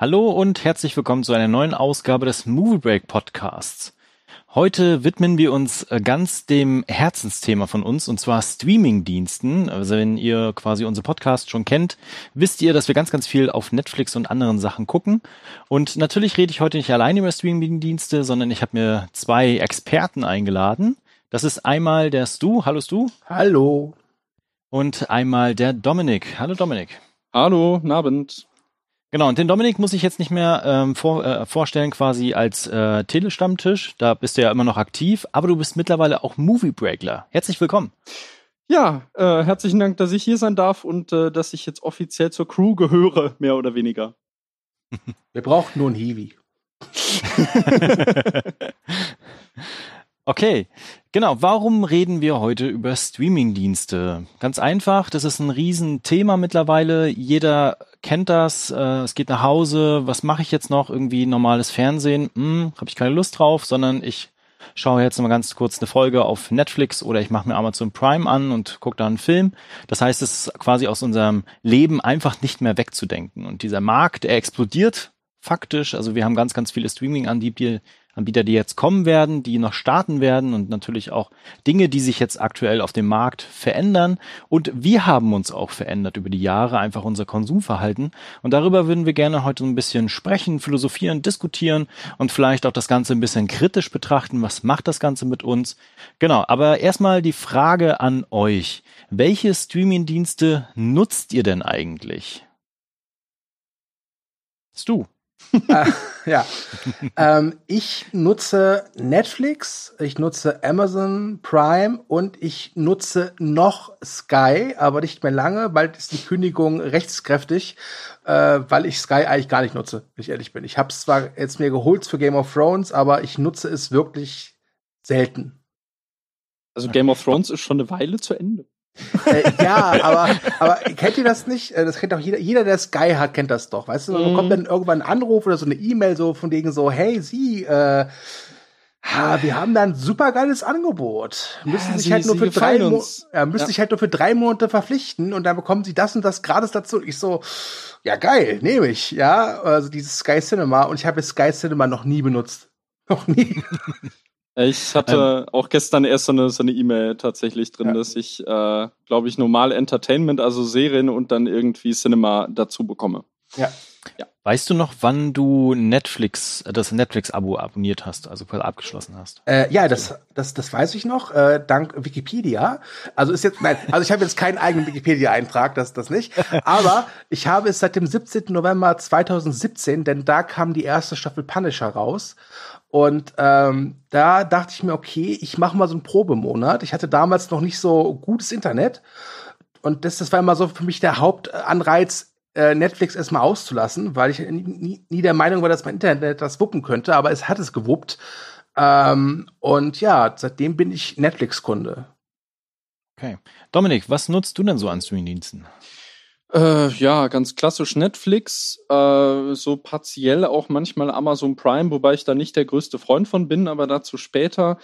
Hallo und herzlich willkommen zu einer neuen Ausgabe des Movie Break Podcasts. Heute widmen wir uns äh, ganz dem Herzensthema von uns und zwar Streamingdiensten. Also wenn ihr quasi unsere Podcast schon kennt, wisst ihr, dass wir ganz, ganz viel auf Netflix und anderen Sachen gucken. Und natürlich rede ich heute nicht alleine über Streamingdienste, sondern ich habe mir zwei Experten eingeladen. Das ist einmal der Stu. Hallo Stu. Hallo. Und einmal der Dominik. Hallo Dominik. Hallo, Abend. Genau, und den Dominik muss ich jetzt nicht mehr ähm, vor, äh, vorstellen quasi als äh, Telestammtisch. Da bist du ja immer noch aktiv, aber du bist mittlerweile auch Movie Breakler. Herzlich willkommen. Ja, äh, herzlichen Dank, dass ich hier sein darf und äh, dass ich jetzt offiziell zur Crew gehöre, mehr oder weniger. Wir brauchen nur einen Hiwi. Okay, genau. Warum reden wir heute über Streamingdienste? Ganz einfach, das ist ein Riesenthema mittlerweile. Jeder kennt das. Äh, es geht nach Hause. Was mache ich jetzt noch? Irgendwie normales Fernsehen? Hm, Habe ich keine Lust drauf, sondern ich schaue jetzt mal ganz kurz eine Folge auf Netflix oder ich mache mir Amazon Prime an und gucke da einen Film. Das heißt, es ist quasi aus unserem Leben einfach nicht mehr wegzudenken. Und dieser Markt, der explodiert faktisch. Also wir haben ganz, ganz viele Streaming-Anbieter, Anbieter, die jetzt kommen werden, die noch starten werden und natürlich auch Dinge, die sich jetzt aktuell auf dem Markt verändern. Und wir haben uns auch verändert über die Jahre, einfach unser Konsumverhalten. Und darüber würden wir gerne heute ein bisschen sprechen, philosophieren, diskutieren und vielleicht auch das Ganze ein bisschen kritisch betrachten. Was macht das Ganze mit uns? Genau, aber erstmal die Frage an euch. Welche Streaming-Dienste nutzt ihr denn eigentlich? du? Äh, ja. ähm, ich nutze Netflix, ich nutze Amazon Prime und ich nutze noch Sky, aber nicht mehr lange, bald ist die Kündigung rechtskräftig, äh, weil ich Sky eigentlich gar nicht nutze, wenn ich ehrlich bin. Ich habe es zwar jetzt mir geholt für Game of Thrones, aber ich nutze es wirklich selten. Also Game of Thrones ist schon eine Weile zu Ende äh, ja, aber, aber kennt ihr das nicht? Äh, das kennt auch jeder, jeder, der Sky hat, kennt das doch. Weißt du, man mhm. bekommt dann irgendwann einen Anruf oder so eine E-Mail so von wegen so, hey, Sie, äh, ha, wir haben da ein super geiles Angebot. Müssen ja, sich halt nur für drei Mo ja, müssen ja. sich halt nur für drei Monate verpflichten und dann bekommen sie das und das gratis dazu. Ich so, ja geil, nehme ich, ja. Also dieses Sky Cinema und ich habe Sky Cinema noch nie benutzt. Noch nie. Ich hatte ähm, auch gestern erst so eine so eine E-Mail tatsächlich drin, ja. dass ich, äh, glaube ich, normal Entertainment, also Serien und dann irgendwie Cinema dazu bekomme. Ja. Ja. Weißt du noch, wann du Netflix, das Netflix-Abo abonniert hast, also abgeschlossen hast? Äh, ja, das, das, das weiß ich noch, äh, dank Wikipedia. Also ist jetzt, nein, also ich habe jetzt keinen eigenen Wikipedia-Eintrag, das, das nicht. Aber ich habe es seit dem 17. November 2017, denn da kam die erste Staffel Punisher raus. Und ähm, da dachte ich mir, okay, ich mache mal so einen Probemonat. Ich hatte damals noch nicht so gutes Internet. Und das, das war immer so für mich der Hauptanreiz, äh, Netflix erstmal auszulassen, weil ich nie, nie der Meinung war, dass mein Internet das wuppen könnte, aber es hat es gewuppt. Ähm, und ja, seitdem bin ich Netflix-Kunde. Okay. Dominik, was nutzt du denn so an Streamingdiensten? Äh, ja, ganz klassisch Netflix, äh, so partiell auch manchmal Amazon Prime, wobei ich da nicht der größte Freund von bin, aber dazu später.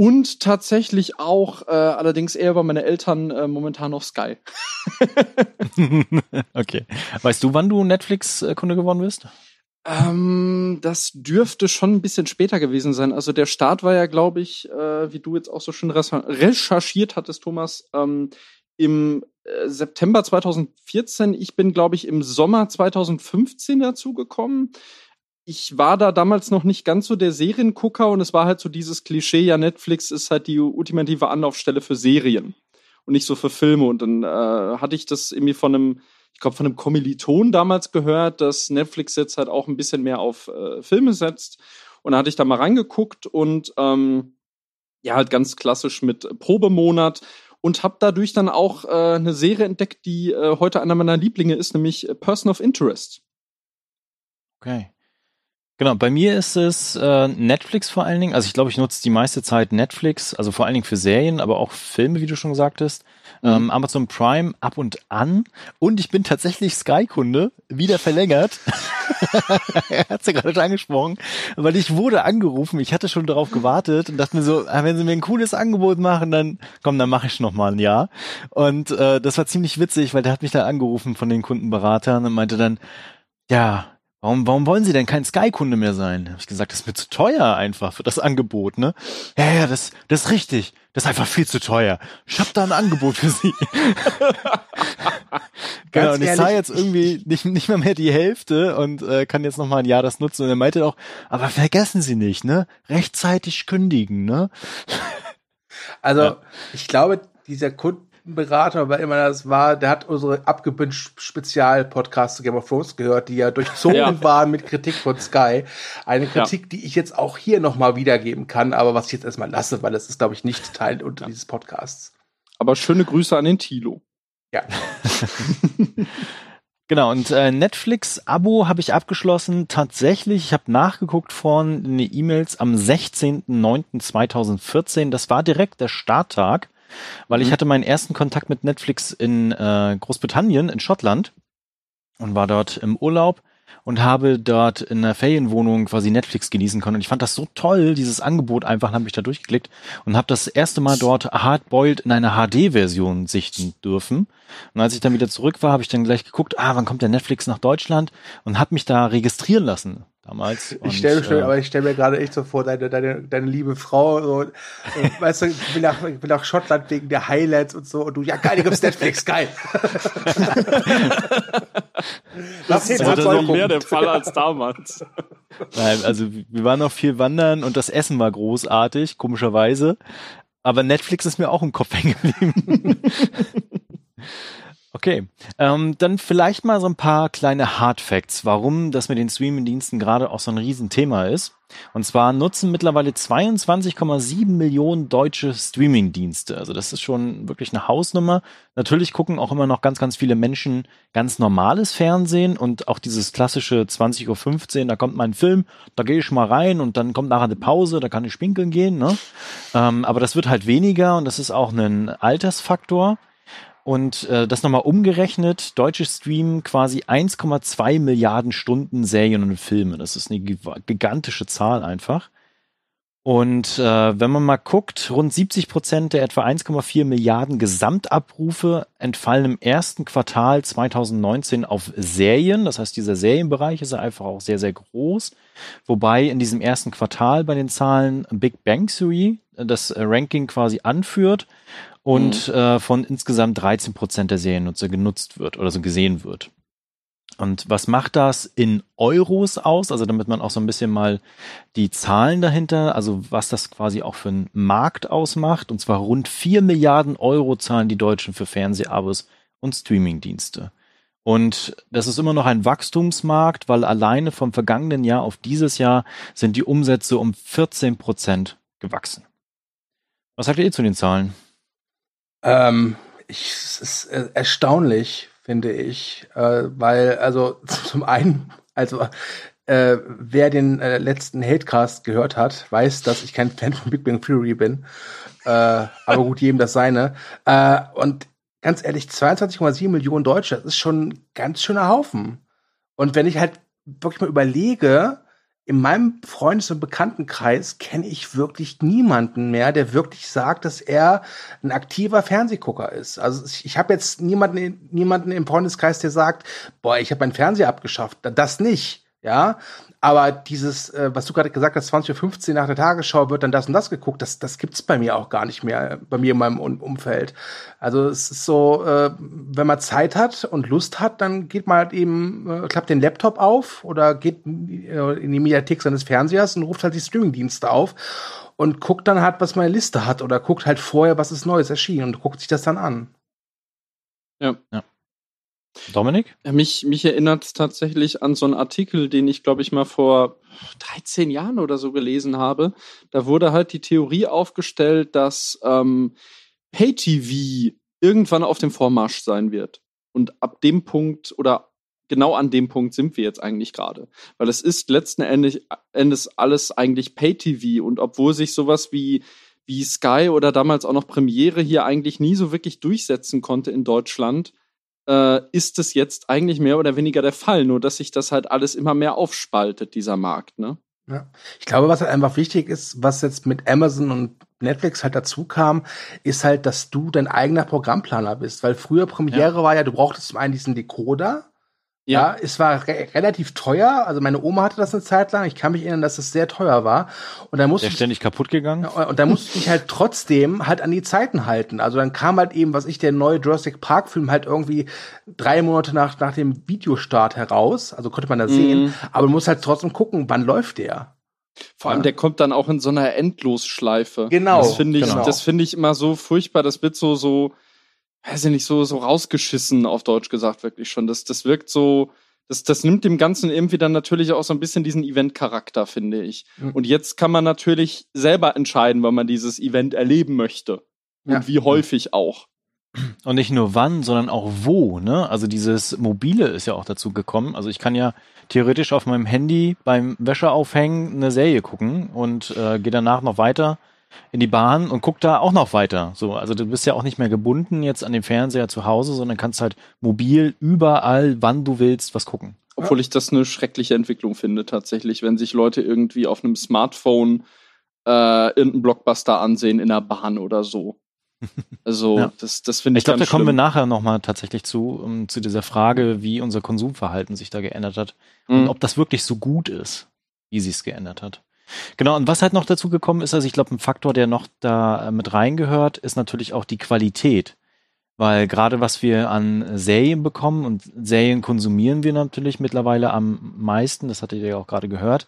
Und tatsächlich auch, äh, allerdings eher bei meinen Eltern äh, momentan auf Sky. okay. Weißt du, wann du Netflix-Kunde geworden bist? Ähm, das dürfte schon ein bisschen später gewesen sein. Also der Start war ja, glaube ich, äh, wie du jetzt auch so schön recherchiert hattest, Thomas, ähm, im äh, September 2014. Ich bin, glaube ich, im Sommer 2015 dazu gekommen. Ich war da damals noch nicht ganz so der Seriengucker und es war halt so dieses Klischee, ja, Netflix ist halt die ultimative Anlaufstelle für Serien und nicht so für Filme. Und dann äh, hatte ich das irgendwie von einem, ich glaube, von einem Kommiliton damals gehört, dass Netflix jetzt halt auch ein bisschen mehr auf äh, Filme setzt. Und da hatte ich da mal reingeguckt und ähm, ja, halt ganz klassisch mit Probemonat und habe dadurch dann auch äh, eine Serie entdeckt, die äh, heute einer meiner Lieblinge ist, nämlich Person of Interest. Okay. Genau, bei mir ist es äh, Netflix vor allen Dingen. Also ich glaube, ich nutze die meiste Zeit Netflix, also vor allen Dingen für Serien, aber auch Filme, wie du schon sagtest. Mhm. Ähm, Amazon Prime ab und an. Und ich bin tatsächlich Sky-Kunde, wieder verlängert. er hat es ja gerade schon angesprochen, weil ich wurde angerufen. Ich hatte schon darauf gewartet und dachte mir so, ah, wenn sie mir ein cooles Angebot machen, dann komm, dann mache ich noch mal ein Jahr. Und äh, das war ziemlich witzig, weil der hat mich dann angerufen von den Kundenberatern und meinte dann, ja, warum, warum wollen Sie denn kein Sky-Kunde mehr sein? Habe ich gesagt, das ist mir zu teuer einfach für das Angebot, ne? Ja, ja, das, das ist richtig. Das ist einfach viel zu teuer. Ich habe da ein Angebot für Sie. genau, und ich zahle jetzt irgendwie nicht, nicht mehr mehr die Hälfte und äh, kann jetzt noch mal ein Jahr das nutzen. Und er meinte auch, aber vergessen Sie nicht, ne? Rechtzeitig kündigen, ne? Also, ja. ich glaube, dieser Kunde Berater, wer immer das war, der hat unsere abgebünscht Spezial-Podcasts zu Game of Thrones gehört, die ja durchzogen ja. waren mit Kritik von Sky. Eine Kritik, ja. die ich jetzt auch hier nochmal wiedergeben kann, aber was ich jetzt erstmal lasse, weil das ist, glaube ich, nicht Teil unter ja. dieses Podcasts. Aber schöne Grüße an den Tilo. Ja. Genau, und äh, Netflix-Abo habe ich abgeschlossen. Tatsächlich, ich habe nachgeguckt vorhin in die E-Mails am 16.09.2014. Das war direkt der Starttag weil ich mhm. hatte meinen ersten Kontakt mit Netflix in äh, Großbritannien, in Schottland und war dort im Urlaub und habe dort in einer Ferienwohnung quasi Netflix genießen können. Und ich fand das so toll, dieses Angebot einfach, habe ich da durchgeklickt und habe das erste Mal dort Hardboiled in einer HD-Version sichten dürfen. Und als ich dann wieder zurück war, habe ich dann gleich geguckt, ah, wann kommt der Netflix nach Deutschland und habe mich da registrieren lassen damals. ich stelle äh, aber ich stelle mir gerade echt so vor, deine, deine, deine liebe Frau, so, äh, weißt du, ich will, nach, ich will nach Schottland wegen der Highlights und so, und du, ja geil, hier gibt's Netflix, geil. das ist also mehr der Fall als damals. Nein, also wir waren noch viel wandern und das Essen war großartig, komischerweise. Aber Netflix ist mir auch im Kopf hängen geblieben. Okay, ähm, dann vielleicht mal so ein paar kleine Hard Facts, warum das mit den Streaming-Diensten gerade auch so ein Riesenthema ist. Und zwar nutzen mittlerweile 22,7 Millionen deutsche Streaming-Dienste. Also das ist schon wirklich eine Hausnummer. Natürlich gucken auch immer noch ganz, ganz viele Menschen ganz normales Fernsehen und auch dieses klassische 20.15 Uhr, da kommt mein Film, da gehe ich mal rein und dann kommt nachher eine Pause, da kann ich spinkeln gehen. Ne? Ähm, aber das wird halt weniger und das ist auch ein Altersfaktor. Und äh, das nochmal umgerechnet, deutsche streamen quasi 1,2 Milliarden Stunden Serien und Filme. Das ist eine gigantische Zahl einfach. Und äh, wenn man mal guckt, rund 70 Prozent der etwa 1,4 Milliarden Gesamtabrufe entfallen im ersten Quartal 2019 auf Serien. Das heißt, dieser Serienbereich ist einfach auch sehr, sehr groß. Wobei in diesem ersten Quartal bei den Zahlen Big Bang Theory das Ranking quasi anführt und mhm. äh, von insgesamt 13 Prozent der Seriennutzer genutzt wird oder so gesehen wird. Und was macht das in Euros aus? Also damit man auch so ein bisschen mal die Zahlen dahinter, also was das quasi auch für einen Markt ausmacht. Und zwar rund 4 Milliarden Euro zahlen die Deutschen für Fernsehabos und Streamingdienste. Und das ist immer noch ein Wachstumsmarkt, weil alleine vom vergangenen Jahr auf dieses Jahr sind die Umsätze um 14 Prozent gewachsen. Was sagt ihr zu den Zahlen? Ähm, ich, es ist erstaunlich, finde ich, äh, weil, also zum einen, also äh, wer den äh, letzten Hatecast gehört hat, weiß, dass ich kein Fan von Big Bang Theory bin. Äh, aber gut, jedem das seine. Äh, und ganz ehrlich, 22,7 Millionen Deutsche, das ist schon ein ganz schöner Haufen. Und wenn ich halt wirklich mal überlege, in meinem Freundes- und Bekanntenkreis kenne ich wirklich niemanden mehr, der wirklich sagt, dass er ein aktiver Fernsehgucker ist. Also ich habe jetzt niemanden, niemanden im Freundeskreis, der sagt, boah, ich habe meinen Fernseher abgeschafft. Das nicht. Ja, aber dieses, äh, was du gerade gesagt hast, 20.15 Uhr nach der Tagesschau wird dann das und das geguckt, das, das gibt's bei mir auch gar nicht mehr, bei mir in meinem Umfeld. Also es ist so, äh, wenn man Zeit hat und Lust hat, dann geht man halt eben, äh, klappt den Laptop auf oder geht äh, in die Mediathek seines Fernsehers und ruft halt die Streamingdienste auf und guckt dann halt, was meine Liste hat oder guckt halt vorher, was ist Neues erschienen und guckt sich das dann an. Ja. ja. Dominik? Mich, mich erinnert es tatsächlich an so einen Artikel, den ich, glaube ich, mal vor 13 Jahren oder so gelesen habe. Da wurde halt die Theorie aufgestellt, dass ähm, Pay-TV irgendwann auf dem Vormarsch sein wird. Und ab dem Punkt oder genau an dem Punkt sind wir jetzt eigentlich gerade. Weil es ist letzten Endes, alles eigentlich Pay-TV. Und obwohl sich sowas wie wie Sky oder damals auch noch Premiere hier eigentlich nie so wirklich durchsetzen konnte in Deutschland, äh, ist es jetzt eigentlich mehr oder weniger der Fall, nur dass sich das halt alles immer mehr aufspaltet, dieser Markt, ne? Ja. Ich glaube, was halt einfach wichtig ist, was jetzt mit Amazon und Netflix halt dazu kam, ist halt, dass du dein eigener Programmplaner bist. Weil früher Premiere ja. war ja, du brauchtest zum einen diesen Decoder, Ja, es war re relativ teuer. Also meine Oma hatte das eine Zeit lang. Ich kann mich erinnern, dass es sehr teuer war. Und da musste Der ist ständig kaputt gegangen. ich, und da musste ich halt trotzdem halt an die Zeiten halten. Also dann kam halt eben, was ich, der neue Jurassic Park Film halt irgendwie drei Monate nach, nach dem Videostart heraus. Also konnte man da sehen. Mhm. Aber man muss halt trotzdem gucken, wann läuft der. Vor allem, der kommt dann auch in so einer Endlosschleife. Genau, Das finde ich, genau. das finde ich immer so furchtbar. Das wird so, so, weiß ich nicht, so, so rausgeschissen auf Deutsch gesagt, wirklich schon. Das, das wirkt so, das, das nimmt dem Ganzen irgendwie dann natürlich auch so ein bisschen diesen Event-Charakter, finde ich. Mhm. Und jetzt kann man natürlich selber entscheiden, wann man dieses Event erleben möchte. Und Ja. wie häufig auch. Und nicht nur wann, sondern auch wo, ne? Also dieses Mobile ist ja auch dazu gekommen. Also ich kann ja theoretisch auf meinem Handy beim Wäscheaufhängen eine Serie gucken und äh, gehe danach noch weiter in die Bahn und guck da auch noch weiter. So, also du bist ja auch nicht mehr gebunden jetzt an den Fernseher zu Hause, sondern kannst halt mobil überall, wann du willst, was gucken. Obwohl ich das eine schreckliche Entwicklung finde, tatsächlich, wenn sich Leute irgendwie auf einem Smartphone äh, irgendeinen Blockbuster ansehen in der Bahn oder so. Also, Ja. das, das finde ich, Ich glaube, da ganz kommen wir schlimm. nachher nochmal tatsächlich zu, um, zu dieser Frage, wie unser Konsumverhalten sich da geändert hat. Mhm. und ob das wirklich so gut ist, wie sie es geändert hat. Genau, und was halt noch dazu gekommen ist, also ich glaube, ein Faktor, der noch da äh, mit reingehört, ist natürlich auch die Qualität. Weil gerade was wir an Serien bekommen und Serien konsumieren wir natürlich mittlerweile am meisten, das hattet ihr ja auch gerade gehört.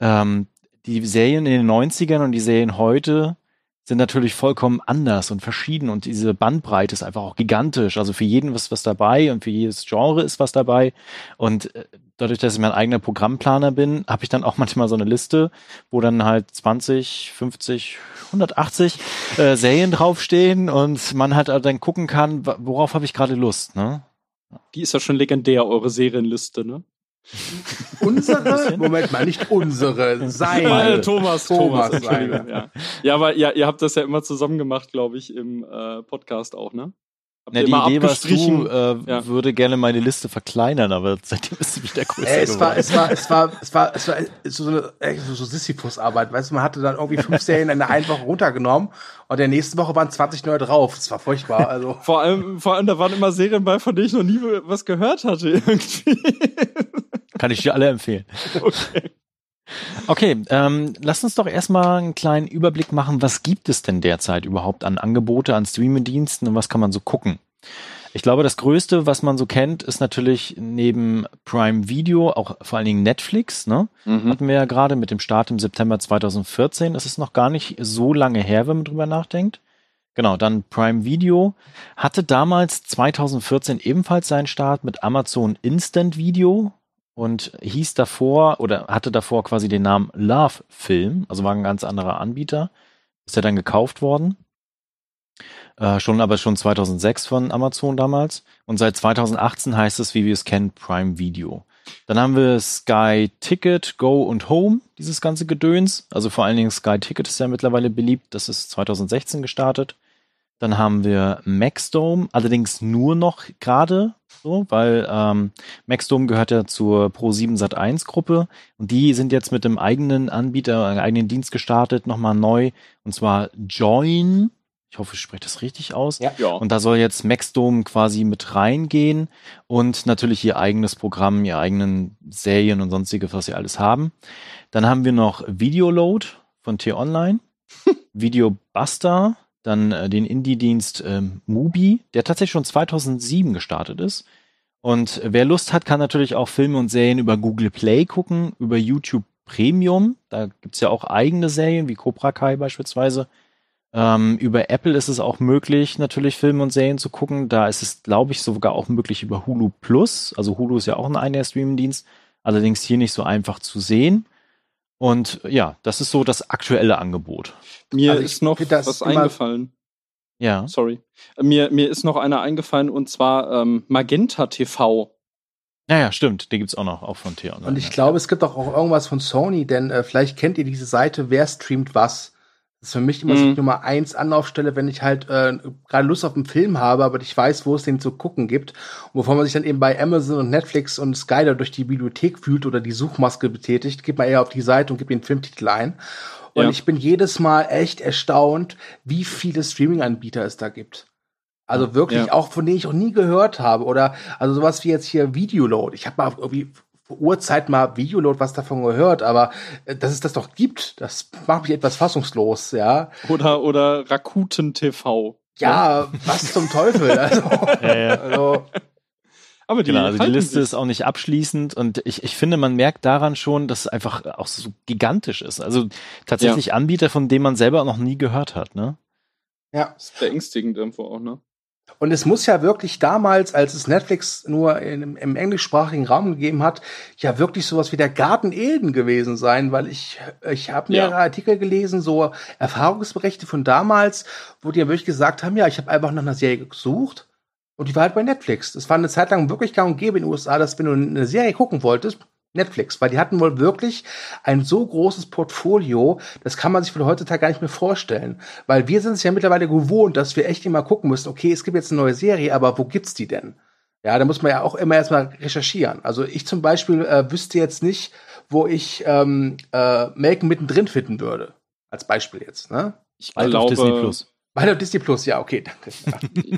Ähm, die Serien in den 90ern und die Serien heute sind natürlich vollkommen anders und verschieden und diese Bandbreite ist einfach auch gigantisch. Also für jeden was was dabei und für jedes Genre ist was dabei. Und äh, dadurch, dass ich mein eigener Programmplaner bin, habe ich dann auch manchmal so eine Liste, wo dann halt 20, 50, 180 äh, Serien draufstehen und man halt dann gucken kann, worauf habe ich gerade Lust. Ne? Die ist ja schon legendär, eure Serienliste, ne? Unsere? Moment mal, nicht unsere, seine. Thomas, Thomas, Thomas, seine. ja. Ja, aber ja, ihr habt das ja immer zusammen gemacht, glaube ich, im äh, Podcast auch, ne? Na, die Idee abgestrichen? du, äh, Ja. würde gerne meine Liste verkleinern, aber seitdem ist sie wieder größer Äh, es war, es war, es war, es war, es war so eine so, so Sisyphus-Arbeit, weißt du, man hatte dann irgendwie fünf Serien in der einen Woche runtergenommen und der nächsten Woche waren 20 neue drauf. Das war furchtbar, also. Vor allem, vor allem, da waren immer Serien bei, von denen ich noch nie was gehört hatte, irgendwie. Kann ich dir alle empfehlen. okay. Okay, ähm, lass uns doch erstmal einen kleinen Überblick machen, was gibt es denn derzeit überhaupt an Angebote, an Streaming-Diensten und was kann man so gucken? Ich glaube, das Größte, was man so kennt, ist natürlich neben Prime Video auch vor allen Dingen Netflix. Ne? Mhm. Hatten wir ja gerade mit dem Start im September 2014. Das ist noch gar nicht so lange her, wenn man drüber nachdenkt. Genau, dann Prime Video hatte damals 2014 ebenfalls seinen Start mit Amazon Instant Video und hieß davor oder hatte davor quasi den Namen Love Film, also war ein ganz anderer Anbieter. Ist ja dann gekauft worden. Äh, schon aber schon 2006 von Amazon damals. Und seit 2018 heißt es, wie wir es kennen, Prime Video. Dann haben wir Sky Ticket, Go und Home, dieses ganze Gedöns. Also vor allen Dingen Sky Ticket ist ja mittlerweile beliebt. Das ist 2016 gestartet. Dann haben wir Maxdome, allerdings nur noch gerade so, weil ähm, Maxdome gehört ja zur Pro7 Sat1 Gruppe und die sind jetzt mit einem eigenen Anbieter, einem eigenen Dienst gestartet, nochmal neu und zwar Join. Ich hoffe, ich spreche das richtig aus. Ja. Ja. Und da soll jetzt Maxdome quasi mit reingehen und natürlich ihr eigenes Programm, ihre eigenen Serien und sonstiges, was sie alles haben. Dann haben wir noch Videoload von T-Online, Videobuster, dann äh, den Indie-Dienst ähm, Mubi, der tatsächlich schon 2007 gestartet ist. Und wer Lust hat, kann natürlich auch Filme und Serien über Google Play gucken, über YouTube Premium. Da gibt's ja auch eigene Serien, wie Cobra Kai beispielsweise. Ähm, über Apple ist es auch möglich, natürlich Filme und Serien zu gucken. Da ist es, glaube ich, sogar auch möglich über Hulu Plus. Also Hulu ist ja auch ein eigener Streamingdienst. Allerdings hier nicht so einfach zu sehen. Und ja, das ist so das aktuelle Angebot. Mir Also ist noch was eingefallen. Ja. Sorry. Mir, mir ist noch einer eingefallen und zwar ähm, Magenta TV. Ja, ja, stimmt. Die gibt's auch noch, auch von T-Online. Und ich glaube, es gibt auch, auch irgendwas von Sony, denn äh, vielleicht kennt ihr diese Seite, wer streamt was. Das ist für mich immer so Mhm. die Nummer eins Anlaufstelle, wenn ich halt äh, gerade Lust auf einen Film habe, aber ich weiß, wo es den zu gucken gibt. Und bevor man sich dann eben bei Amazon und Netflix und Sky da durch die Bibliothek fühlt oder die Suchmaske betätigt, geht man eher auf die Seite und gibt den Filmtitel ein. Und Ja. ich bin jedes Mal echt erstaunt, wie viele Streaming-Anbieter es da gibt. Also wirklich ja. auch, von denen ich auch nie gehört habe. Oder also sowas wie jetzt hier Videoload. Ich habe mal irgendwie vor Urzeit mal Videoload was davon gehört, aber äh, dass es das doch gibt, das macht mich etwas fassungslos, ja. Oder, oder Rakuten TV. Ja, was zum Teufel? Also, ja, ja. also aber die, genau, also die Liste sich. ist auch nicht abschließend und ich, ich finde, man merkt daran schon, dass es einfach auch so gigantisch ist. Also tatsächlich ja. Anbieter, von denen man selber noch nie gehört hat, ne? Ja. Das ist beängstigend irgendwo auch, ne? Und es muss ja wirklich damals, als es Netflix nur in, im englischsprachigen Raum gegeben hat, ja wirklich sowas wie der Garten Eden gewesen sein, weil ich, ich habe mehrere ja. Artikel gelesen, so Erfahrungsberichte von damals, wo die ja wirklich gesagt haben, ja, ich habe einfach nach einer Serie gesucht und die war halt bei Netflix. Das war eine Zeit lang wirklich gang und gäbe in den USA, dass wenn du eine Serie gucken wolltest, Netflix, weil die hatten wohl wirklich ein so großes Portfolio, das kann man sich für heutzutage gar nicht mehr vorstellen. Weil wir sind es ja mittlerweile gewohnt, dass wir echt immer gucken müssen, okay, es gibt jetzt eine neue Serie, aber wo gibt's die denn? Ja, da muss man ja auch immer erstmal recherchieren. Also ich zum Beispiel äh, wüsste jetzt nicht, wo ich ähm, äh, Melken mittendrin finden würde. Als Beispiel jetzt, ne? Ich glaube, Disney Plus. Bei Disney Plus, ja, okay, danke.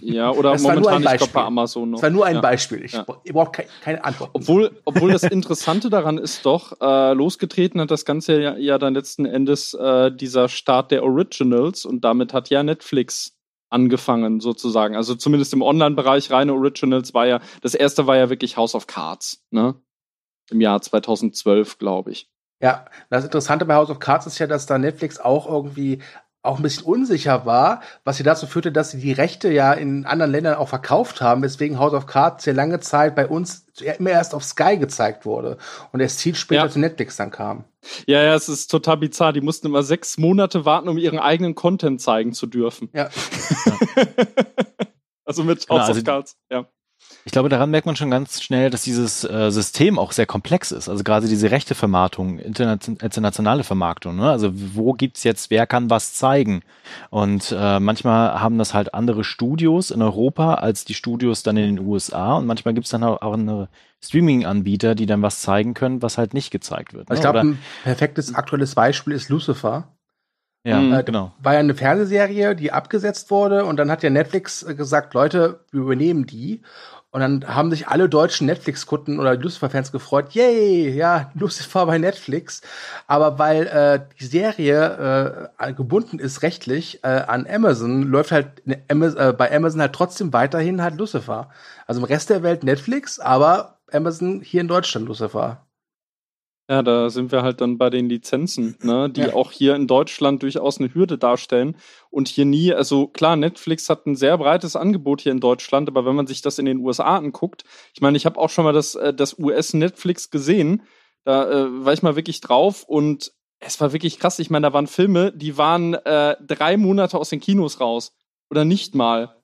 Ja, oder das momentan, ich glaube, bei Amazon noch. Das war nur ein ja. Beispiel. Ich ja. brauche keine, keine Antwort. Obwohl, obwohl das Interessante daran ist doch, äh, losgetreten hat das Ganze ja, ja dann letzten Endes äh, dieser Start der Originals und damit hat ja Netflix angefangen sozusagen. Also zumindest im Online-Bereich reine Originals war ja, das erste war ja wirklich House of Cards, ne? Im Jahr 2012, glaube ich. Ja, das Interessante bei House of Cards ist ja, dass da Netflix auch irgendwie auch ein bisschen unsicher war, was sie dazu führte, dass sie die Rechte ja in anderen Ländern auch verkauft haben, weswegen House of Cards sehr lange Zeit bei uns immer erst auf Sky gezeigt wurde und erst viel später ja. zu Netflix dann kam. Ja, ja, es ist total bizarr. Die mussten immer sechs Monate warten, um ihren eigenen Content zeigen zu dürfen. Ja. also mit House ja, also of Cards, ja. Ich glaube, daran merkt man schon ganz schnell, dass dieses äh, System auch sehr komplex ist. Also gerade diese rechte Vermarktung, internationale Vermarktung. Ne? Also wo gibt's jetzt, wer kann was zeigen? Und äh, manchmal haben das halt andere Studios in Europa als die Studios dann in den USA. Und manchmal gibt's dann auch andere Streaming-Anbieter, die dann was zeigen können, was halt nicht gezeigt wird. Ne? Ich glaube, ein perfektes aktuelles Beispiel ist Lucifer. Ja, äh, genau. War ja eine Fernsehserie, die abgesetzt wurde und dann hat ja Netflix äh, gesagt, Leute, wir übernehmen die. Und dann haben sich alle deutschen Netflix-Kunden oder Lucifer-Fans gefreut, yay, ja, Lucifer bei Netflix. Aber weil äh, die Serie äh, gebunden ist rechtlich äh, an Amazon, läuft halt ne, Amazon, äh, bei Amazon halt trotzdem weiterhin halt Lucifer. Also im Rest der Welt Netflix, aber Amazon hier in Deutschland Lucifer. Ja, da sind wir halt dann bei den Lizenzen, ne, die ja. auch hier in Deutschland durchaus eine Hürde darstellen und hier nie, also klar, Netflix hat ein sehr breites Angebot hier in Deutschland, aber wenn man sich das in den USA anguckt, ich meine, ich habe auch schon mal das, äh, das US-Netflix gesehen, da äh, war ich mal wirklich drauf und es war wirklich krass. Ich meine, da waren Filme, die waren äh, drei Monate aus den Kinos raus oder nicht mal.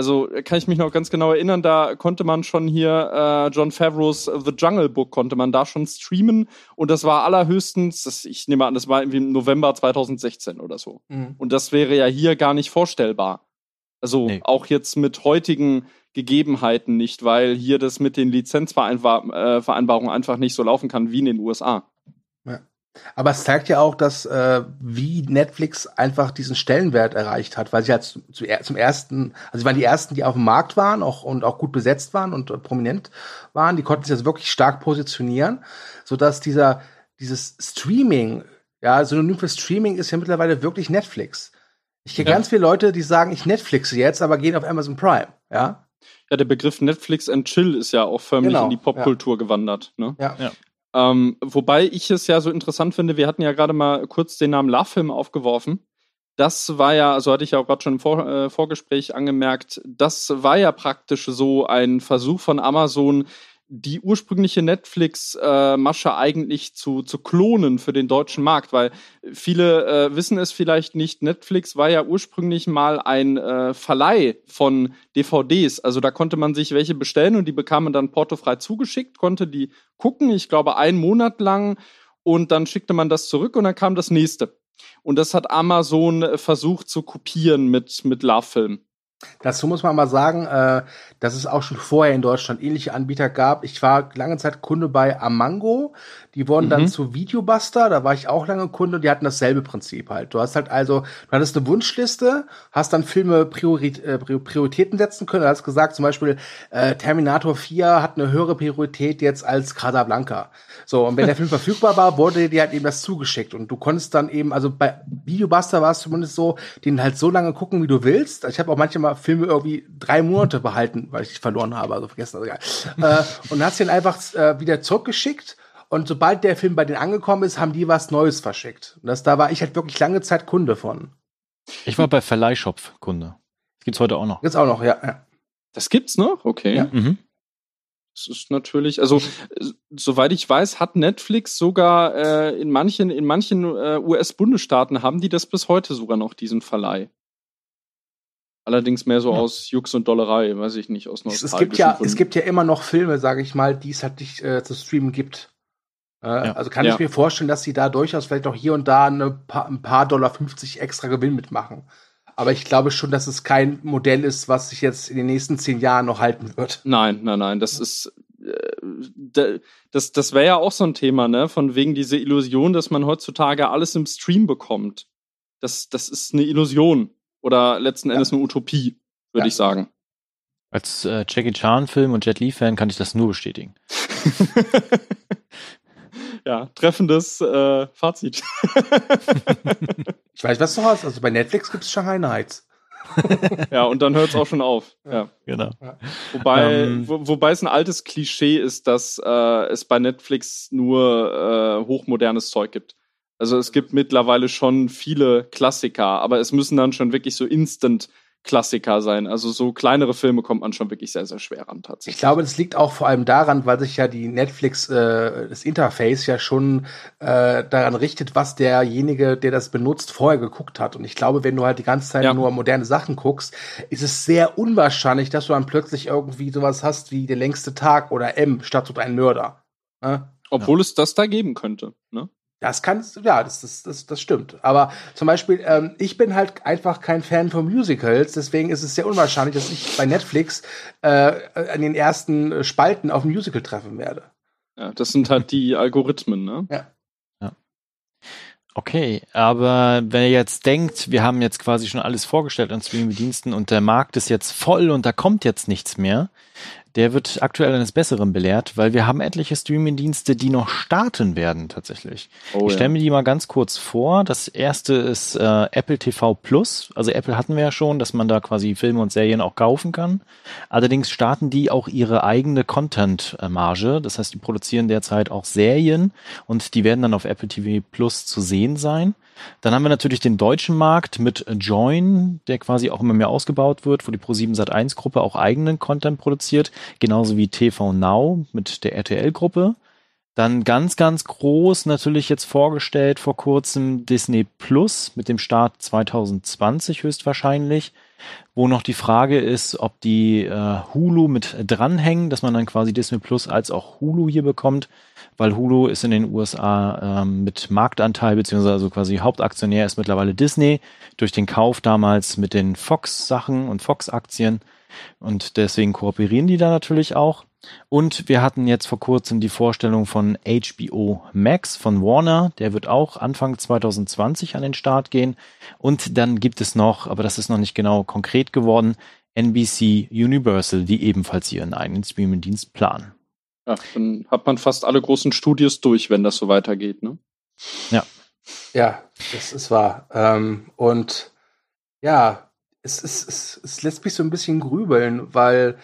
Also kann ich mich noch ganz genau erinnern, da konnte man schon hier äh, John Favreau's The Jungle Book konnte man da schon streamen und das war allerhöchstens, das, ich nehme an, das war irgendwie im November 2016 oder so. Mhm. Und das wäre ja hier gar nicht vorstellbar. Also nee. auch jetzt mit heutigen Gegebenheiten nicht, weil hier das mit den Lizenzvereinbarungen äh, einfach nicht so laufen kann wie in den USA. Aber es zeigt ja auch, dass äh, wie Netflix einfach diesen Stellenwert erreicht hat, weil sie halt zu, zu, zum ersten, also sie waren die ersten, die auf dem Markt waren auch, und auch gut besetzt waren und äh, prominent waren. Die konnten sich also wirklich stark positionieren, so dass dieser dieses Streaming, ja, Synonym für Streaming ist ja mittlerweile wirklich Netflix. Ich kenne ja. ganz viele Leute, die sagen, ich Netflixe jetzt, aber gehen auf Amazon Prime, ja. Ja, der Begriff Netflix and Chill ist ja auch förmlich genau, in die Popkultur ja. gewandert. Ne? Ja. ja. Ähm, wobei ich es ja so interessant finde, wir hatten ja gerade mal kurz den Namen Love-Film aufgeworfen. Das war ja, also hatte ich ja auch gerade schon im Vor äh, Vorgespräch angemerkt, das war ja praktisch so ein Versuch von Amazon, die ursprüngliche Netflix-Masche äh, eigentlich zu, zu klonen für den deutschen Markt, weil viele äh, wissen es vielleicht nicht, Netflix war ja ursprünglich mal ein äh, Verleih von DVDs. Also da konnte man sich welche bestellen und die bekam man dann portofrei zugeschickt, konnte die gucken, ich glaube einen Monat lang und dann schickte man das zurück und dann kam das nächste. Und das hat Amazon versucht zu kopieren mit, mit Love Film. Dazu muss man mal sagen, äh, dass es auch schon vorher in Deutschland ähnliche Anbieter gab. Ich war lange Zeit Kunde bei Amango. Die wurden mhm. dann zu Videobuster, da war ich auch lange Kunde und die hatten dasselbe Prinzip halt. Du hast halt also, du hattest eine Wunschliste, hast dann Filme Priorit äh, Prioritäten setzen können. Du hast gesagt, zum Beispiel äh, Terminator 4 hat eine höhere Priorität jetzt als Casablanca. So, und wenn der Film verfügbar war, wurde dir halt eben das zugeschickt. Und du konntest dann eben, also bei Videobuster war es zumindest so, den halt so lange gucken, wie du willst. Ich habe auch manchmal Filme irgendwie drei Monate behalten, weil ich verloren habe, also vergessen, also egal. äh, und hast den einfach äh, wieder zurückgeschickt. Und sobald der Film bei denen angekommen ist, haben die was Neues verschickt. Und das, da war ich halt wirklich lange Zeit Kunde von. Ich war bei Verleihshop Kunde. Das gibt's heute auch noch. Gibt's auch noch, ja. ja. Das gibt's noch? Okay. Ja. Mhm. Das ist natürlich, also soweit ich weiß, hat Netflix sogar äh, in manchen, in manchen äh, US-Bundesstaaten haben die das bis heute sogar noch, diesen Verleih. Allerdings mehr so ja. aus Jux und Dollerei, weiß ich nicht, aus es, es gibt ja, Es gibt ja immer noch Filme, sage ich mal, die es halt nicht äh, zu streamen gibt. Ja. Also kann ja. ich mir vorstellen, dass sie da durchaus vielleicht auch hier und da eine paar, ein paar Dollar 50 extra Gewinn mitmachen. Aber ich glaube schon, dass es kein Modell ist, was sich jetzt in den nächsten zehn Jahren noch halten wird. Nein, nein, nein. Das ist äh, das, das wäre ja auch so ein Thema, ne? Von wegen diese Illusion, dass man heutzutage alles im Stream bekommt. Das, das ist eine Illusion. Oder letzten Endes eine Utopie, würde ja. ich sagen. Als äh, Jackie Chan-Film und Jet Li-Fan kann ich das nur bestätigen. ja, treffendes äh, Fazit. ich weiß, was du hast. Also bei Netflix gibt es Shanghai Nights. ja, und dann hört es auch schon auf. Ja, genau. Wobei, ähm, wo, wobei es ein altes Klischee ist, dass äh, es bei Netflix nur äh, hochmodernes Zeug gibt. Also es gibt mittlerweile schon viele Klassiker, aber es müssen dann schon wirklich so Instant Klassiker sein. Also so kleinere Filme kommt man schon wirklich sehr, sehr schwer ran tatsächlich. Ich glaube, das liegt auch vor allem daran, weil sich ja die Netflix, äh, das Interface ja schon äh, daran richtet, was derjenige, der das benutzt, vorher geguckt hat. Und ich glaube, wenn du halt die ganze Zeit ja. nur moderne Sachen guckst, ist es sehr unwahrscheinlich, dass du dann plötzlich irgendwie sowas hast wie der längste Tag oder M statt so ein Mörder. Ne? Obwohl ja. es das da geben könnte. Ne? Das kann, ja, das, das, das, das stimmt. Aber zum Beispiel, ähm, ich bin halt einfach kein Fan von Musicals, deswegen ist es sehr unwahrscheinlich, dass ich bei Netflix äh, an den ersten Spalten auf ein Musical treffen werde. Ja, das sind halt die Algorithmen, ne? Ja. ja. Okay, aber wenn ihr jetzt denkt, wir haben jetzt quasi schon alles vorgestellt an Streaming-Diensten und der Markt ist jetzt voll und da kommt jetzt nichts mehr, der wird aktuell eines Besseren belehrt, weil wir haben etliche Streaming-Dienste, die noch starten werden tatsächlich. Oh, ich stelle mir die mal ganz kurz vor. Das erste ist äh, Apple TV Plus. Also Apple hatten wir ja schon, dass man da quasi Filme und Serien auch kaufen kann. Allerdings starten die auch ihre eigene Content-Marge. Das heißt, die produzieren derzeit auch Serien und die werden dann auf Apple TV Plus zu sehen sein. Dann haben wir natürlich den deutschen Markt mit Join, der quasi auch immer mehr ausgebaut wird, wo die Pro7 Sat1 Gruppe auch eigenen Content produziert, genauso wie TV Now mit der RTL Gruppe. Dann ganz, ganz groß natürlich jetzt vorgestellt vor kurzem Disney Plus mit dem Start 2020 höchstwahrscheinlich, wo noch die Frage ist, ob die äh, Hulu mit dranhängen, dass man dann quasi Disney Plus als auch Hulu hier bekommt weil Hulu ist in den USA ähm, mit Marktanteil beziehungsweise also quasi Hauptaktionär ist mittlerweile Disney durch den Kauf damals mit den Fox-Sachen und Fox-Aktien und deswegen kooperieren die da natürlich auch. Und wir hatten jetzt vor kurzem die Vorstellung von HBO Max von Warner. Der wird auch Anfang 2020 an den Start gehen. Und dann gibt es noch, aber das ist noch nicht genau konkret geworden, NBC Universal, die ebenfalls ihren eigenen Streaming-Dienst planen. Ja, dann hat man fast alle großen Studios durch, wenn das so weitergeht, ne? Ja. Ja, das ist wahr. Ähm, und ja, es, es, es, es lässt mich so ein bisschen grübeln, weil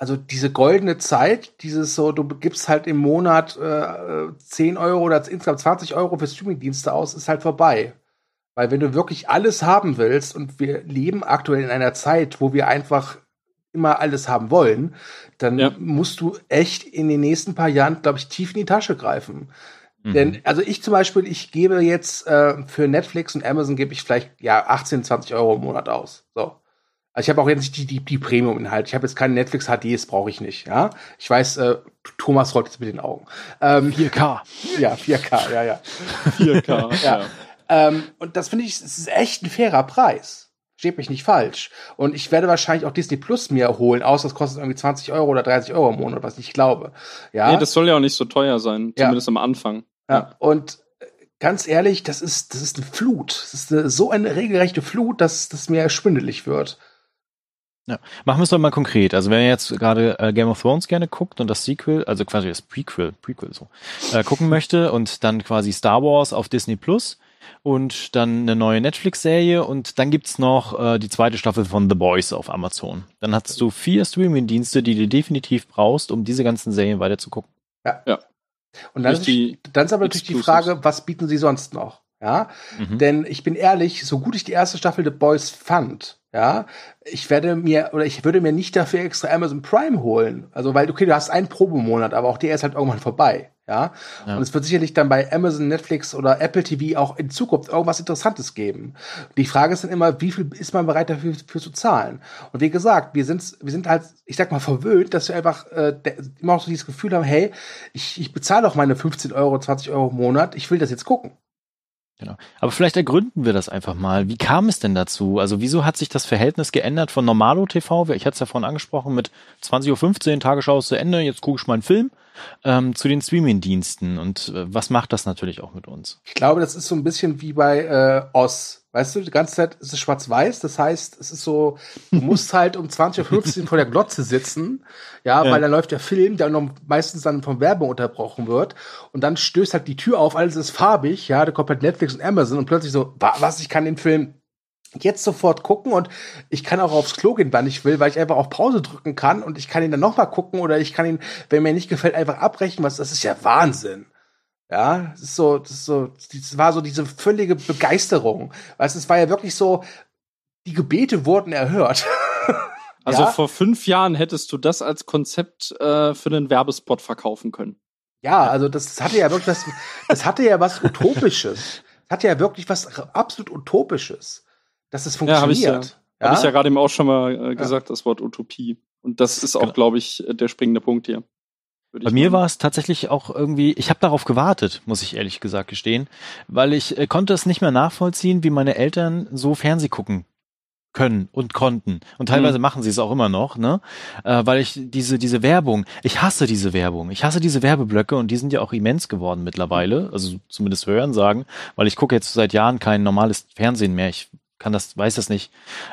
also diese goldene Zeit, dieses so, du gibst halt im Monat äh, 10 Euro oder insgesamt 20 Euro für Streamingdienste aus, ist halt vorbei. Weil wenn du wirklich alles haben willst und wir leben aktuell in einer Zeit, wo wir einfach immer alles haben wollen, dann ja. musst du echt in den nächsten paar Jahren, glaube ich, tief in die Tasche greifen. Mhm. Denn, also ich zum Beispiel, ich gebe jetzt äh, für Netflix und Amazon gebe ich vielleicht ja 18, 20 Euro im Monat aus. So. Also ich habe auch jetzt nicht die, die, die Premium-Inhalte. Ich habe jetzt keine Netflix HDs, brauche ich nicht. Ja, ich weiß, äh, Thomas rollt jetzt mit den Augen. Ähm, 4K. Ja, 4K, ja, ja. 4K, ja. ja. Ähm, und das finde ich, es ist echt ein fairer Preis. Steht mich nicht falsch. Und ich werde wahrscheinlich auch Disney Plus mir holen, außer es kostet irgendwie 20 Euro oder 30 Euro im Monat, was ich glaube. Ja. Nee, das soll ja auch nicht so teuer sein, zumindest ja. am Anfang. Ja. ja. Und ganz ehrlich, das ist, das ist eine Flut. Das ist eine, so eine regelrechte Flut, dass das mir schwindelig wird. Ja. Machen wir es doch mal konkret. Also wenn ihr jetzt gerade äh, Game of Thrones gerne guckt und das Sequel, also quasi das Prequel, Prequel so, äh, gucken möchte und dann quasi Star Wars auf Disney Plus und dann eine neue Netflix-Serie und dann gibt's noch äh, die zweite Staffel von The Boys auf Amazon. Dann hast du vier Streaming-Dienste, die du definitiv brauchst, um diese ganzen Serien weiter zu gucken. Ja. ja. Und dann, ist, die, dann ist aber natürlich die Frage, was bieten sie sonst noch? Ja, mhm. denn ich bin ehrlich, so gut ich die erste Staffel The Boys fand, ja, ich werde mir oder ich würde mir nicht dafür extra Amazon Prime holen. Also, weil, okay, du hast einen Probemonat, aber auch der ist halt irgendwann vorbei. Ja? ja. Und es wird sicherlich dann bei Amazon, Netflix oder Apple TV auch in Zukunft irgendwas Interessantes geben. Die Frage ist dann immer, wie viel ist man bereit dafür für zu zahlen? Und wie gesagt, wir sind, wir sind halt, ich sag mal, verwöhnt, dass wir einfach äh, immer auch so dieses Gefühl haben, hey, ich, ich bezahle doch meine 15 Euro, 20 Euro im Monat, ich will das jetzt gucken. Genau. Aber vielleicht ergründen wir das einfach mal. Wie kam es denn dazu? Also wieso hat sich das Verhältnis geändert von Normalo TV, ich hatte es ja vorhin angesprochen, mit 20.15 Uhr, Tagesschau ist zu Ende, jetzt gucke ich mal einen Film, ähm, zu den Streaming-Diensten. Und äh, was macht das natürlich auch mit uns? Ich glaube, das ist so ein bisschen wie bei äh, Oz. Weißt du, die ganze Zeit ist es schwarz-weiß, das heißt, es ist so, du musst halt um 20.15 Uhr vor der Glotze sitzen, ja, ja, weil dann läuft der Film, der noch meistens dann von Werbung unterbrochen wird und dann stößt halt die Tür auf, alles ist farbig, ja, da kommt halt Netflix und Amazon und plötzlich so, was, ich kann den Film jetzt sofort gucken und ich kann auch aufs Klo gehen, wann ich will, weil ich einfach auf Pause drücken kann und ich kann ihn dann nochmal gucken oder ich kann ihn, wenn mir nicht gefällt, einfach abbrechen, was, das ist ja Wahnsinn. Ja, das ist so, das ist so, das war so diese völlige Begeisterung. Weißt es war ja wirklich so, die Gebete wurden erhört. Also ja? vor fünf Jahren hättest du das als Konzept äh, für einen Werbespot verkaufen können. Ja, also das hatte ja wirklich was, das hatte ja was Utopisches. Das hatte ja wirklich was absolut Utopisches, dass es funktioniert. Ja, habe ich ja, ja? Hab ich ja gerade eben auch schon mal äh, gesagt, ja. das Wort Utopie. Und das ist auch, genau. glaube ich, der springende Punkt hier. Bei mir war es tatsächlich auch irgendwie, ich habe darauf gewartet, muss ich ehrlich gesagt gestehen, weil ich äh, konnte es nicht mehr nachvollziehen, wie meine Eltern so Fernseh gucken können und konnten. Und teilweise mhm. machen sie es auch immer noch, ne? Äh, weil ich diese, diese Werbung, ich hasse diese Werbung. Ich hasse diese Werbeblöcke und die sind ja auch immens geworden mittlerweile. Also zumindest hören sagen, weil ich gucke jetzt seit Jahren kein normales Fernsehen mehr. Ich kann das, weiß das nicht.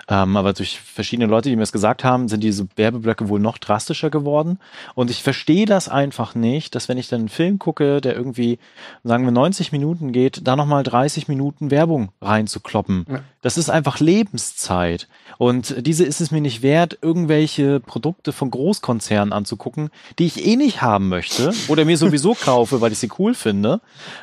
Ähm, aber durch verschiedene Leute, die mir das gesagt haben, sind diese Werbeblöcke wohl noch drastischer geworden. Und ich verstehe das einfach nicht, dass wenn ich dann einen Film gucke, der irgendwie, sagen wir, 90 Minuten geht, da nochmal 30 Minuten Werbung reinzukloppen. Ja. Das ist einfach Lebenszeit. Und diese ist es mir nicht wert, irgendwelche Produkte von Großkonzernen anzugucken, die ich eh nicht haben möchte oder mir sowieso kaufe, weil ich sie cool finde.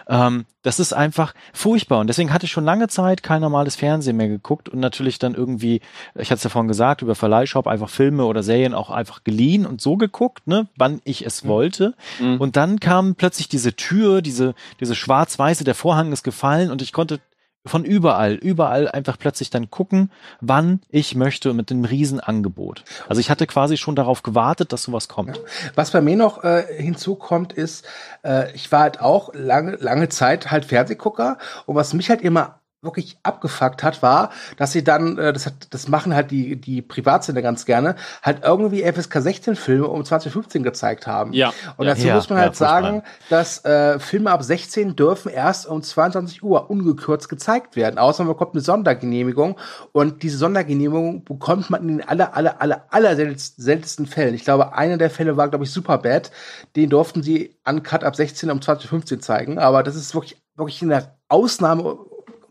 Ähm, das ist einfach furchtbar. Und deswegen hatte ich schon lange Zeit kein normales Fernsehen mehr geguckt und natürlich dann irgendwie, ich hatte es ja vorhin gesagt, über Verleihshop einfach Filme oder Serien auch einfach geliehen und so geguckt, ne, wann ich es mhm. wollte. Mhm. Und dann kam plötzlich diese Tür, diese, diese schwarz-weiße, der Vorhang ist gefallen und ich konnte von überall, überall einfach plötzlich dann gucken, wann ich möchte mit dem Riesenangebot. Also ich hatte quasi schon darauf gewartet, dass sowas kommt. Was bei mir noch äh, hinzukommt, ist, äh, ich war halt auch lange, lange Zeit halt Fernsehgucker und was mich halt immer wirklich abgefuckt hat, war, dass sie dann, äh, das, hat, das machen halt die, die Privatsender ganz gerne, halt irgendwie FSK 16 Filme um 2015 gezeigt haben. Ja. Und dazu ja, muss man halt ja, sagen, dass äh, Filme ab 16 dürfen erst um 22 Uhr ungekürzt gezeigt werden, außer man bekommt eine Sondergenehmigung und diese Sondergenehmigung bekommt man in den aller, aller, aller, aller seltensten Fällen. Ich glaube, einer der Fälle war, glaube ich, Superbad. Den durften sie uncut ab 16 um 2015 zeigen, aber das ist wirklich, wirklich eine Ausnahme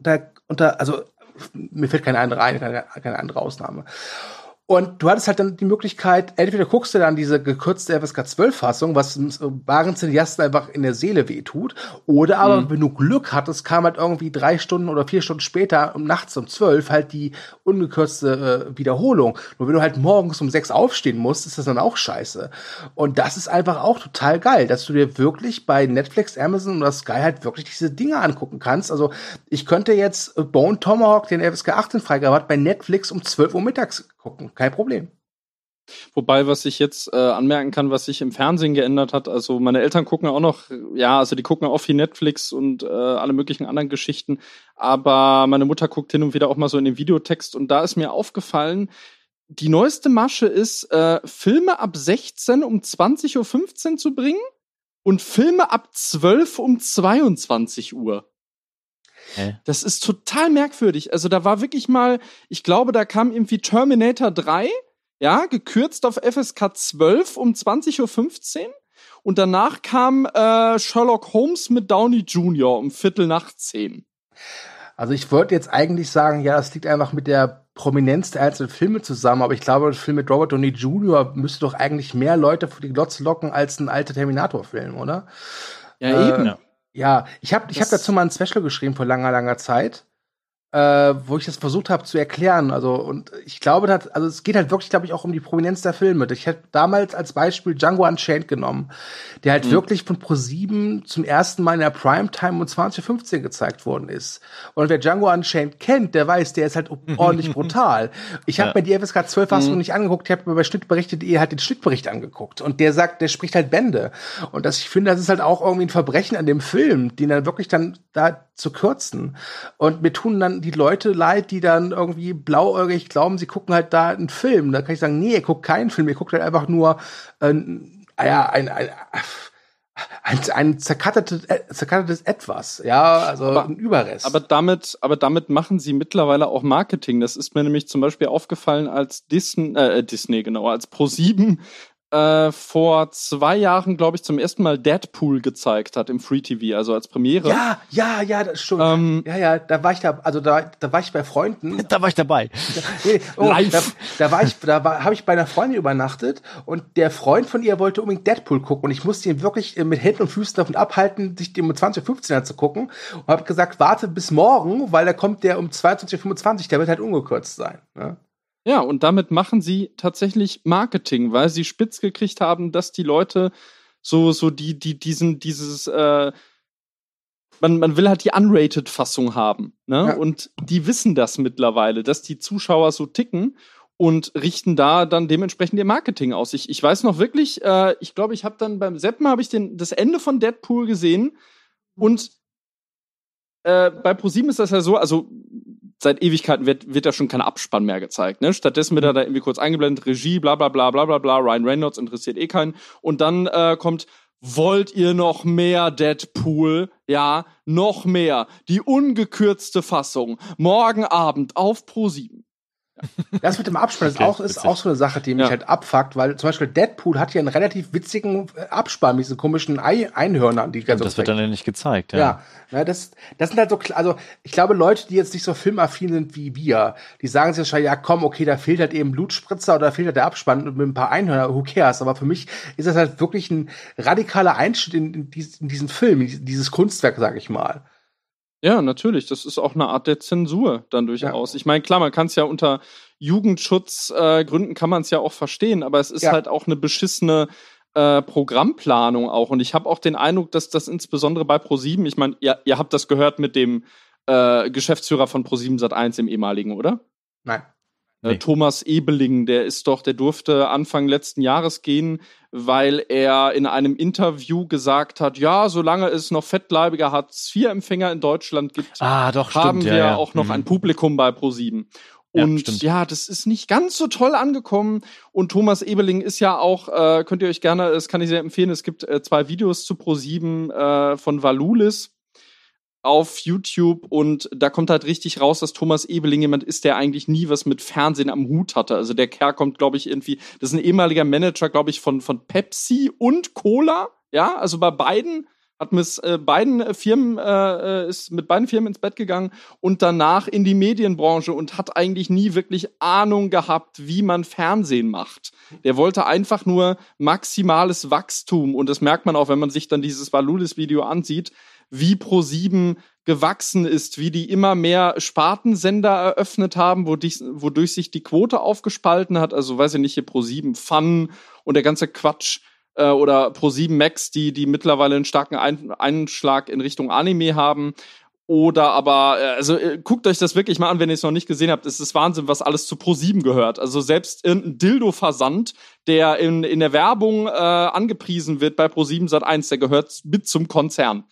unter, unter also mir fällt keine andere ein, keine, keine andere Ausnahme. Und du hattest halt dann die Möglichkeit, entweder guckst du dann diese gekürzte FSK 12 Fassung, was wahren Cineasten einfach in der Seele wehtut, oder aber, mhm. wenn du Glück hattest, kam halt irgendwie drei Stunden oder vier Stunden später, um nachts um zwölf, halt die ungekürzte äh, Wiederholung. Nur wenn du halt morgens um sechs aufstehen musst, ist das dann auch scheiße. Und das ist einfach auch total geil, dass du dir wirklich bei Netflix, Amazon oder Sky halt wirklich diese Dinge angucken kannst. Also ich könnte jetzt Bone Tomahawk, den FSK 18 Freigabe hat, bei Netflix um 12 Uhr mittags gucken. Kein Problem. Wobei, was ich jetzt äh, anmerken kann, was sich im Fernsehen geändert hat, also meine Eltern gucken auch noch, ja, also die gucken auch viel Netflix und äh, alle möglichen anderen Geschichten, aber meine Mutter guckt hin und wieder auch mal so in den Videotext und da ist mir aufgefallen, die neueste Masche ist, äh, Filme ab 16 um 20.15 Uhr zu bringen und Filme ab 12 um 22 Uhr. Hä? Das ist total merkwürdig. Also da war wirklich mal, ich glaube, da kam irgendwie Terminator 3, ja, gekürzt auf FSK 12 um 20.15 Uhr. Und danach kam äh, Sherlock Holmes mit Downey Jr. um Viertel nach zehn. Also ich wollte jetzt eigentlich sagen, ja, das liegt einfach mit der Prominenz der einzelnen Filme zusammen, aber ich glaube, der Film mit Robert Downey Jr. müsste doch eigentlich mehr Leute vor die Glotze locken als ein alter Terminator-Film, oder? Ja, äh, eben. Ja, ich habe ich hab dazu mal ein Special geschrieben vor langer, langer Zeit äh, wo ich das versucht habe zu erklären. Also, und ich glaube, das, also es geht halt wirklich, glaube ich, auch um die Prominenz der Filme. Ich hätte damals als Beispiel Django Unchained genommen, der halt mhm. wirklich von Pro7 zum ersten Mal in der Primetime um 20.15 gezeigt worden ist. Und wer Django Unchained kennt, der weiß, der ist halt ordentlich brutal. Ich habe ja. mir die FSK 12 Fassung mhm. nicht angeguckt, ich habe mir bei Schnittberichte.de halt den Schnittbericht angeguckt. Und der sagt, der spricht halt Bände. Und das, ich finde, das ist halt auch irgendwie ein Verbrechen an dem Film, den dann wirklich dann da zu kürzen. Und mir tun dann die Leute leid, die dann irgendwie blauäugig glauben, sie gucken halt da einen Film. Da kann ich sagen, nee, ihr guckt keinen Film, ihr guckt halt einfach nur, äh, ja, ein, ein, ein, ein zerkattertes, äh, zerkattertes Etwas, ja, also aber, ein Überrest. Aber damit, aber damit machen sie mittlerweile auch Marketing. Das ist mir nämlich zum Beispiel aufgefallen, als Disney, äh, Disney genau, als Pro7 äh, vor zwei Jahren, glaube ich, zum ersten Mal Deadpool gezeigt hat im Free TV, also als Premiere. Ja, ja, ja, das schon. Ähm, ja, ja, da war ich da, also da, da war ich bei Freunden. da war ich dabei. Nee, oh, Live. Da, da, war ich, da war, habe ich bei einer Freundin übernachtet und der Freund von ihr wollte unbedingt Deadpool gucken und ich musste ihn wirklich äh, mit Händen und Füßen davon abhalten, sich den um 20.15 Uhr zu gucken und habe gesagt, warte bis morgen, weil da kommt der um 22.25 Uhr, der wird halt ungekürzt sein. Ne? Ja, und damit machen sie tatsächlich Marketing, weil sie spitz gekriegt haben, dass die Leute so, so die, die, diesen, dieses, äh, man, man will halt die Unrated-Fassung haben. Ne? Ja. Und die wissen das mittlerweile, dass die Zuschauer so ticken und richten da dann dementsprechend ihr Marketing aus. Ich, ich weiß noch wirklich, äh, ich glaube, ich habe dann beim Seppen habe ich den, das Ende von Deadpool gesehen und äh, bei ProSieben ist das ja so, also seit Ewigkeiten wird, wird da schon kein Abspann mehr gezeigt. Ne? Stattdessen wird er da irgendwie kurz eingeblendet, Regie, bla bla bla bla bla bla, Ryan Reynolds interessiert eh keinen. Und dann äh, kommt, wollt ihr noch mehr Deadpool? Ja, noch mehr. Die ungekürzte Fassung. Morgen Abend auf Pro 7. Das mit dem Abspann ist, okay, auch, ist auch so eine Sache, die mich ja. halt abfuckt, weil zum Beispiel Deadpool hat ja einen relativ witzigen äh, Abspann mit diesen komischen Ei Einhörnern, die ganz Das wird dann ja nicht gezeigt, ja. Ja, ja das, das sind halt so, also ich glaube, Leute, die jetzt nicht so filmaffin sind wie wir, die sagen sich wahrscheinlich, ja komm, okay, da fehlt halt eben Blutspritzer oder da fehlt halt der Abspann mit ein paar Einhörner, who cares? Aber für mich ist das halt wirklich ein radikaler Einschnitt in, in, in diesen Film, in dieses Kunstwerk, sag ich mal. Ja, natürlich. Das ist auch eine Art der Zensur dann durchaus. Ja. Ich meine, klar, man kann es ja unter Jugendschutzgründen äh, kann man es ja auch verstehen, aber es ist ja. halt auch eine beschissene äh, Programmplanung auch. Und ich habe auch den Eindruck, dass das insbesondere bei Pro7, ich meine, ihr, ihr habt das gehört mit dem äh, Geschäftsführer von Pro7 Sat1 im ehemaligen, oder? Nein. Äh, nee. Thomas Ebeling, der ist doch, der durfte Anfang letzten Jahres gehen, weil er in einem Interview gesagt hat, ja, solange es noch fettleibige Hartz-IV-Empfänger in Deutschland gibt, ah, doch, haben stimmt, wir ja, ja. auch noch mhm. ein Publikum bei ProSieben. Und ja, ja, das ist nicht ganz so toll angekommen. Und Thomas Ebeling ist ja auch, äh, könnt ihr euch gerne, das kann ich sehr empfehlen, es gibt äh, zwei Videos zu ProSieben äh, von Valulis auf YouTube und da kommt halt richtig raus, dass Thomas Ebeling jemand ist, der eigentlich nie was mit Fernsehen am Hut hatte. Also der Kerl kommt, glaube ich, irgendwie, das ist ein ehemaliger Manager, glaube ich, von, von Pepsi und Cola. Ja, also bei beiden hat mit äh, beiden Firmen, äh, ist mit beiden Firmen ins Bett gegangen und danach in die Medienbranche und hat eigentlich nie wirklich Ahnung gehabt, wie man Fernsehen macht. Der wollte einfach nur maximales Wachstum und das merkt man auch, wenn man sich dann dieses Valulis-Video ansieht wie Pro7 gewachsen ist, wie die immer mehr Spartensender eröffnet haben, wodurch, wodurch sich die Quote aufgespalten hat. Also weiß ich nicht, hier Pro7 Fun und der ganze Quatsch äh, oder Pro7 Max, die, die mittlerweile einen starken Ein Einschlag in Richtung Anime haben. oder aber, äh, also äh, guckt euch das wirklich mal an, wenn ihr es noch nicht gesehen habt. Es ist Wahnsinn, was alles zu Pro7 gehört. Also selbst irgendein Dildo-Versand, der in, in der Werbung äh, angepriesen wird bei Pro7 Sat 1, der gehört mit zum Konzern.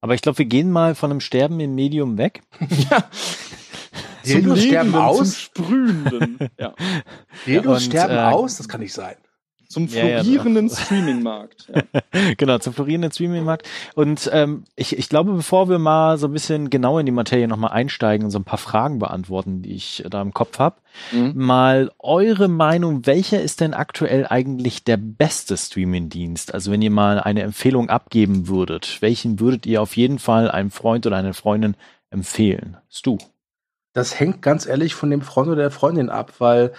Aber ich glaube, wir gehen mal von einem Sterben im Medium weg. ja. Dildos sterben aus? Zum Sprühenden. ja. Dildos sterben äh, aus? Das kann nicht sein. Zum florierenden ja, ja, Streaming-Markt. Ja. genau, zum florierenden Streaming-Markt. Und ähm, ich, ich glaube, bevor wir mal so ein bisschen genau in die Materie nochmal einsteigen und so ein paar Fragen beantworten, die ich da im Kopf habe, mhm. mal eure Meinung, welcher ist denn aktuell eigentlich der beste Streaming-Dienst? Also wenn ihr mal eine Empfehlung abgeben würdet, welchen würdet ihr auf jeden Fall einem Freund oder einer Freundin empfehlen? Stu. Das hängt ganz ehrlich von dem Freund oder der Freundin ab, weil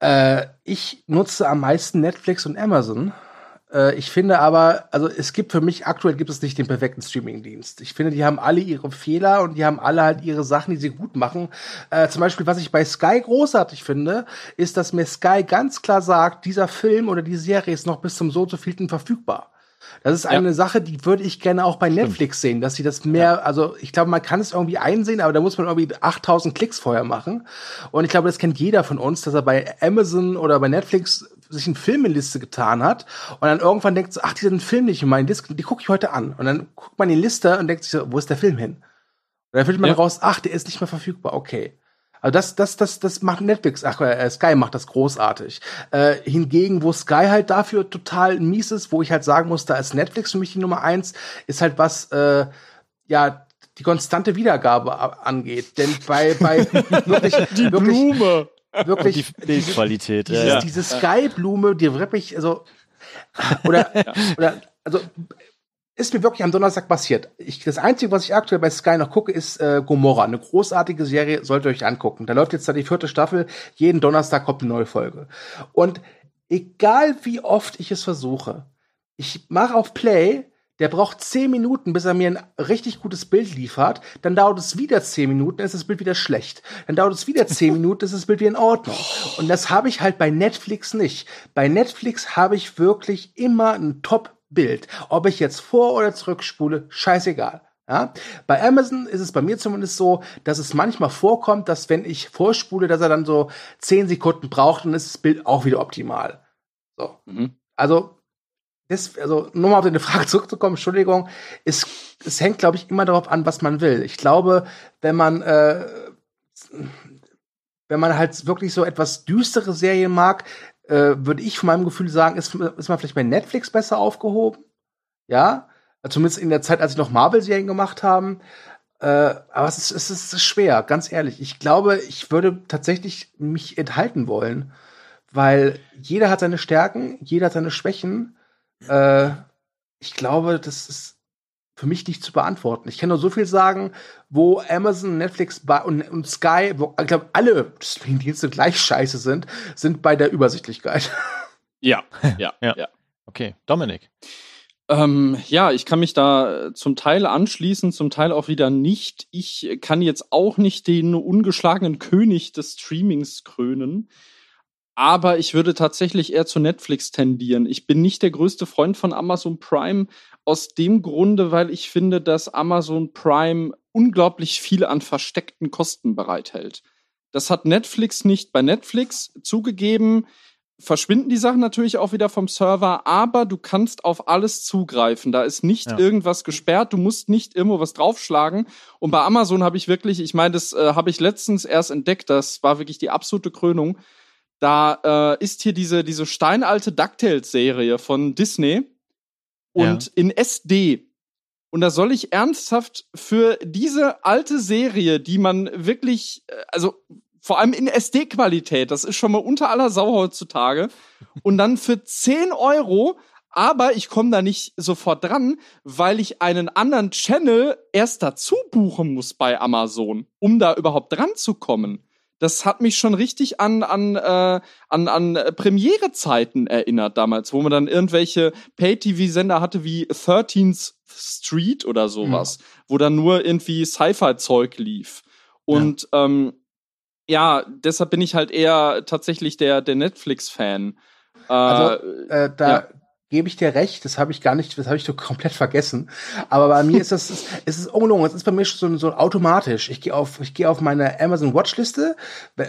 äh, ich nutze am meisten Netflix und Amazon. Äh, ich finde aber, also es gibt für mich aktuell gibt es nicht den perfekten Streamingdienst. Ich finde, die haben alle ihre Fehler und die haben alle halt ihre Sachen, die sie gut machen. Äh, zum Beispiel, was ich bei Sky großartig finde, ist, dass mir Sky ganz klar sagt, dieser Film oder die Serie ist noch bis zum so zu vielten verfügbar. Das ist eine ja. Sache, die würde ich gerne auch bei Netflix Stimmt. sehen, dass sie das mehr, ja. also ich glaube, man kann es irgendwie einsehen, aber da muss man irgendwie 8000 Klicks vorher machen. Und ich glaube, das kennt jeder von uns, dass er bei Amazon oder bei Netflix sich eine Filmeliste getan hat und dann irgendwann denkt so, ach, diesen Film nicht in meinen Disc, die gucke ich heute an. Und dann guckt man in die Liste und denkt sich so, wo ist der Film hin? Und dann findet man ja. raus, ach, der ist nicht mehr verfügbar, okay. Also das, das, das, das macht Netflix, ach, äh, Sky macht das großartig. Äh, hingegen, wo Sky halt dafür total mies ist, wo ich halt sagen muss, da ist Netflix für mich die Nummer eins, ist halt was, äh, ja, die konstante Wiedergabe angeht. Denn bei, bei wirklich, die wirklich, Blume. wirklich die Bildqualität. Diese, ja. diese Sky-Blume, die wirklich, also oder, ja. oder also ist mir wirklich am Donnerstag passiert. Ich, das Einzige, was ich aktuell bei Sky noch gucke, ist äh, Gomorra. Eine großartige Serie, solltet ihr euch angucken. Da läuft jetzt da die vierte Staffel. Jeden Donnerstag kommt eine neue Folge. Und egal wie oft ich es versuche, ich mache auf Play, der braucht zehn Minuten, bis er mir ein richtig gutes Bild liefert. Dann dauert es wieder zehn Minuten, ist das Bild wieder schlecht. Dann dauert es wieder zehn Minuten, ist das Bild wieder in Ordnung. Und das habe ich halt bei Netflix nicht. Bei Netflix habe ich wirklich immer ein Top Bild. Ob ich jetzt vor- oder zurückspule, scheißegal. Ja? Bei Amazon ist es bei mir zumindest so, dass es manchmal vorkommt, dass wenn ich vorspule, dass er dann so zehn Sekunden braucht, dann ist das Bild auch wieder optimal. So. Mhm. Also, das, also nur mal auf deine Frage zurückzukommen, Entschuldigung, es, es hängt, glaube ich, immer darauf an, was man will. Ich glaube, wenn man äh, wenn man halt wirklich so etwas düstere Serien mag, äh, würde ich von meinem Gefühl sagen, ist, ist man vielleicht bei Netflix besser aufgehoben. Ja, zumindest in der Zeit, als sie noch Marvel-Serien gemacht haben. Äh, aber es ist, es ist schwer, ganz ehrlich. Ich glaube, ich würde tatsächlich mich enthalten wollen, weil jeder hat seine Stärken, jeder hat seine Schwächen. Äh, ich glaube, das ist für mich nicht zu beantworten. Ich kann nur so viel sagen, wo Amazon, Netflix und, und Sky, wo ich glaube, alle Streamingdienste gleich scheiße sind, sind bei der Übersichtlichkeit. Ja, ja, ja. ja. Okay, Dominik. Ähm, ja, ich kann mich da zum Teil anschließen, zum Teil auch wieder nicht. Ich kann jetzt auch nicht den ungeschlagenen König des Streamings krönen. Aber ich würde tatsächlich eher zu Netflix tendieren. Ich bin nicht der größte Freund von Amazon Prime, aus dem Grunde, weil ich finde, dass Amazon Prime unglaublich viel an versteckten Kosten bereithält. Das hat Netflix nicht. Bei Netflix zugegeben, verschwinden die Sachen natürlich auch wieder vom Server, aber du kannst auf alles zugreifen. Da ist nicht ja. irgendwas gesperrt, du musst nicht irgendwo was draufschlagen. Und bei Amazon habe ich wirklich, ich meine, das äh, habe ich letztens erst entdeckt, das war wirklich die absolute Krönung. Da äh, ist hier diese, diese steinalte DuckTales-Serie von Disney und ja. in SD. Und da soll ich ernsthaft für diese alte Serie, die man wirklich, äh, also vor allem in SD-Qualität, das ist schon mal unter aller Sau heutzutage, und dann für 10 Euro, aber ich komme da nicht sofort dran, weil ich einen anderen Channel erst dazu buchen muss bei Amazon, um da überhaupt dran zu kommen das hat mich schon richtig an an äh, an an Premiere-Zeiten erinnert damals, wo man dann irgendwelche Pay-TV-Sender hatte wie 13th Street oder sowas, mhm. wo dann nur irgendwie Sci-Fi-Zeug lief. Und ja. ähm, ja, deshalb bin ich halt eher tatsächlich der der Netflix-Fan. Äh, also äh, da ja. Gebe ich dir recht, das habe ich gar nicht, das habe ich so komplett vergessen. Aber bei mir ist das, es ist ungelungen, es ist bei mir schon so, so automatisch. Ich gehe auf, ich gehe auf meine Amazon Watchliste,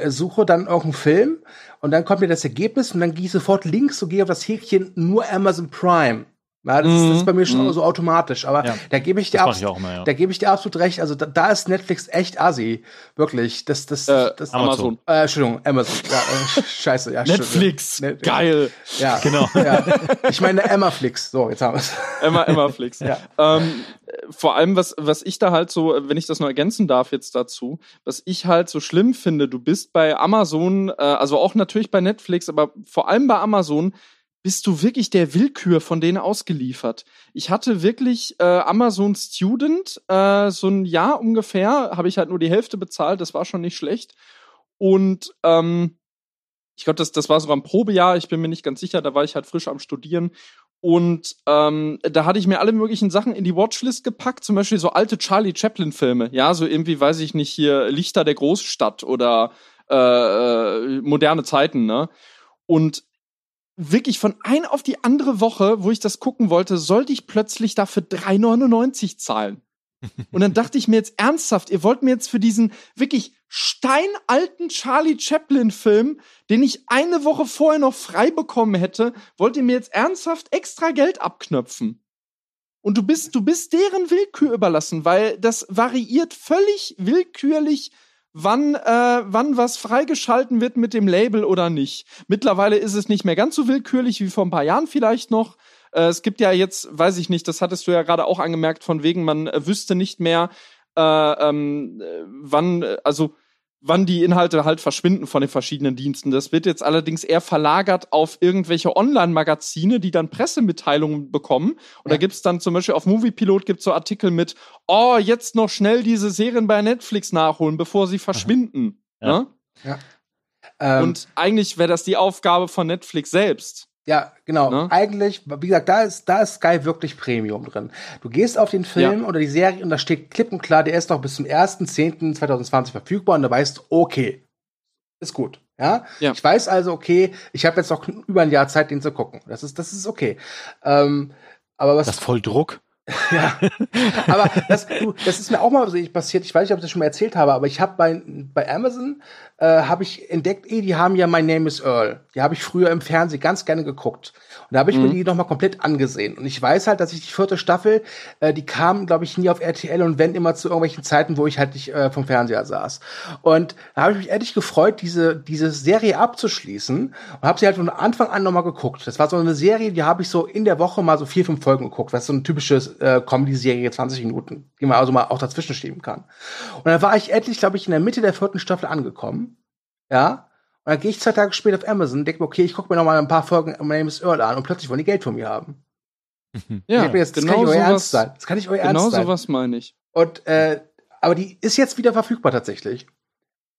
suche dann irgendeinen Film und dann kommt mir das Ergebnis und dann gehe ich sofort links und gehe auf das Häkchen nur Amazon Prime. Ja, das, mhm. ist, ist bei mir schon mhm. so automatisch. Aber ja, da gebe ich dir absolut, ja. da gebe ich dir absolut recht. Also da, da ist Netflix echt assi, wirklich. Das, das, äh, das Amazon. Äh, Entschuldigung, Amazon. Ja, äh, scheiße, ja. Netflix, Net geil. Ja, genau. Ja. Ich meine Emmaflix. So, jetzt haben wir es. Emma, Emmaflix. ja. Ähm, vor allem, was, was ich da halt so, wenn ich das noch ergänzen darf jetzt dazu, was ich halt so schlimm finde, du bist bei Amazon, äh, also auch natürlich bei Netflix, aber vor allem bei Amazon bist du wirklich der Willkür von denen ausgeliefert. Ich hatte wirklich äh, Amazon Student, äh, so ein Jahr ungefähr, habe ich halt nur die Hälfte bezahlt, das war schon nicht schlecht. Und ähm, ich glaube, das, das war sogar ein Probejahr, ich bin mir nicht ganz sicher, da war ich halt frisch am Studieren. Und ähm, da hatte ich mir alle möglichen Sachen in die Watchlist gepackt, zum Beispiel so alte Charlie Chaplin-Filme, ja, so irgendwie, weiß ich nicht, hier Lichter der Großstadt oder äh, äh moderne Zeiten, ne? Und wirklich von ein auf die andere Woche, wo ich das gucken wollte, sollte ich plötzlich dafür 3,99 zahlen. Und dann dachte ich mir jetzt ernsthaft, ihr wollt mir jetzt für diesen wirklich steinalten Charlie Chaplin-Film, den ich eine Woche vorher noch frei bekommen hätte, wollt ihr mir jetzt ernsthaft extra Geld abknöpfen? Und du bist, du bist deren Willkür überlassen, weil das variiert völlig willkürlich wann, äh, wann was freigeschalten wird mit dem Label oder nicht. Mittlerweile ist es nicht mehr ganz so willkürlich wie vor ein paar Jahren vielleicht noch. Äh, es gibt ja jetzt, weiß ich nicht, das hattest du ja gerade auch angemerkt, von wegen, man äh, wüsste nicht mehr, äh, ähm, äh, wann, äh, also wann die Inhalte halt verschwinden von den verschiedenen Diensten. Das wird jetzt allerdings eher verlagert auf irgendwelche Online-Magazine, die dann Pressemitteilungen bekommen. Und ja. da gibt's dann zum Beispiel auf Moviepilot gibt's so Artikel mit, oh, jetzt noch schnell diese Serien bei Netflix nachholen, bevor sie verschwinden. Ja. Ne? ja. Ähm, Und eigentlich wäre das die Aufgabe von Netflix selbst. Ja, genau. Ne? Eigentlich, wie gesagt, da ist, da ist Sky wirklich Premium drin. Du gehst auf den Film ja. oder die Serie und da steht klipp und klar, der ist noch bis zum 1.10.2020 verfügbar und da weißt, okay, ist gut. Ja? ja. Ich weiß also, okay, ich habe jetzt noch über ein Jahr Zeit, den zu gucken. Das ist, das ist okay. Ähm, aber was. Das ist voll Druck. ja, aber das, du, das ist mir auch mal passiert. Ich weiß nicht, ob ich das schon mal erzählt habe, aber ich habe bei, bei Amazon äh, habe ich entdeckt, eh, die haben ja My Name is Earl. Die habe ich früher im Fernsehen ganz gerne geguckt. Und da habe ich mhm. mir die nochmal komplett angesehen. Und ich weiß halt, dass ich die vierte Staffel, äh, die kam, glaube ich, nie auf RTL und wenn immer zu irgendwelchen Zeiten, wo ich halt nicht äh, vom Fernseher saß. Und da habe ich mich ehrlich gefreut, diese, diese Serie abzuschließen und habe sie halt von Anfang an nochmal geguckt. Das war so eine Serie, die habe ich so in der Woche mal so vier, fünf Folgen geguckt. Was so ein typisches äh, Comedy-Serie, 20 Minuten, die man also mal auch dazwischen schieben kann. Und dann war ich endlich, glaube ich, in der Mitte der vierten Staffel angekommen. Ja. Und dann gehe ich zwei Tage später auf Amazon und denke mir, okay, ich gucke mir noch mal ein paar Folgen My Name is Earl an und plötzlich wollen die Geld von mir haben. Ja, mir, das, das genau kann nicht euer Ernst sein. Das kann nicht euer genau Ernst sein. Genau sowas meine ich. Und, äh, aber die ist jetzt wieder verfügbar tatsächlich.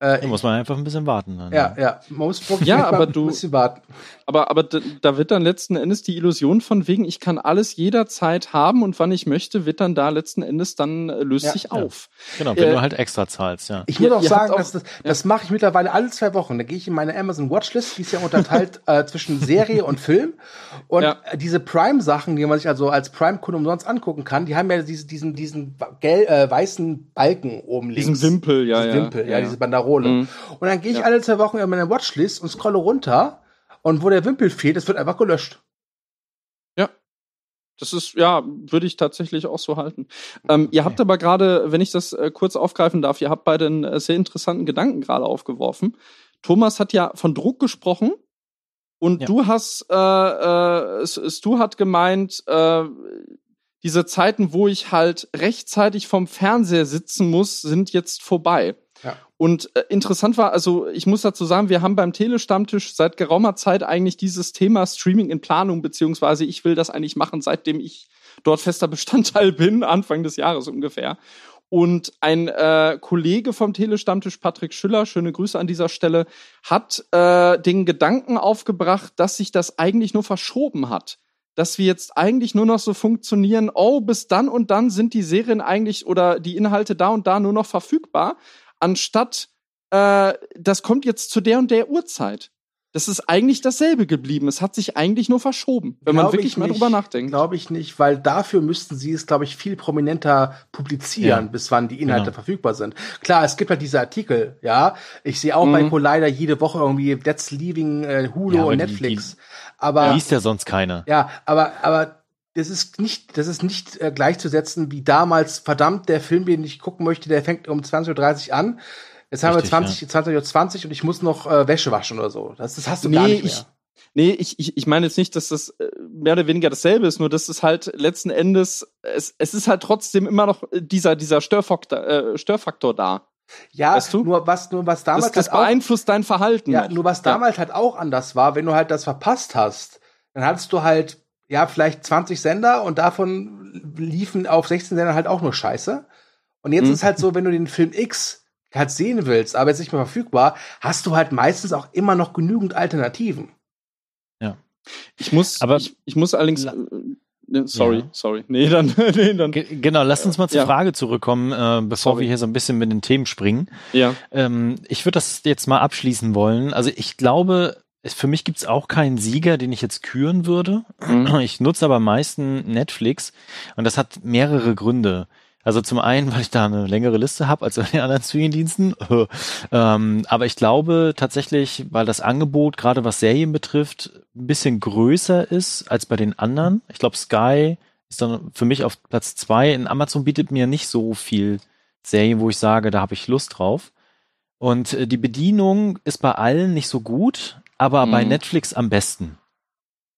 Äh, da muss man einfach ein bisschen warten. Dann, ja, ja, man muss wirklich ja, aber ein du, bisschen warten. Aber, aber da wird dann letzten Endes die Illusion von wegen, ich kann alles jederzeit haben und wann ich möchte, wird dann da letzten Endes dann äh, löst ja, sich ja. auf. Genau, wenn äh, du halt extra zahlst, ja. Ich muss auch sagen, auch, das, das, das mache ich mittlerweile alle zwei Wochen. Da gehe ich in meine Amazon Watchlist, die ist ja unterteilt äh, zwischen Serie und Film. Und diese Prime-Sachen, die man sich also als Prime-Kunde umsonst angucken kann, die haben ja diese, diesen, diesen gel, äh, weißen Balken oben links. Diesen Wimpel, ja. Diesen Wimpel, ja, diese Banderole. Parole. Mhm. Und dann gehe ich ja. alle zwei Wochen in meine Watchlist und scrolle runter und wo der Wimpel fehlt, es wird einfach gelöscht. Ja. Das ist, ja, würde ich tatsächlich auch so halten. Ähm, okay. Ihr habt aber gerade, wenn ich das äh, kurz aufgreifen darf, ihr habt beide einen äh, sehr interessanten Gedanken gerade aufgeworfen. Thomas hat ja von Druck gesprochen und ja. du hast, äh, äh, Stu hat gemeint, äh, diese Zeiten, wo ich halt rechtzeitig vom Fernseher sitzen muss, sind jetzt vorbei. Und äh, interessant war, also ich muss dazu sagen, wir haben beim Telestammtisch seit geraumer Zeit eigentlich dieses Thema Streaming in Planung, beziehungsweise ich will das eigentlich machen, seitdem ich dort fester Bestandteil bin, Anfang des Jahres ungefähr. Und ein äh, Kollege vom Telestammtisch, Patrick Schüller, schöne Grüße an dieser Stelle, hat äh, den Gedanken aufgebracht, dass sich das eigentlich nur verschoben hat. Dass wir jetzt eigentlich nur noch so funktionieren, oh, bis dann und dann sind die Serien eigentlich oder die Inhalte da und da nur noch verfügbar anstatt äh, das kommt jetzt zu der und der Uhrzeit. das ist eigentlich dasselbe geblieben. Es hat sich eigentlich nur verschoben, wenn man wirklich mal drüber nachdenkt. Glaube ich nicht, weil dafür müssten sie es, glaube ich, viel prominenter publizieren, ja. bis wann die Inhalte genau. verfügbar sind. Klar, es gibt halt diese Artikel, ja. Ich sehe auch mhm. bei Collider jede Woche irgendwie That's Leaving äh, Hulu ja, und Netflix. Die, die, aber liest ja sonst keiner. Ja, aber aber das ist nicht, das ist nicht äh, gleichzusetzen wie damals, verdammt, der Film, den ich gucken möchte, der fängt um 20.30 Uhr an Jetzt haben Richtig, wir 20, ja. 20 Uhr 20 und ich muss noch äh, Wäsche waschen oder so. Das, das hast du nee, gar nicht mehr. Ich, nee, ich, ich, ich meine jetzt nicht, dass das äh, mehr oder weniger dasselbe ist, nur dass es halt letzten Endes, es, es ist halt trotzdem immer noch dieser, dieser Störfaktor, äh, Störfaktor da. Ja, weißt du? nur was, nur was damals. Das, das halt beeinflusst auch, dein Verhalten. Ja, nur was damals ja. halt auch anders war, wenn du halt das verpasst hast, dann hattest du halt, ja, vielleicht 20 Sender und davon liefen auf 16 Sendern halt auch nur Scheiße. Und jetzt mhm. ist halt so, wenn du den Film X halt sehen willst, aber jetzt nicht mehr verfügbar, hast du halt meistens auch immer noch genügend Alternativen. Ja. Ich muss, aber ich, ich muss allerdings, äh, ne, sorry, ja. sorry. Nee, dann, nee, dann. Genau, lass uns mal zur ja. Frage zurückkommen, äh, bevor sorry. wir hier so ein bisschen mit den Themen springen. Ja. Ähm, ich würde das jetzt mal abschließen wollen. Also ich glaube, für mich gibt's auch keinen Sieger, den ich jetzt küren würde. Mhm. Ich nutze aber am meisten Netflix und das hat mehrere Gründe. Also zum einen, weil ich da eine längere Liste habe als bei den anderen Streamingdiensten. ähm, aber ich glaube tatsächlich, weil das Angebot, gerade was Serien betrifft, ein bisschen größer ist als bei den anderen. Ich glaube, Sky ist dann für mich auf Platz zwei. In Amazon bietet mir nicht so viel Serien, wo ich sage, da habe ich Lust drauf. Und äh, die Bedienung ist bei allen nicht so gut, aber mhm. bei Netflix am besten.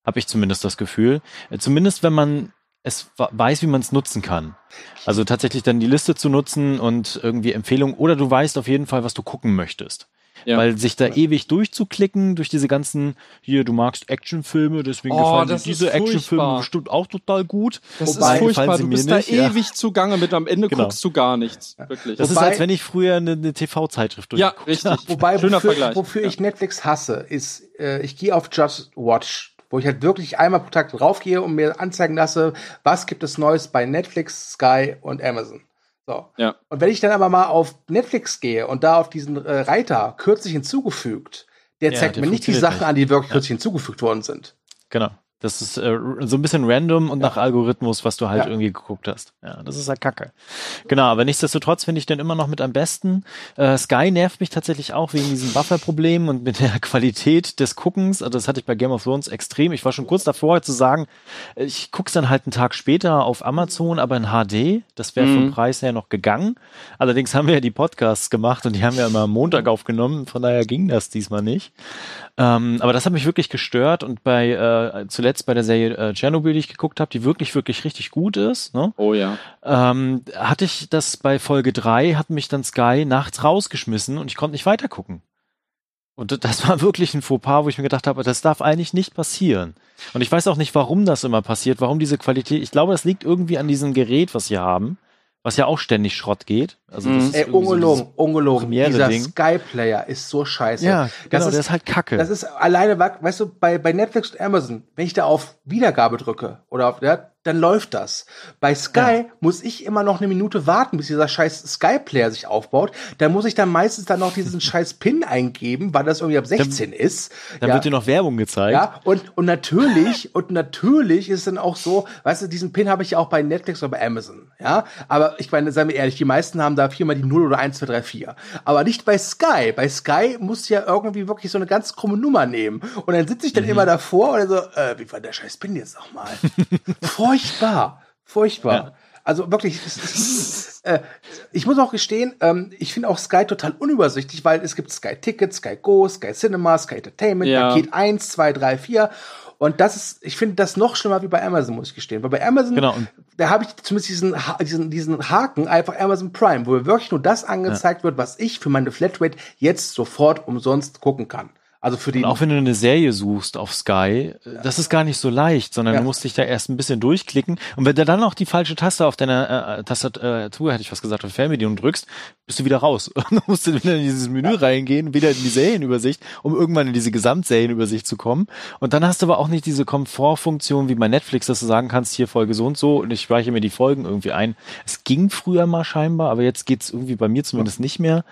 Habe ich zumindest das Gefühl. Äh, zumindest wenn man es weiß, wie man es nutzen kann. Also tatsächlich dann die Liste zu nutzen und irgendwie Empfehlungen oder du weißt auf jeden Fall, was du gucken möchtest. Ja. Weil sich da ewig durchzuklicken durch diese ganzen, hier, du magst Actionfilme, deswegen oh, gefallen dir diese Actionfilme bestimmt auch total gut. Das Wobei, ist furchtbar, du bist da nicht, ewig ja. zugange mit, am Ende genau. guckst du gar nichts. Wirklich. Das Wobei, ist, als wenn ich früher eine, eine TV-Zeitschrift durchgeguckt Ja, richtig. Wobei, Schöner wofür, Vergleich. wofür ich Netflix hasse, ist, äh, ich gehe auf Just Watch wo ich halt wirklich einmal pro Tag draufgehe und mir anzeigen lasse, was gibt es Neues bei Netflix, Sky und Amazon. So. Ja. Und wenn ich dann aber mal auf Netflix gehe und da auf diesen äh, Reiter kürzlich hinzugefügt, der ja, zeigt der mir nicht die Sachen nicht. an, die wirklich ja. kürzlich hinzugefügt worden sind. Genau. Das ist äh, so ein bisschen random und ja. nach Algorithmus, was du halt ja. irgendwie geguckt hast. Ja, das ist halt kacke. Genau, aber nichtsdestotrotz finde ich den immer noch mit am besten. Äh, Sky nervt mich tatsächlich auch wegen diesen Buffer-Problemen und mit der Qualität des Guckens. Also das hatte ich bei Game of Thrones extrem. Ich war schon kurz davor zu sagen, ich guck's dann halt einen Tag später auf Amazon, aber in HD. Das wäre mhm. vom Preis her noch gegangen. Allerdings haben wir ja die Podcasts gemacht und die haben wir immer am Montag aufgenommen. Von daher ging das diesmal nicht. Ähm, aber das hat mich wirklich gestört und bei äh, zuletzt bei der Serie äh, Chernobyl, die ich geguckt habe, die wirklich, wirklich richtig gut ist. Ne? Oh ja. Ähm, hatte ich das bei Folge drei hat mich dann Sky nachts rausgeschmissen und ich konnte nicht weitergucken. Und das war wirklich ein Fauxpas, wo ich mir gedacht habe, das darf eigentlich nicht passieren. Und ich weiß auch nicht, warum das immer passiert, warum diese Qualität. Ich glaube, das liegt irgendwie an diesem Gerät, was sie haben was ja auch ständig Schrott geht. Also das mhm. ist Ey, ungelogen, so ungelogen. Dieser Sky-Player ist so scheiße. Ja, genau, das ist, der ist halt kacke. Das ist alleine, weißt du, bei, bei Netflix und Amazon, wenn ich da auf Wiedergabe drücke oder auf, ja, dann läuft das. Bei Sky ja. muss ich immer noch eine Minute warten, bis dieser scheiß Sky-Player sich aufbaut. Da muss ich dann meistens dann noch diesen scheiß PIN eingeben, weil das irgendwie ab 16 dann, ist. Dann ja. wird dir noch Werbung gezeigt. Ja, und, und natürlich, und natürlich ist es dann auch so, weißt du, diesen PIN habe ich ja auch bei Netflix oder bei Amazon. Ja, aber ich meine, seien wir ehrlich, die meisten haben da viermal die 0 oder 1, 2, 3, 4. Aber nicht bei Sky. Bei Sky muss ja irgendwie wirklich so eine ganz krumme Nummer nehmen. Und dann sitze ich dann mhm. immer davor und so, äh, wie war der scheiß PIN jetzt nochmal? furchtbar, furchtbar. Ja. Also wirklich, äh, ich muss auch gestehen, ähm, ich finde auch Sky total unübersichtlich, weil es gibt Sky Tickets, Sky Go, Sky Cinema, Sky Entertainment, ja. Paket 1, 2, 3, 4. Und das ist, ich finde das noch schlimmer wie bei Amazon, muss ich gestehen. Weil bei Amazon, genau. da habe ich zumindest diesen, diesen, diesen Haken, einfach Amazon Prime, wo mir wirklich nur das angezeigt ja. wird, was ich für meine Flatrate jetzt sofort umsonst gucken kann. Also für die. Und auch wenn du eine Serie suchst auf Sky, ja. das ist gar nicht so leicht, sondern ja. du musst dich da erst ein bisschen durchklicken. Und wenn du dann noch die falsche Taste auf deiner äh, Tastatur, hätte ich was gesagt, auf Fernbedienung drückst, bist du wieder raus. dann musst du wieder in dieses Menü ja. reingehen, wieder in die Serienübersicht, um irgendwann in diese Gesamtserienübersicht zu kommen. Und dann hast du aber auch nicht diese Komfortfunktion wie bei Netflix, dass du sagen kannst, hier Folge so und so und ich speichere mir die Folgen irgendwie ein. Es ging früher mal scheinbar, aber jetzt geht's irgendwie bei mir zumindest nicht mehr.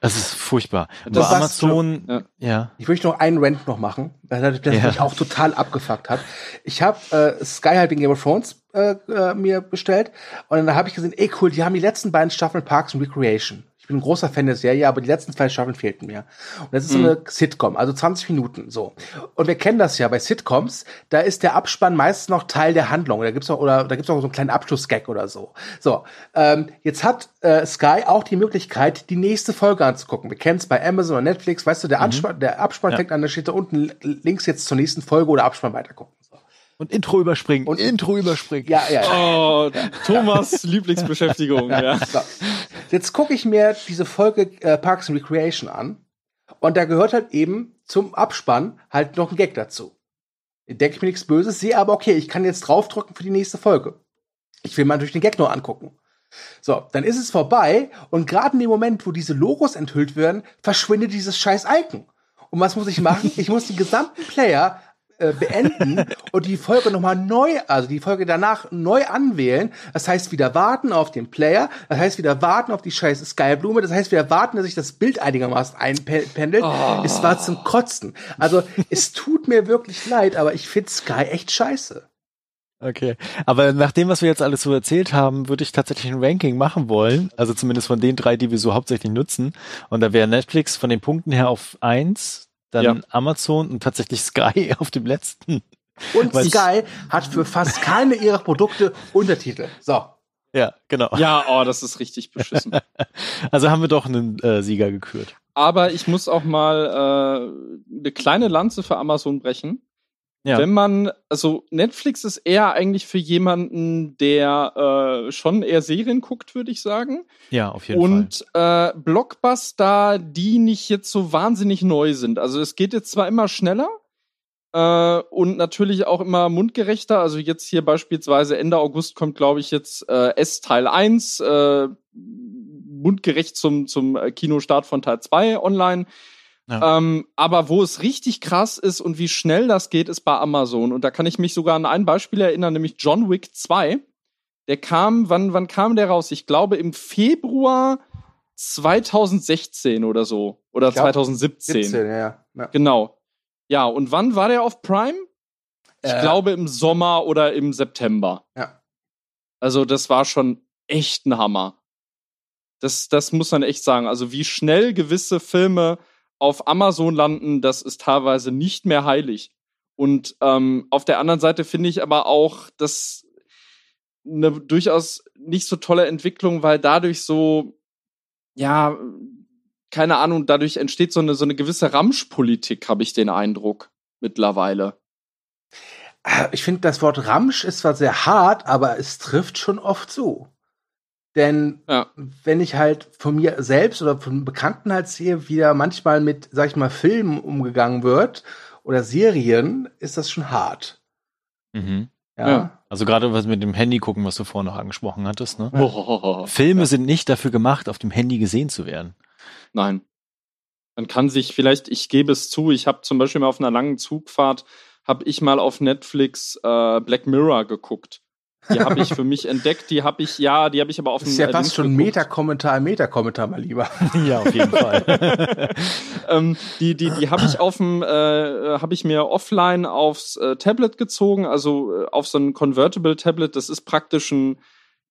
Es ist furchtbar. Das bei Amazon, ja. ja. Ich möchte noch einen Rant noch machen, weil das ja. mich auch total abgefuckt hat. Ich habe äh, Sky halt in Game of Thrones äh, äh, mir bestellt. Und dann habe ich gesehen, ey cool, die haben die letzten beiden Staffeln Parks and Recreation. Ich bin ein großer Fan der Serie, aber die letzten zwei Staffeln fehlten mir. Und das ist so eine mhm. Sitcom, also 20 Minuten so. Und wir kennen das ja bei Sitcoms, da ist der Abspann meistens noch Teil der Handlung. Da gibt's auch oder da gibt's auch so einen kleinen Abschlussgag oder so. So, ähm, jetzt hat äh, Sky auch die Möglichkeit, die nächste Folge anzugucken. Wir kennen es bei Amazon oder Netflix, weißt du, der, mhm. Anspann, der Abspann ja. fängt an, da steht da unten links jetzt zur nächsten Folge oder Abspann weitergucken. Und Intro überspringen. Und Intro überspringen. Ja, ja. Oh, Thomas Lieblingsbeschäftigung. ja. So. Jetzt gucke ich mir diese Folge äh, Parks and Recreation an. Und da gehört halt eben zum Abspann halt noch ein Gag dazu. Denke ich mir nichts Böses, sehe aber, okay, ich kann jetzt draufdrücken für die nächste Folge. Ich will mal durch den Gag nur angucken. So, dann ist es vorbei und gerade in dem Moment, wo diese Logos enthüllt werden, verschwindet dieses scheiß Icon. Und was muss ich machen? Ich muss den gesamten Player äh, beenden und die Folge nochmal neu, also die Folge danach neu anwählen. Das heißt wieder warten auf den Player, das heißt wieder warten auf die scheiß Skyblume, das heißt wieder warten, dass sich das Bild einigermaßen einpendelt. Oh. Es war zum Kotzen. Also es tut mir wirklich leid, aber ich finde Sky echt scheiße. Okay, aber nach dem, was wir jetzt alles so erzählt haben, würde ich tatsächlich ein Ranking machen wollen. Also zumindest von den drei, die wir so hauptsächlich nutzen. Und da wäre Netflix von den Punkten her auf eins, dann ja. Amazon und tatsächlich Sky auf dem letzten. Und Weil Sky hat für fast keine ihrer Produkte Untertitel. So. Ja, genau. Ja, oh, das ist richtig beschissen. also haben wir doch einen äh, Sieger gekürt. Aber ich muss auch mal äh, eine kleine Lanze für Amazon brechen. Ja. Wenn man, also Netflix ist eher eigentlich für jemanden, der äh, schon eher Serien guckt, würde ich sagen. Ja, auf jeden und, Fall. Und äh, Blockbuster, die nicht jetzt so wahnsinnig neu sind. Also es geht jetzt zwar immer schneller äh, und natürlich auch immer mundgerechter. Also jetzt hier beispielsweise Ende August kommt, glaube ich, jetzt äh, S Teil 1, äh, mundgerecht zum, zum Kinostart von Teil 2 online. Ja. Ähm, aber wo es richtig krass ist und wie schnell das geht, ist bei Amazon. Und da kann ich mich sogar an ein Beispiel erinnern, nämlich John Wick 2. Der kam, wann, wann kam der raus? Ich glaube im Februar 2016 oder so. Oder glaub, 2017. 17, ja. ja. Genau. Ja, und wann war der auf Prime? Ich äh. glaube im Sommer oder im September. Ja. Also das war schon echt ein Hammer. Das, das muss man echt sagen. Also wie schnell gewisse Filme auf Amazon landen, das ist teilweise nicht mehr heilig. Und ähm, auf der anderen Seite finde ich aber auch, dass eine durchaus nicht so tolle Entwicklung, weil dadurch so, ja, keine Ahnung, dadurch entsteht so eine, so eine gewisse Ramschpolitik, habe ich den Eindruck mittlerweile. Ich finde, das Wort Ramsch ist zwar sehr hart, aber es trifft schon oft zu. Denn ja. wenn ich halt von mir selbst oder von Bekannten halt sehe, wie da manchmal mit, sag ich mal, Filmen umgegangen wird oder Serien, ist das schon hart. Mhm. Ja. ja. Also gerade was mit dem Handy gucken, was du vorhin noch angesprochen hattest. Ne? Oh, Filme ja. sind nicht dafür gemacht, auf dem Handy gesehen zu werden. Nein. Man kann sich vielleicht, ich gebe es zu, ich habe zum Beispiel mal auf einer langen Zugfahrt, habe ich mal auf Netflix äh, Black Mirror geguckt. Die habe ich für mich entdeckt, die habe ich, ja, die habe ich aber auf dem. Das ist ja fast schon Meta-Kommentar, Meta-Kommentar, mal lieber. ja, auf jeden Fall. ähm, die die, die habe ich auf dem, äh, habe ich mir offline aufs äh, Tablet gezogen, also äh, auf so ein Convertible Tablet. Das ist praktisch ein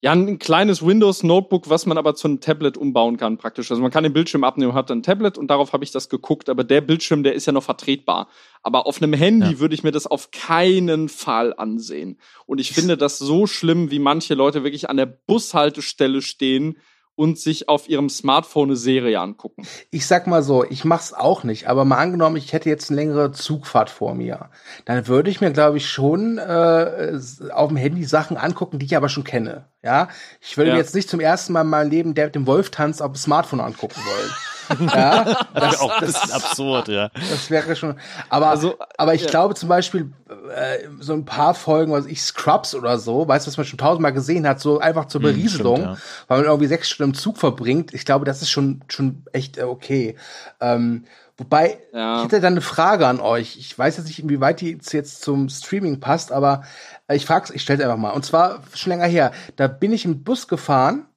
ja, ein kleines Windows-Notebook, was man aber zu einem Tablet umbauen kann, praktisch. Also man kann den Bildschirm abnehmen, hat dann ein Tablet und darauf habe ich das geguckt. Aber der Bildschirm, der ist ja noch vertretbar. Aber auf einem Handy ja. würde ich mir das auf keinen Fall ansehen. Und ich finde das so schlimm, wie manche Leute wirklich an der Bushaltestelle stehen und sich auf ihrem Smartphone eine Serie angucken. Ich sag mal so, ich mach's auch nicht, aber mal angenommen, ich hätte jetzt eine längere Zugfahrt vor mir, dann würde ich mir, glaube ich, schon äh, auf dem Handy Sachen angucken, die ich aber schon kenne. Ja, ich würde ja. mir jetzt nicht zum ersten Mal in meinem Leben der mit dem Wolf tanzt auf dem Smartphone angucken wollen. Ja, das, auch ein bisschen absurd, ja. Das wäre schon. Aber, also, aber ich ja. glaube zum Beispiel, äh, so ein paar Folgen, was ich Scrubs oder so, weißt du, was man schon tausendmal gesehen hat, so einfach zur Berieselung, hm, stimmt, ja. weil man irgendwie sechs Stunden im Zug verbringt. Ich glaube, das ist schon, schon echt äh, okay. Ähm, Wobei, ja. ich hätte dann eine Frage an euch. Ich weiß jetzt nicht, inwieweit die jetzt zum Streaming passt, aber äh, ich frag's, ich stell's einfach mal. Und zwar schon länger her. Da bin ich im Bus gefahren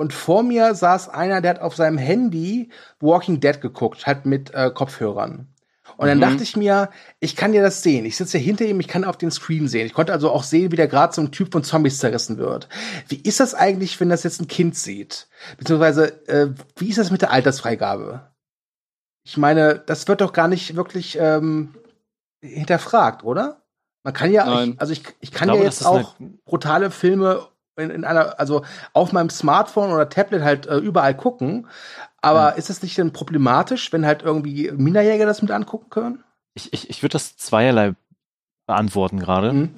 und vor mir saß einer, der hat auf seinem Handy Walking Dead geguckt, halt mit äh, Kopfhörern. Und dann mhm. dachte ich mir, ich kann ja das sehen. Ich sitze ja hinter ihm, ich kann auf den Screen sehen. Ich konnte also auch sehen, wie der gerade so ein Typ von Zombies zerrissen wird. Wie ist das eigentlich, wenn das jetzt ein Kind sieht? Beziehungsweise, äh, wie ist das mit der Altersfreigabe? Ich meine, das wird doch gar nicht wirklich ähm, hinterfragt, oder? Man kann ja, ich, also ich, ich kann ich glaube, ja jetzt auch brutale Filme in, in, einer, also auf meinem Smartphone oder Tablet halt äh, überall gucken. Aber ja. ist es nicht denn problematisch, wenn halt irgendwie Minderjäger das mit angucken können? Ich, ich, ich würde das zweierlei beantworten gerade. Mhm.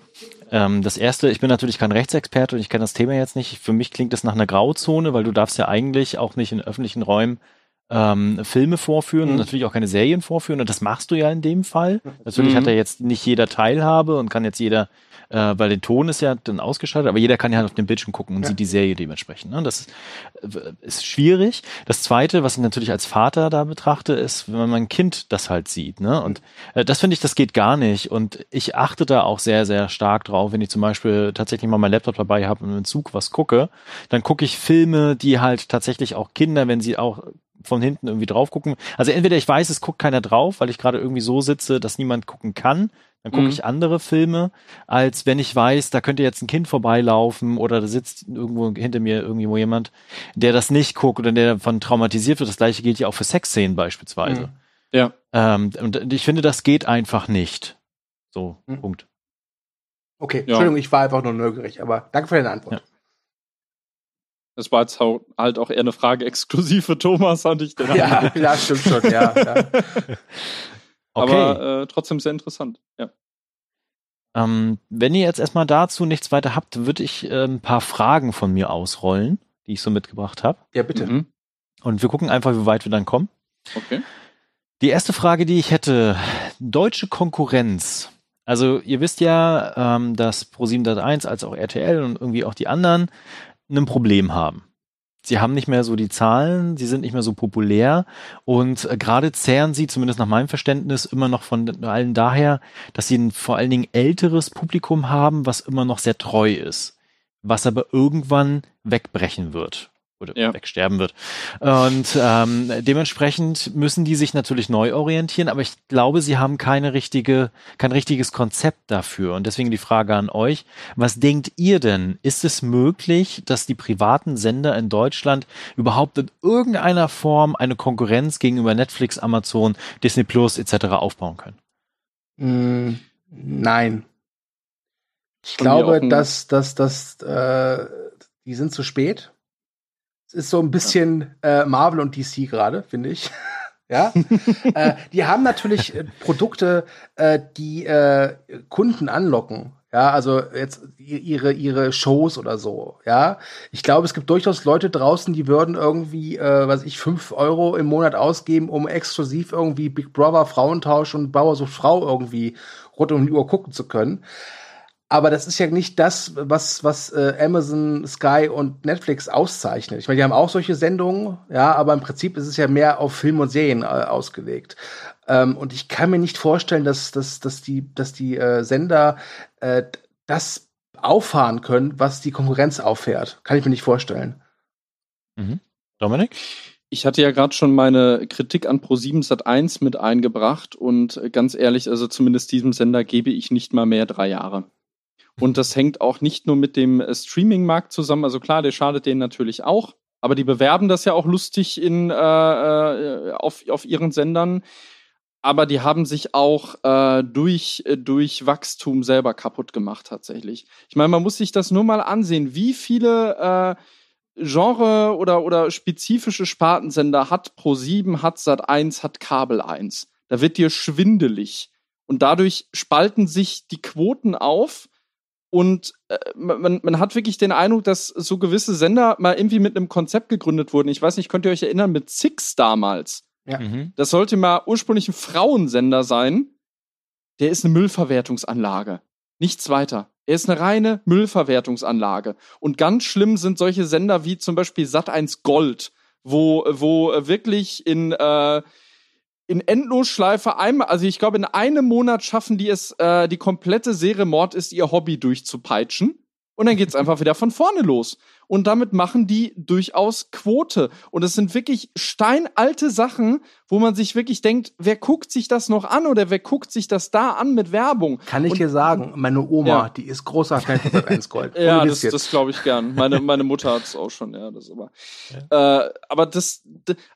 Ähm, das erste, ich bin natürlich kein Rechtsexperte und ich kenne das Thema jetzt nicht. Für mich klingt das nach einer Grauzone, weil du darfst ja eigentlich auch nicht in öffentlichen Räumen ähm, Filme vorführen mhm. und natürlich auch keine Serien vorführen. Und das machst du ja in dem Fall. Natürlich mhm. hat er jetzt nicht jeder Teilhabe und kann jetzt jeder, äh, weil der Ton ist ja dann ausgeschaltet, aber jeder kann ja halt auf dem Bildschirm gucken und ja. sieht die Serie dementsprechend. Ne? Das ist, äh, ist schwierig. Das Zweite, was ich natürlich als Vater da betrachte, ist, wenn mein Kind das halt sieht. Ne? Und äh, das finde ich, das geht gar nicht. Und ich achte da auch sehr, sehr stark drauf, wenn ich zum Beispiel tatsächlich mal mein Laptop dabei habe und im Zug was gucke, dann gucke ich Filme, die halt tatsächlich auch Kinder, wenn sie auch von hinten irgendwie drauf gucken. Also entweder ich weiß, es guckt keiner drauf, weil ich gerade irgendwie so sitze, dass niemand gucken kann. Dann gucke mhm. ich andere Filme, als wenn ich weiß, da könnte jetzt ein Kind vorbeilaufen oder da sitzt irgendwo hinter mir irgendwo jemand, der das nicht guckt oder der davon traumatisiert wird. Das gleiche gilt ja auch für Sexszenen beispielsweise. Mhm. Ja. Ähm, und ich finde, das geht einfach nicht. So, mhm. Punkt. Okay, ja. Entschuldigung, ich war einfach nur neugierig, aber danke für deine Antwort. Ja. Das war jetzt halt auch eher eine Frage exklusiv für Thomas, hatte ich den Ja, ja, stimmt schon, ja. ja. Okay. Aber äh, trotzdem sehr interessant, ja. Ähm, wenn ihr jetzt erstmal dazu nichts weiter habt, würde ich äh, ein paar Fragen von mir ausrollen, die ich so mitgebracht habe. Ja, bitte. Mhm. Und wir gucken einfach, wie weit wir dann kommen. Okay. Die erste Frage, die ich hätte, deutsche Konkurrenz. Also ihr wisst ja, ähm, dass Pro701 als auch RTL und irgendwie auch die anderen ein Problem haben. Sie haben nicht mehr so die Zahlen, sie sind nicht mehr so populär und äh, gerade zehren sie, zumindest nach meinem Verständnis, immer noch von allen daher, dass sie ein vor allen Dingen älteres Publikum haben, was immer noch sehr treu ist, was aber irgendwann wegbrechen wird oder ja. wegsterben wird. Und ähm, dementsprechend müssen die sich natürlich neu orientieren, aber ich glaube, sie haben keine richtige, kein richtiges Konzept dafür. Und deswegen die Frage an euch, was denkt ihr denn? Ist es möglich, dass die privaten Sender in Deutschland überhaupt in irgendeiner Form eine Konkurrenz gegenüber Netflix, Amazon, Disney Plus etc. aufbauen können? Mm, nein. Ich glaube, dass, dass, dass äh, die sind zu spät ist so ein bisschen äh, Marvel und DC gerade, finde ich. ja, äh, die haben natürlich äh, Produkte, äh, die äh, Kunden anlocken. Ja, also jetzt ihre ihre Shows oder so. Ja, ich glaube, es gibt durchaus Leute draußen, die würden irgendwie, äh, was ich, fünf Euro im Monat ausgeben, um exklusiv irgendwie Big Brother, Frauentausch und Bauer sucht Frau irgendwie rund um die Uhr gucken zu können. Aber das ist ja nicht das, was, was äh, Amazon, Sky und Netflix auszeichnet. Ich meine, die haben auch solche Sendungen, ja, aber im Prinzip ist es ja mehr auf Film und Serien äh, ausgelegt. Ähm, und ich kann mir nicht vorstellen, dass, dass, dass die, dass die äh, Sender äh, das auffahren können, was die Konkurrenz auffährt. Kann ich mir nicht vorstellen. Mhm. Dominik? Ich hatte ja gerade schon meine Kritik an Pro7 Sat1 mit eingebracht und ganz ehrlich, also zumindest diesem Sender gebe ich nicht mal mehr drei Jahre. Und das hängt auch nicht nur mit dem äh, Streaming-Markt zusammen. Also klar, der schadet denen natürlich auch. Aber die bewerben das ja auch lustig in, äh, äh, auf, auf ihren Sendern. Aber die haben sich auch äh, durch, äh, durch Wachstum selber kaputt gemacht, tatsächlich. Ich meine, man muss sich das nur mal ansehen, wie viele äh, Genre oder, oder spezifische Spartensender hat Pro7, hat Sat1, hat Kabel 1. Da wird dir schwindelig. Und dadurch spalten sich die Quoten auf Und äh, man, man hat wirklich den Eindruck, dass so gewisse Sender mal irgendwie mit einem Konzept gegründet wurden. Ich weiß nicht, könnt ihr euch erinnern, mit Six damals? Ja. Mhm. Das sollte mal ursprünglich ein Frauensender sein. Der ist eine Müllverwertungsanlage. Nichts weiter. Er ist eine reine Müllverwertungsanlage. Und ganz schlimm sind solche Sender wie zum Beispiel Sat1 Gold, wo, wo wirklich in, äh, in Endlosschleife einmal, also ich glaube, in einem Monat schaffen die es, äh, die komplette Serie Mord ist ihr Hobby durchzupeitschen. Und dann geht's einfach wieder von vorne los. Und damit machen die durchaus Quote. Und es sind wirklich steinalte Sachen, wo man sich wirklich denkt, wer guckt sich das noch an oder wer guckt sich das da an mit Werbung? Kann ich und, dir sagen, meine Oma, ja. die ist großer Fan von 1 Gold. ja, das, das glaube ich gern. Meine, meine Mutter hat's auch schon, ja, das aber. Ja. Äh, aber das,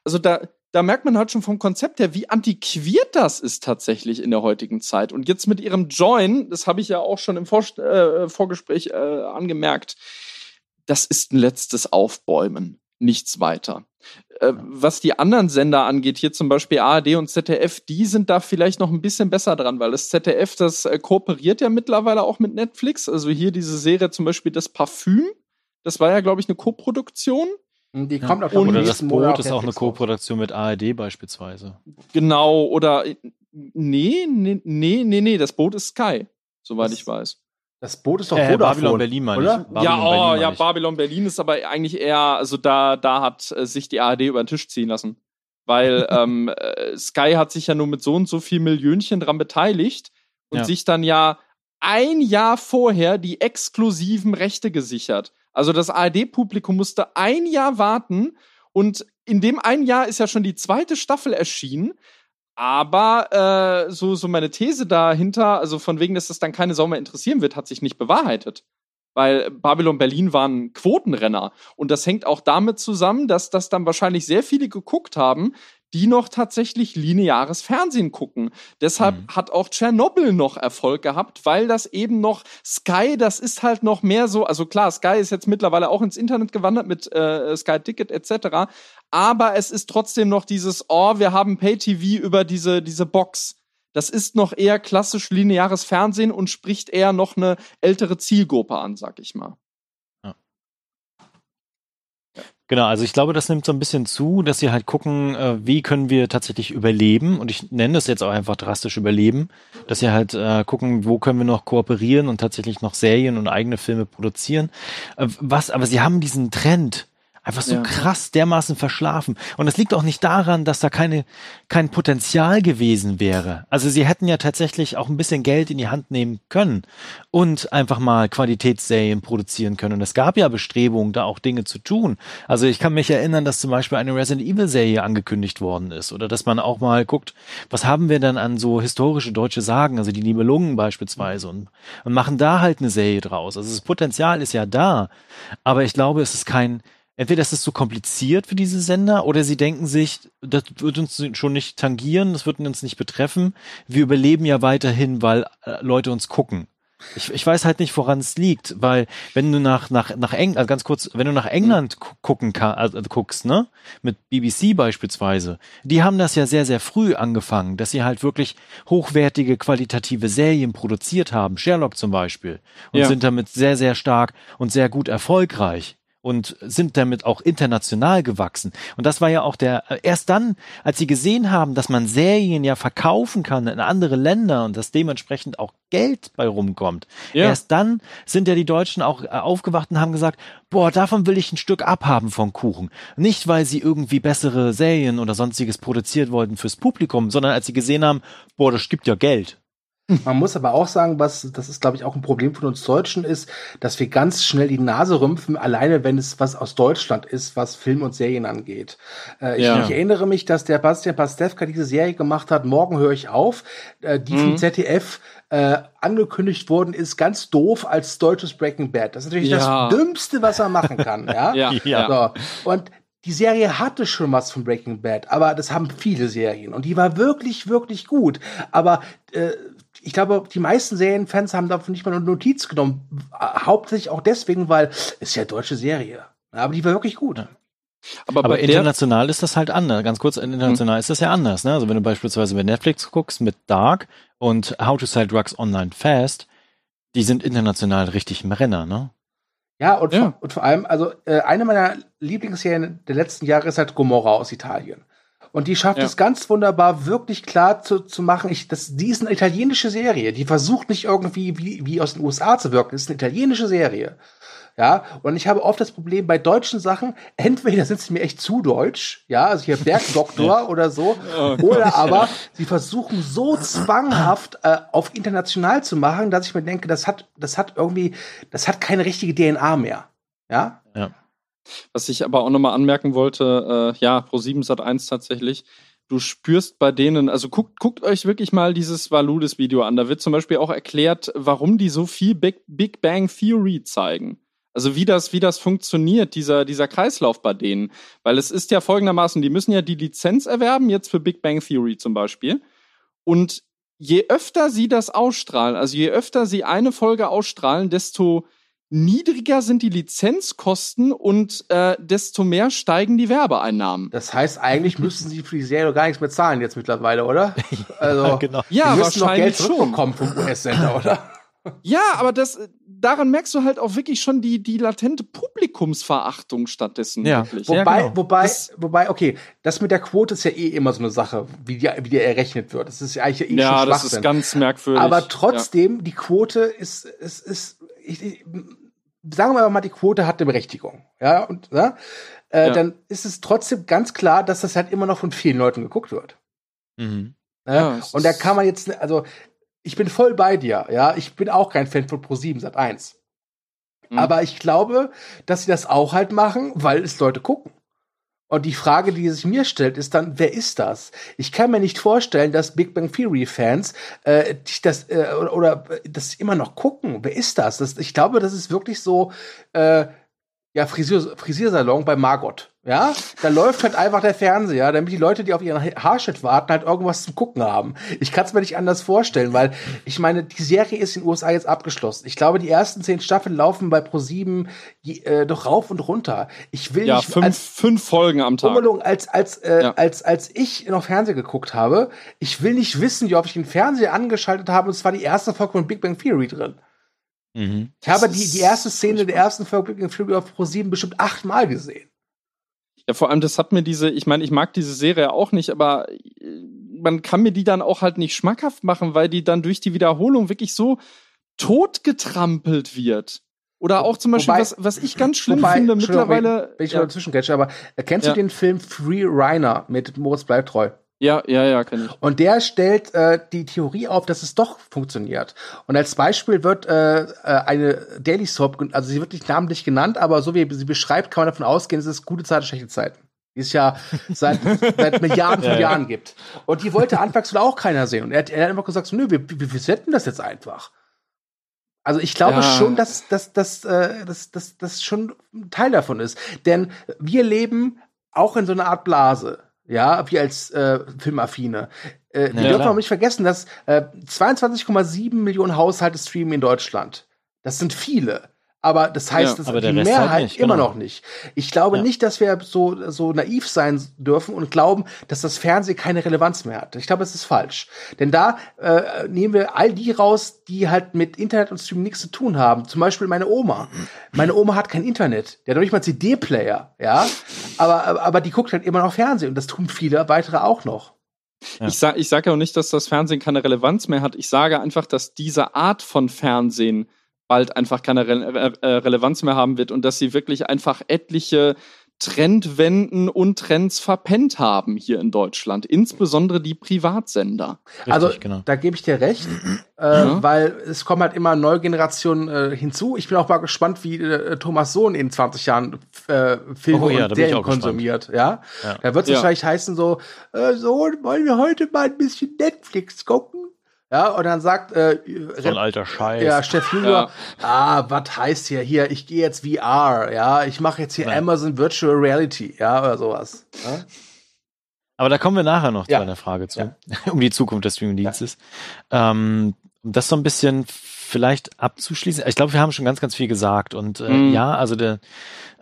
also da, da merkt man halt schon vom Konzept her, wie antiquiert das ist tatsächlich in der heutigen Zeit. Und jetzt mit ihrem Join, das habe ich ja auch schon im Vor äh, Vorgespräch äh, angemerkt, das ist ein letztes Aufbäumen, nichts weiter. Äh, was die anderen Sender angeht, hier zum Beispiel ARD und ZDF, die sind da vielleicht noch ein bisschen besser dran, weil das ZDF, das äh, kooperiert ja mittlerweile auch mit Netflix. Also hier diese Serie zum Beispiel Das Parfüm, das war ja, glaube ich, eine Koproduktion. Die kommt ja. auch Oder das Boot ist auch eine Co-Produktion mit ARD beispielsweise. Genau, oder nee, nee, nee, nee, nee, das Boot ist Sky, soweit das, ich weiß. Das Boot ist doch äh, Babylon Berlin, meine oder? Ich. Babylon ja, oh, Berlin, ja, Babylon Berlin ist aber eigentlich eher, also da, da hat äh, sich die ARD über den Tisch ziehen lassen. Weil ähm, äh, Sky hat sich ja nur mit so und so viel Millionchen dran beteiligt und ja. sich dann ja ein Jahr vorher die exklusiven Rechte gesichert. Also das ARD-Publikum musste ein Jahr warten und in dem einen Jahr ist ja schon die zweite Staffel erschienen. Aber äh, so, so meine These dahinter, also von wegen, dass das dann keine Sau mehr interessieren wird, hat sich nicht bewahrheitet. Weil Babylon Berlin war ein Quotenrenner. Und das hängt auch damit zusammen, dass das dann wahrscheinlich sehr viele geguckt haben, die noch tatsächlich lineares Fernsehen gucken. Deshalb mhm. hat auch Tschernobyl noch Erfolg gehabt, weil das eben noch Sky, das ist halt noch mehr so, also klar, Sky ist jetzt mittlerweile auch ins Internet gewandert mit äh, Sky Ticket etc., aber es ist trotzdem noch dieses, oh, wir haben Pay-TV über diese, diese Box. Das ist noch eher klassisch lineares Fernsehen und spricht eher noch eine ältere Zielgruppe an, sag ich mal. Genau, also ich glaube, das nimmt so ein bisschen zu, dass sie halt gucken, äh, wie können wir tatsächlich überleben. Und ich nenne das jetzt auch einfach drastisch überleben, dass sie halt äh, gucken, wo können wir noch kooperieren und tatsächlich noch Serien und eigene Filme produzieren. Äh, was, aber sie haben diesen Trend, Einfach so ja. krass dermaßen verschlafen. Und es liegt auch nicht daran, dass da keine, kein Potenzial gewesen wäre. Also sie hätten ja tatsächlich auch ein bisschen Geld in die Hand nehmen können und einfach mal Qualitätsserien produzieren können. Und es gab ja Bestrebungen, da auch Dinge zu tun. Also ich kann mich erinnern, dass zum Beispiel eine Resident Evil Serie angekündigt worden ist. Oder dass man auch mal guckt, was haben wir denn an so historische deutsche Sagen, also die Nibelungen beispielsweise und, und machen da halt eine Serie draus. Also das Potenzial ist ja da. Aber ich glaube, es ist kein, entweder ist es zu kompliziert für diese Sender oder sie denken sich, das wird uns schon nicht tangieren, das wird uns nicht betreffen. Wir überleben ja weiterhin, weil äh, Leute uns gucken. Ich, ich weiß halt nicht, woran es liegt, weil wenn du nach nach nach England, also ganz kurz, wenn du nach England gucken kann, also guckst, ne, mit BBC beispielsweise, die haben das ja sehr sehr früh angefangen, dass sie halt wirklich hochwertige qualitative Serien produziert haben, Sherlock zum Beispiel, und ja. sind damit sehr sehr stark und sehr gut erfolgreich und sind damit auch international gewachsen. Und das war ja auch der, erst dann, als sie gesehen haben, dass man Serien ja verkaufen kann in andere Länder und dass dementsprechend auch Geld bei rumkommt. Ja. Erst dann sind ja die Deutschen auch äh, aufgewacht und haben gesagt, boah, davon will ich ein Stück abhaben vom Kuchen. Nicht, weil sie irgendwie bessere Serien oder sonstiges produziert wollten fürs Publikum, sondern als sie gesehen haben, boah, das gibt ja Geld. Man muss aber auch sagen, was, das ist, glaube ich, auch ein Problem von uns Deutschen ist, dass wir ganz schnell die Nase rümpfen, alleine wenn es was aus Deutschland ist, was Film und Serien angeht. Äh, ja. ich, ich, erinnere mich, dass der Bastian Pastewka diese Serie gemacht hat, Morgen höre ich auf, äh, die mhm. vom ZDF äh, angekündigt worden ist, ganz doof als deutsches Breaking Bad. Das ist natürlich ja. das Dümmste, was er machen kann. ja? ja. ja. So. Und die Serie hatte schon was von Breaking Bad, aber das haben viele Serien und die war wirklich, wirklich gut. Aber äh, ich glaube, die meisten Serienfans haben davon nicht mal eine Notiz genommen. Hauptsächlich auch deswegen, weil es ja deutsche Serie. Aber die war wirklich gut. Ja. Aber, aber international ist das halt anders. Ganz kurz, international hm. ist das ja anders. Ne? Also wenn du beispielsweise bei Netflix guckst mit Dark und How to Sell Drugs Online Fast, Die sind international richtig im Renner, ne? Ja, und, ja. Vor, und vor allem, also äh, eine meiner Lieblingsserien der letzten Jahre ist halt Gomorra aus Italien. Und die schafft ja. es ganz wunderbar, wirklich klar zu, zu machen, ich, das, die ist eine italienische Serie. Die versucht nicht irgendwie wie, wie aus den USA zu wirken. Das ist eine italienische Serie. Ja, und ich habe oft das Problem bei deutschen Sachen, entweder sind sie mir echt zu deutsch, ja, also hier Bergdoktor oder so, oh oder aber sie versuchen so zwanghaft äh, auf international zu machen, dass ich mir denke, das hat, das hat irgendwie, das hat keine richtige DNA mehr. Ja. Ja. Was ich aber auch nochmal anmerken wollte, äh, ja, Pro 7 Sat 1 tatsächlich, du spürst bei denen, also guckt, guckt euch wirklich mal dieses Valudes-Video an. Da wird zum Beispiel auch erklärt, warum die so viel Big, Big Bang Theory zeigen. Also wie das, wie das funktioniert, dieser, dieser Kreislauf bei denen. Weil es ist ja folgendermaßen, die müssen ja die Lizenz erwerben, jetzt für Big Bang Theory zum Beispiel. Und je öfter sie das ausstrahlen, also je öfter sie eine Folge ausstrahlen, desto niedriger sind die Lizenzkosten und äh, desto mehr steigen die Werbeeinnahmen. Das heißt, eigentlich müssten sie für die Serie gar nichts mehr zahlen jetzt mittlerweile, oder? Also, ja, genau. ja, die müssen noch Geld zurückbekommen vom US-Sender, oder? Ja, aber das, daran merkst du halt auch wirklich schon die, die latente Publikumsverachtung stattdessen. Ja. Wirklich. Wobei, ja, genau. wobei, das, wobei, okay, das mit der Quote ist ja eh immer so eine Sache, wie die, wie die errechnet wird. Das ist ja eigentlich eh ja, schon das ist ganz merkwürdig. Aber trotzdem, ja. die Quote ist, ist, ist, ich, ich, sagen wir mal, die Quote hat eine Berechtigung. Ja, und, ja, äh, ja. dann ist es trotzdem ganz klar, dass das halt immer noch von vielen Leuten geguckt wird. Mhm. Ja, und da kann man jetzt, also ich bin voll bei dir, ja. Ich bin auch kein Fan von Pro7 seit 1. Mhm. Aber ich glaube, dass sie das auch halt machen, weil es Leute gucken. Und die Frage, die sich mir stellt, ist dann, wer ist das? Ich kann mir nicht vorstellen, dass Big Bang Theory Fans äh, das äh, oder, oder das immer noch gucken. Wer ist das? das ich glaube, das ist wirklich so äh, ja Frisier, Frisiersalon bei Margot. Ja, da läuft halt einfach der Fernseher, damit die Leute, die auf ihren Haarschnitt warten, halt irgendwas zum Gucken haben. Ich kann es mir nicht anders vorstellen, weil ich meine, die Serie ist in den USA jetzt abgeschlossen. Ich glaube, die ersten zehn Staffeln laufen bei Pro7 äh, doch rauf und runter. Ich will ja, nicht fünf, als, fünf Folgen am Tag. Ummelung, als als äh, ja. als als ich noch Fernseher geguckt habe, ich will nicht wissen, wie oft ich den Fernseher angeschaltet habe. Und es war die erste Folge von Big Bang Theory drin. Mhm. Ich habe die, die erste Szene der ersten Folge Big Bang Theory auf Pro7 bestimmt achtmal gesehen. Ja, vor allem, das hat mir diese, ich meine, ich mag diese Serie auch nicht, aber äh, man kann mir die dann auch halt nicht schmackhaft machen, weil die dann durch die Wiederholung wirklich so totgetrampelt wird. Oder auch zum Beispiel, wobei, was, was ich ganz schlimm wobei, finde, mittlerweile. Wenn ich ja. mal dazwischen aber kennst ja. du den Film Free Reiner mit Moritz Bleibtreu? Ja, ja, ja, kenne ich. Und der stellt äh, die Theorie auf, dass es doch funktioniert. Und als Beispiel wird äh, äh eine Daily Soap, also sie wird nicht namentlich genannt, aber so wie sie beschreibt, kann man davon ausgehen, es ist gute Zeit und schlechte Zeiten. Die es ja seit, seit Milliarden von ja, Jahren ja. gibt. Und die wollte anfangs auch keiner sehen. Und er, er hat einfach gesagt, so, nö, wir, wir, wir setzen das jetzt einfach. Also ich glaube ja. schon, dass das dass, äh, dass, dass, dass schon ein Teil davon ist. Denn wir leben auch in so einer Art Blase ja, wir als äh, Filmaffine. Äh, wir ja, dürfen auch nicht vergessen, dass äh, 22,7 Millionen Haushalte streamen in Deutschland. Das sind viele aber das heißt, ja, dass die Mehrheit halt nicht, immer genau. noch nicht. Ich glaube ja. nicht, dass wir so, so naiv sein dürfen und glauben, dass das Fernsehen keine Relevanz mehr hat. Ich glaube, es ist falsch. Denn da äh, nehmen wir all die raus, die halt mit Internet und Streaming nichts zu tun haben. Zum Beispiel meine Oma. Meine Oma hat kein Internet. Der hat noch nicht mal CD-Player, ja. Aber, aber die guckt halt immer noch Fernsehen und das tun viele weitere auch noch. Ja. Ich sage ich sag ja auch nicht, dass das Fernsehen keine Relevanz mehr hat. Ich sage einfach, dass diese Art von Fernsehen bald einfach keine Re äh, Relevanz mehr haben wird und dass sie wirklich einfach etliche Trendwenden und Trends verpennt haben hier in Deutschland, insbesondere die Privatsender. Richtig, also genau. da gebe ich dir recht, äh, ja. weil es kommen halt immer neue Generationen äh, hinzu. Ich bin auch mal gespannt, wie äh, Thomas Sohn in 20 Jahren äh, Filme oh, ja, und Serien konsumiert. Ja? ja? da wird es wahrscheinlich heißen so, äh, Sohn, wollen wir heute mal ein bisschen Netflix gucken? Ja, und dann sagt äh, so ein alter Scheiß. Ja, Chef Junior, ja. ah, was heißt hier hier, ich gehe jetzt VR, ja, ich mache jetzt hier Nein. Amazon Virtual Reality, ja, oder sowas. Ja? Aber da kommen wir nachher noch ja. zu einer Frage zu, um die Zukunft des Streaming-Dienstes. Ähm, um das so ein bisschen vielleicht abzuschließen, ich glaube, wir haben schon ganz, ganz viel gesagt und äh, mm. ja, also der,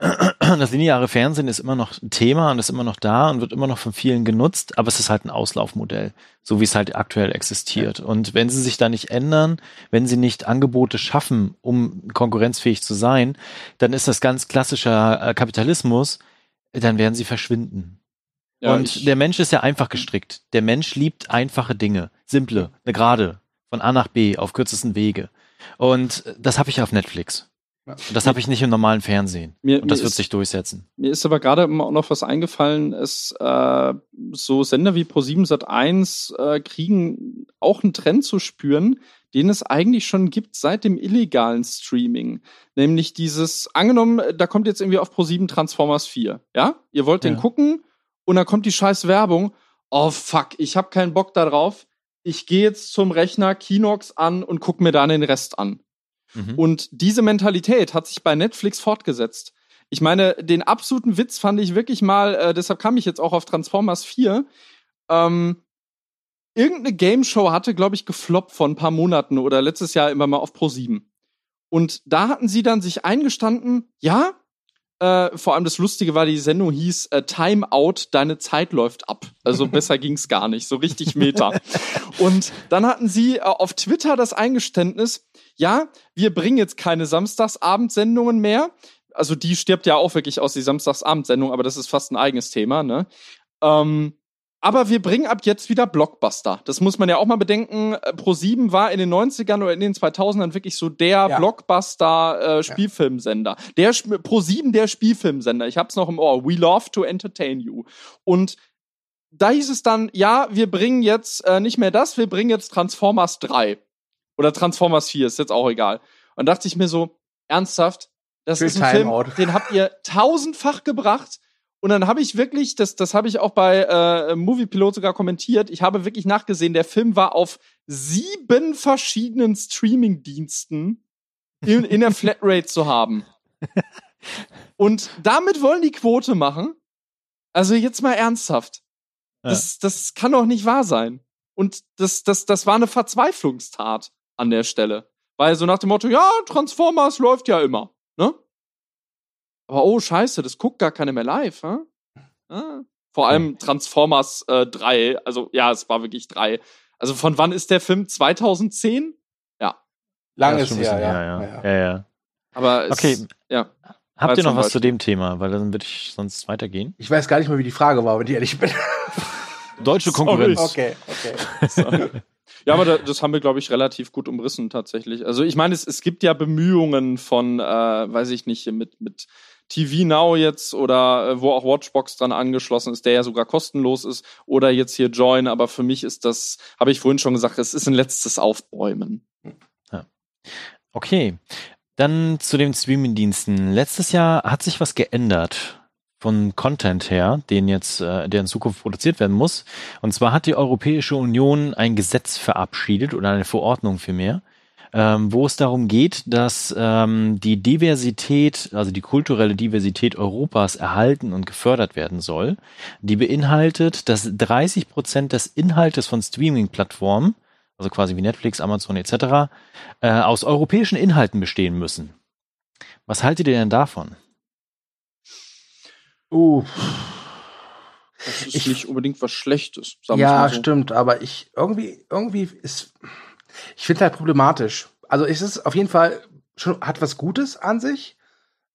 das lineare Fernsehen ist immer noch ein Thema und ist immer noch da und wird immer noch von vielen genutzt, aber es ist halt ein Auslaufmodell, so wie es halt aktuell existiert. Und wenn sie sich da nicht ändern, wenn sie nicht Angebote schaffen, um konkurrenzfähig zu sein, dann ist das ganz klassischer äh, Kapitalismus, dann werden sie verschwinden. Ja, und der Mensch ist ja einfach gestrickt. Der Mensch liebt einfache Dinge, simple, eine Gerade, von A nach B auf kürzesten Wege. Und das habe ich auf Netflix. Das habe ich nicht im normalen Fernsehen. Mir, und das wird ist, sich durchsetzen. Mir ist aber gerade auch noch was eingefallen, ist, äh, so Sender wie Pro7 Sat1 äh, kriegen auch einen Trend zu spüren, den es eigentlich schon gibt seit dem illegalen Streaming. Nämlich dieses, angenommen, da kommt jetzt irgendwie auf Pro7 Transformers 4. Ja? Ihr wollt ja. den gucken und dann kommt die scheiß Werbung. Oh fuck, ich habe keinen Bock darauf. Ich gehe jetzt zum Rechner Kinox an und guck mir dann den Rest an. Mhm. Und diese Mentalität hat sich bei Netflix fortgesetzt. Ich meine, den absoluten Witz fand ich wirklich mal, äh, deshalb kam ich jetzt auch auf Transformers 4. Ähm, irgendeine Game Show hatte, glaube ich, gefloppt vor ein paar Monaten oder letztes Jahr immer mal auf Pro 7. Und da hatten sie dann sich eingestanden, ja, äh, vor allem das Lustige war, die Sendung hieß äh, Time Out, deine Zeit läuft ab. Also besser ging's gar nicht, so richtig Meta. Und dann hatten sie äh, auf Twitter das Eingeständnis, ja, wir bringen jetzt keine Samstagsabendsendungen mehr. Also die stirbt ja auch wirklich aus, die Samstagsabendsendung, aber das ist fast ein eigenes Thema, ne? Ähm, aber wir bringen ab jetzt wieder Blockbuster. Das muss man ja auch mal bedenken. Äh, Pro7 war in den 90ern oder in den 2000ern wirklich so der ja. Blockbuster-Spielfilmsender. Äh, der Pro7 der Spielfilmsender. Ich hab's noch im Ohr. We love to entertain you. Und da hieß es dann, ja, wir bringen jetzt äh, nicht mehr das, wir bringen jetzt Transformers 3. Oder Transformers 4, ist jetzt auch egal. Und dachte ich mir so, ernsthaft, das Für ist ein Film, den habt ihr tausendfach gebracht und dann habe ich wirklich, das, das habe ich auch bei äh, Movie Pilot sogar kommentiert, ich habe wirklich nachgesehen, der Film war auf sieben verschiedenen Streaming-Diensten in, in der Flatrate zu haben. Und damit wollen die Quote machen. Also jetzt mal ernsthaft. Das, das kann doch nicht wahr sein. Und das, das, das war eine Verzweiflungstat an der Stelle. Weil so nach dem Motto, ja, Transformers läuft ja immer. Ne? Aber oh, scheiße, das guckt gar keiner mehr live, hä? Ah. Vor allem Transformers äh, 3, also ja, es war wirklich 3. Also von wann ist der Film? 2010? Ja. Lange ist her, ja. Ja, ja. ja, ja. Aber es, okay. ja. Habt ihr noch was zu dem Thema? Weil dann würde ich sonst weitergehen. Ich weiß gar nicht mehr, wie die Frage war, wenn ich ehrlich bin. Deutsche Konkurrenz. Okay, okay. Ja, aber das haben wir, glaube ich, relativ gut umrissen tatsächlich. Also ich meine, es, es gibt ja Bemühungen von, äh, weiß ich nicht, mit, mit TV Now jetzt oder äh, wo auch Watchbox dran angeschlossen ist, der ja sogar kostenlos ist, oder jetzt hier Join, aber für mich ist das, habe ich vorhin schon gesagt, es ist ein letztes Aufbäumen. Ja. Okay. Dann zu den Streaming-Diensten. Letztes Jahr hat sich was geändert von Content her, den jetzt, äh, der in Zukunft produziert werden muss. Und zwar hat die Europäische Union ein Gesetz verabschiedet oder eine Verordnung vielmehr, ähm, wo es darum geht, dass ähm, die Diversität, also die kulturelle Diversität Europas erhalten und gefördert werden soll. Die beinhaltet, dass 30 Prozent des Inhaltes von Streaming-Plattformen, also quasi wie Netflix, Amazon etc., äh, aus europäischen Inhalten bestehen müssen. Was haltet ihr denn davon? Uh. Das ist ich, nicht unbedingt was Schlechtes. ja, so. stimmt, aber ich irgendwie, irgendwie ist ich finde halt problematisch. Also es ist auf jeden Fall schon, hat was Gutes an sich.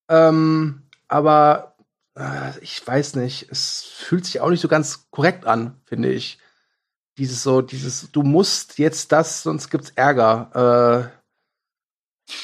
Ähm, aber äh, ich weiß nicht, es fühlt sich auch nicht so ganz korrekt an, finde ich. Dieses so, dieses, du musst jetzt das, sonst gibt's Ärger. Äh,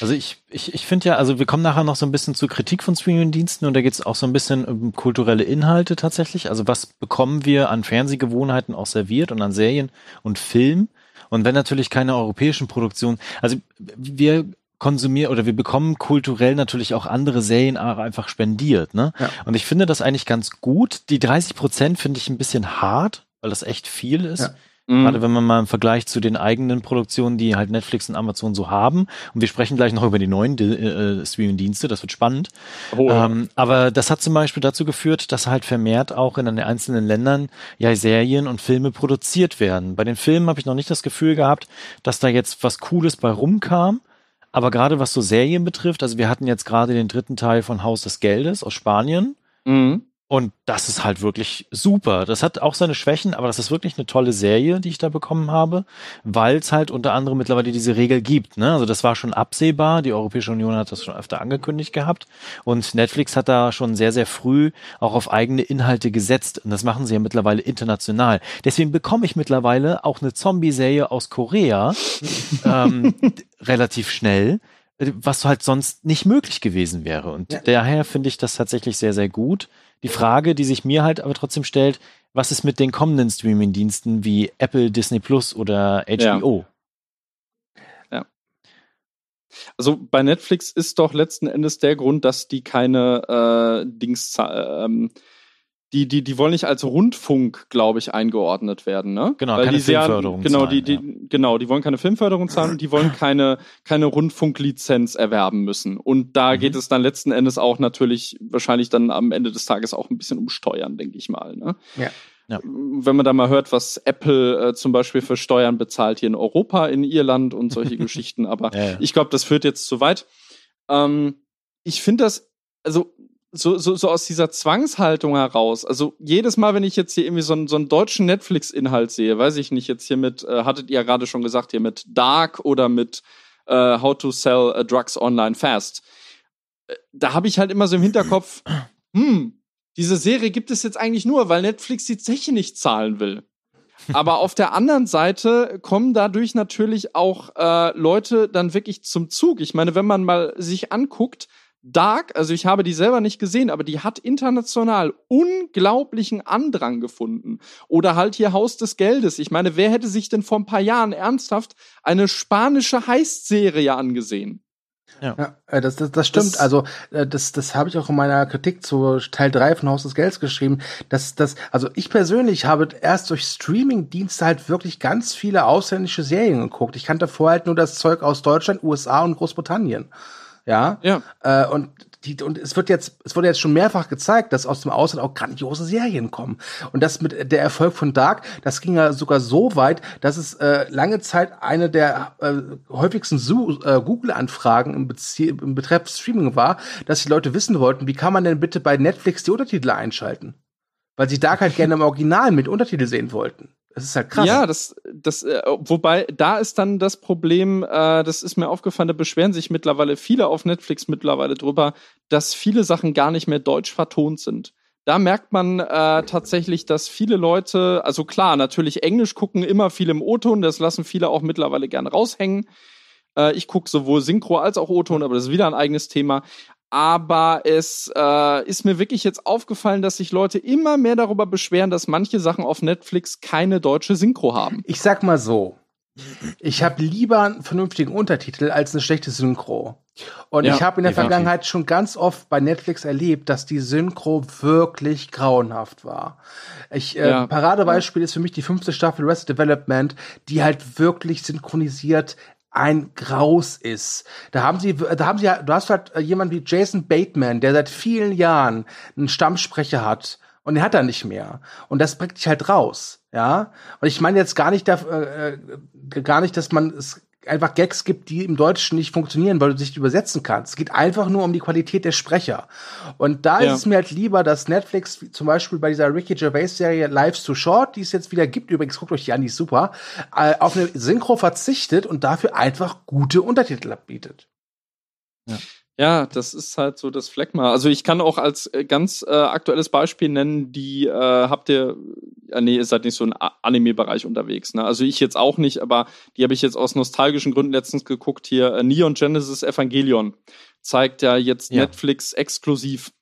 also ich, ich, ich finde ja, also wir kommen nachher noch so ein bisschen zur Kritik von Streaming-Diensten und da geht es auch so ein bisschen um kulturelle Inhalte tatsächlich. Also was bekommen wir an Fernsehgewohnheiten auch serviert und an Serien und Film? Und wenn natürlich keine europäischen Produktionen, also wir konsumieren oder wir bekommen kulturell natürlich auch andere Serien einfach spendiert, ne? Ja. Und ich finde das eigentlich ganz gut. Die 30 Prozent finde ich ein bisschen hart, weil das echt viel ist. Ja. Mhm. Gerade wenn man mal im Vergleich zu den eigenen Produktionen, die halt Netflix und Amazon so haben. Und wir sprechen gleich noch über die neuen äh, Streaming-Dienste, das wird spannend. Oh, ja. ähm, aber das hat zum Beispiel dazu geführt, dass halt vermehrt auch in den einzelnen Ländern ja Serien und Filme produziert werden. Bei den Filmen habe ich noch nicht das Gefühl gehabt, dass da jetzt was Cooles bei rumkam. Aber gerade was so Serien betrifft, also wir hatten jetzt gerade den dritten Teil von Haus des Geldes aus Spanien. Mhm. Und das ist halt wirklich super. Das hat auch seine Schwächen, aber das ist wirklich eine tolle Serie, die ich da bekommen habe, weil es halt unter anderem mittlerweile diese Regel gibt. Ne? Also das war schon absehbar. Die Europäische Union hat das schon öfter angekündigt gehabt. Und Netflix hat da schon sehr, sehr früh auch auf eigene Inhalte gesetzt. Und das machen sie ja mittlerweile international. Deswegen bekomme ich mittlerweile auch eine Zombie-Serie aus Korea ähm, relativ schnell was halt sonst nicht möglich gewesen wäre. Und ja. daher finde ich das tatsächlich sehr, sehr gut. Die Frage, die sich mir halt aber trotzdem stellt, was ist mit den kommenden Streaming-Diensten wie Apple, Disney Plus oder HBO? Ja. ja. Also bei Netflix ist doch letzten Endes der Grund, dass die keine äh, Dings ähm, die, die, die wollen nicht als Rundfunk, glaube ich, eingeordnet werden, ne? Genau, Weil keine die Filmförderung sehr, Genau, zahlen, die, die, ja. genau, die wollen keine Filmförderung zahlen und die wollen keine, keine Rundfunklizenz erwerben müssen. Und da mhm. geht es dann letzten Endes auch natürlich wahrscheinlich dann am Ende des Tages auch ein bisschen um Steuern, denke ich mal, ne? Ja. Ja. Wenn man da mal hört, was Apple äh, zum Beispiel für Steuern bezahlt hier in Europa, in Irland und solche Geschichten, aber ja, ja. ich glaube, das führt jetzt zu weit. Ähm, ich finde das, also so, so, so aus dieser Zwangshaltung heraus, also jedes Mal, wenn ich jetzt hier irgendwie so einen, so einen deutschen Netflix-Inhalt sehe, weiß ich nicht, jetzt hier mit, äh, hattet ihr gerade schon gesagt, hier mit Dark oder mit äh, How to Sell uh, Drugs Online Fast, äh, da habe ich halt immer so im Hinterkopf, hm, diese Serie gibt es jetzt eigentlich nur, weil Netflix die Zeche nicht zahlen will. Aber auf der anderen Seite kommen dadurch natürlich auch äh, Leute dann wirklich zum Zug. Ich meine, wenn man mal sich anguckt, Dark, also ich habe die selber nicht gesehen, aber die hat international unglaublichen Andrang gefunden. Oder halt hier Haus des Geldes. Ich meine, wer hätte sich denn vor ein paar Jahren ernsthaft eine spanische Heist-Serie angesehen? Ja, ja äh, das, das, das stimmt. Das, also äh, das, das habe ich auch in meiner Kritik zu Teil 3 von Haus des Geldes geschrieben. Dass, das, also ich persönlich habe erst durch Streaming-Dienste halt wirklich ganz viele ausländische Serien geguckt. Ich kannte vorher halt nur das Zeug aus Deutschland, USA und Großbritannien. Ja. Ja. Äh, und die, und es wird jetzt, es wurde jetzt schon mehrfach gezeigt, dass aus dem Ausland auch grandiose Serien kommen. Und das mit der Erfolg von Dark, das ging ja sogar so weit, dass es äh, lange Zeit eine der äh, häufigsten äh, Google-Anfragen im, im Betreff Streaming war, dass die Leute wissen wollten, wie kann man denn bitte bei Netflix die Untertitel einschalten? Weil sie Dark halt gerne im Original mit Untertitel sehen wollten. Das ist halt krass. Ja, das, das, äh, wobei, da ist dann das Problem, äh, das ist mir aufgefallen, da beschweren sich mittlerweile viele auf Netflix mittlerweile drüber, dass viele Sachen gar nicht mehr deutsch vertont sind. Da merkt man äh, tatsächlich, dass viele Leute, also klar, natürlich Englisch gucken immer viel im O-Ton, das lassen viele auch mittlerweile gern raushängen. Äh, ich gucke sowohl Synchro als auch O-Ton, aber das ist wieder ein eigenes Thema aber es äh, ist mir wirklich jetzt aufgefallen, dass sich Leute immer mehr darüber beschweren, dass manche Sachen auf Netflix keine deutsche Synchro haben. Ich sag mal so, ich habe lieber einen vernünftigen Untertitel als eine schlechte Synchro. Und ja, ich habe in der Vergangenheit schon ganz oft bei Netflix erlebt, dass die Synchro wirklich grauenhaft war. Ich, äh, ja. Paradebeispiel ist für mich die fünfte Staffel Rest Development, die halt wirklich synchronisiert ein Graus ist. Da haben sie, da haben sie, du hast halt jemanden wie Jason Bateman, der seit vielen Jahren einen Stammsprecher hat und den hat er nicht mehr. Und das bringt dich halt raus, ja. Und ich meine jetzt gar nicht, da, äh, äh, gar nicht, dass man es einfach Gags gibt, die im Deutschen nicht funktionieren, weil du dich übersetzen kannst. Es geht einfach nur um die Qualität der Sprecher. Und da ja. ist es mir halt lieber, dass Netflix zum Beispiel bei dieser Ricky Gervais-Serie Lives Too Short, die es jetzt wieder gibt, übrigens guckt euch die an, die ist super, äh, auf eine Synchro verzichtet und dafür einfach gute Untertitel bietet. Ja. Ja, das ist halt so das Fleckma. Also ich kann auch als äh, ganz äh, aktuelles Beispiel nennen, die äh, habt ihr, ja, nee, ihr seid nicht so im Anime-Bereich unterwegs, ne? Also ich jetzt auch nicht, aber die habe ich jetzt aus nostalgischen Gründen letztens geguckt hier. Äh, Neon Genesis Evangelion zeigt ja jetzt ja. Netflix exklusiv.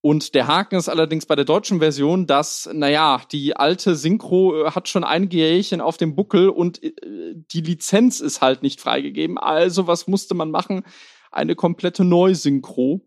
Und der Haken ist allerdings bei der deutschen Version, dass, naja, die alte Synchro äh, hat schon einige Jährchen auf dem Buckel und äh, die Lizenz ist halt nicht freigegeben. Also was musste man machen? Eine komplette Neusynchro.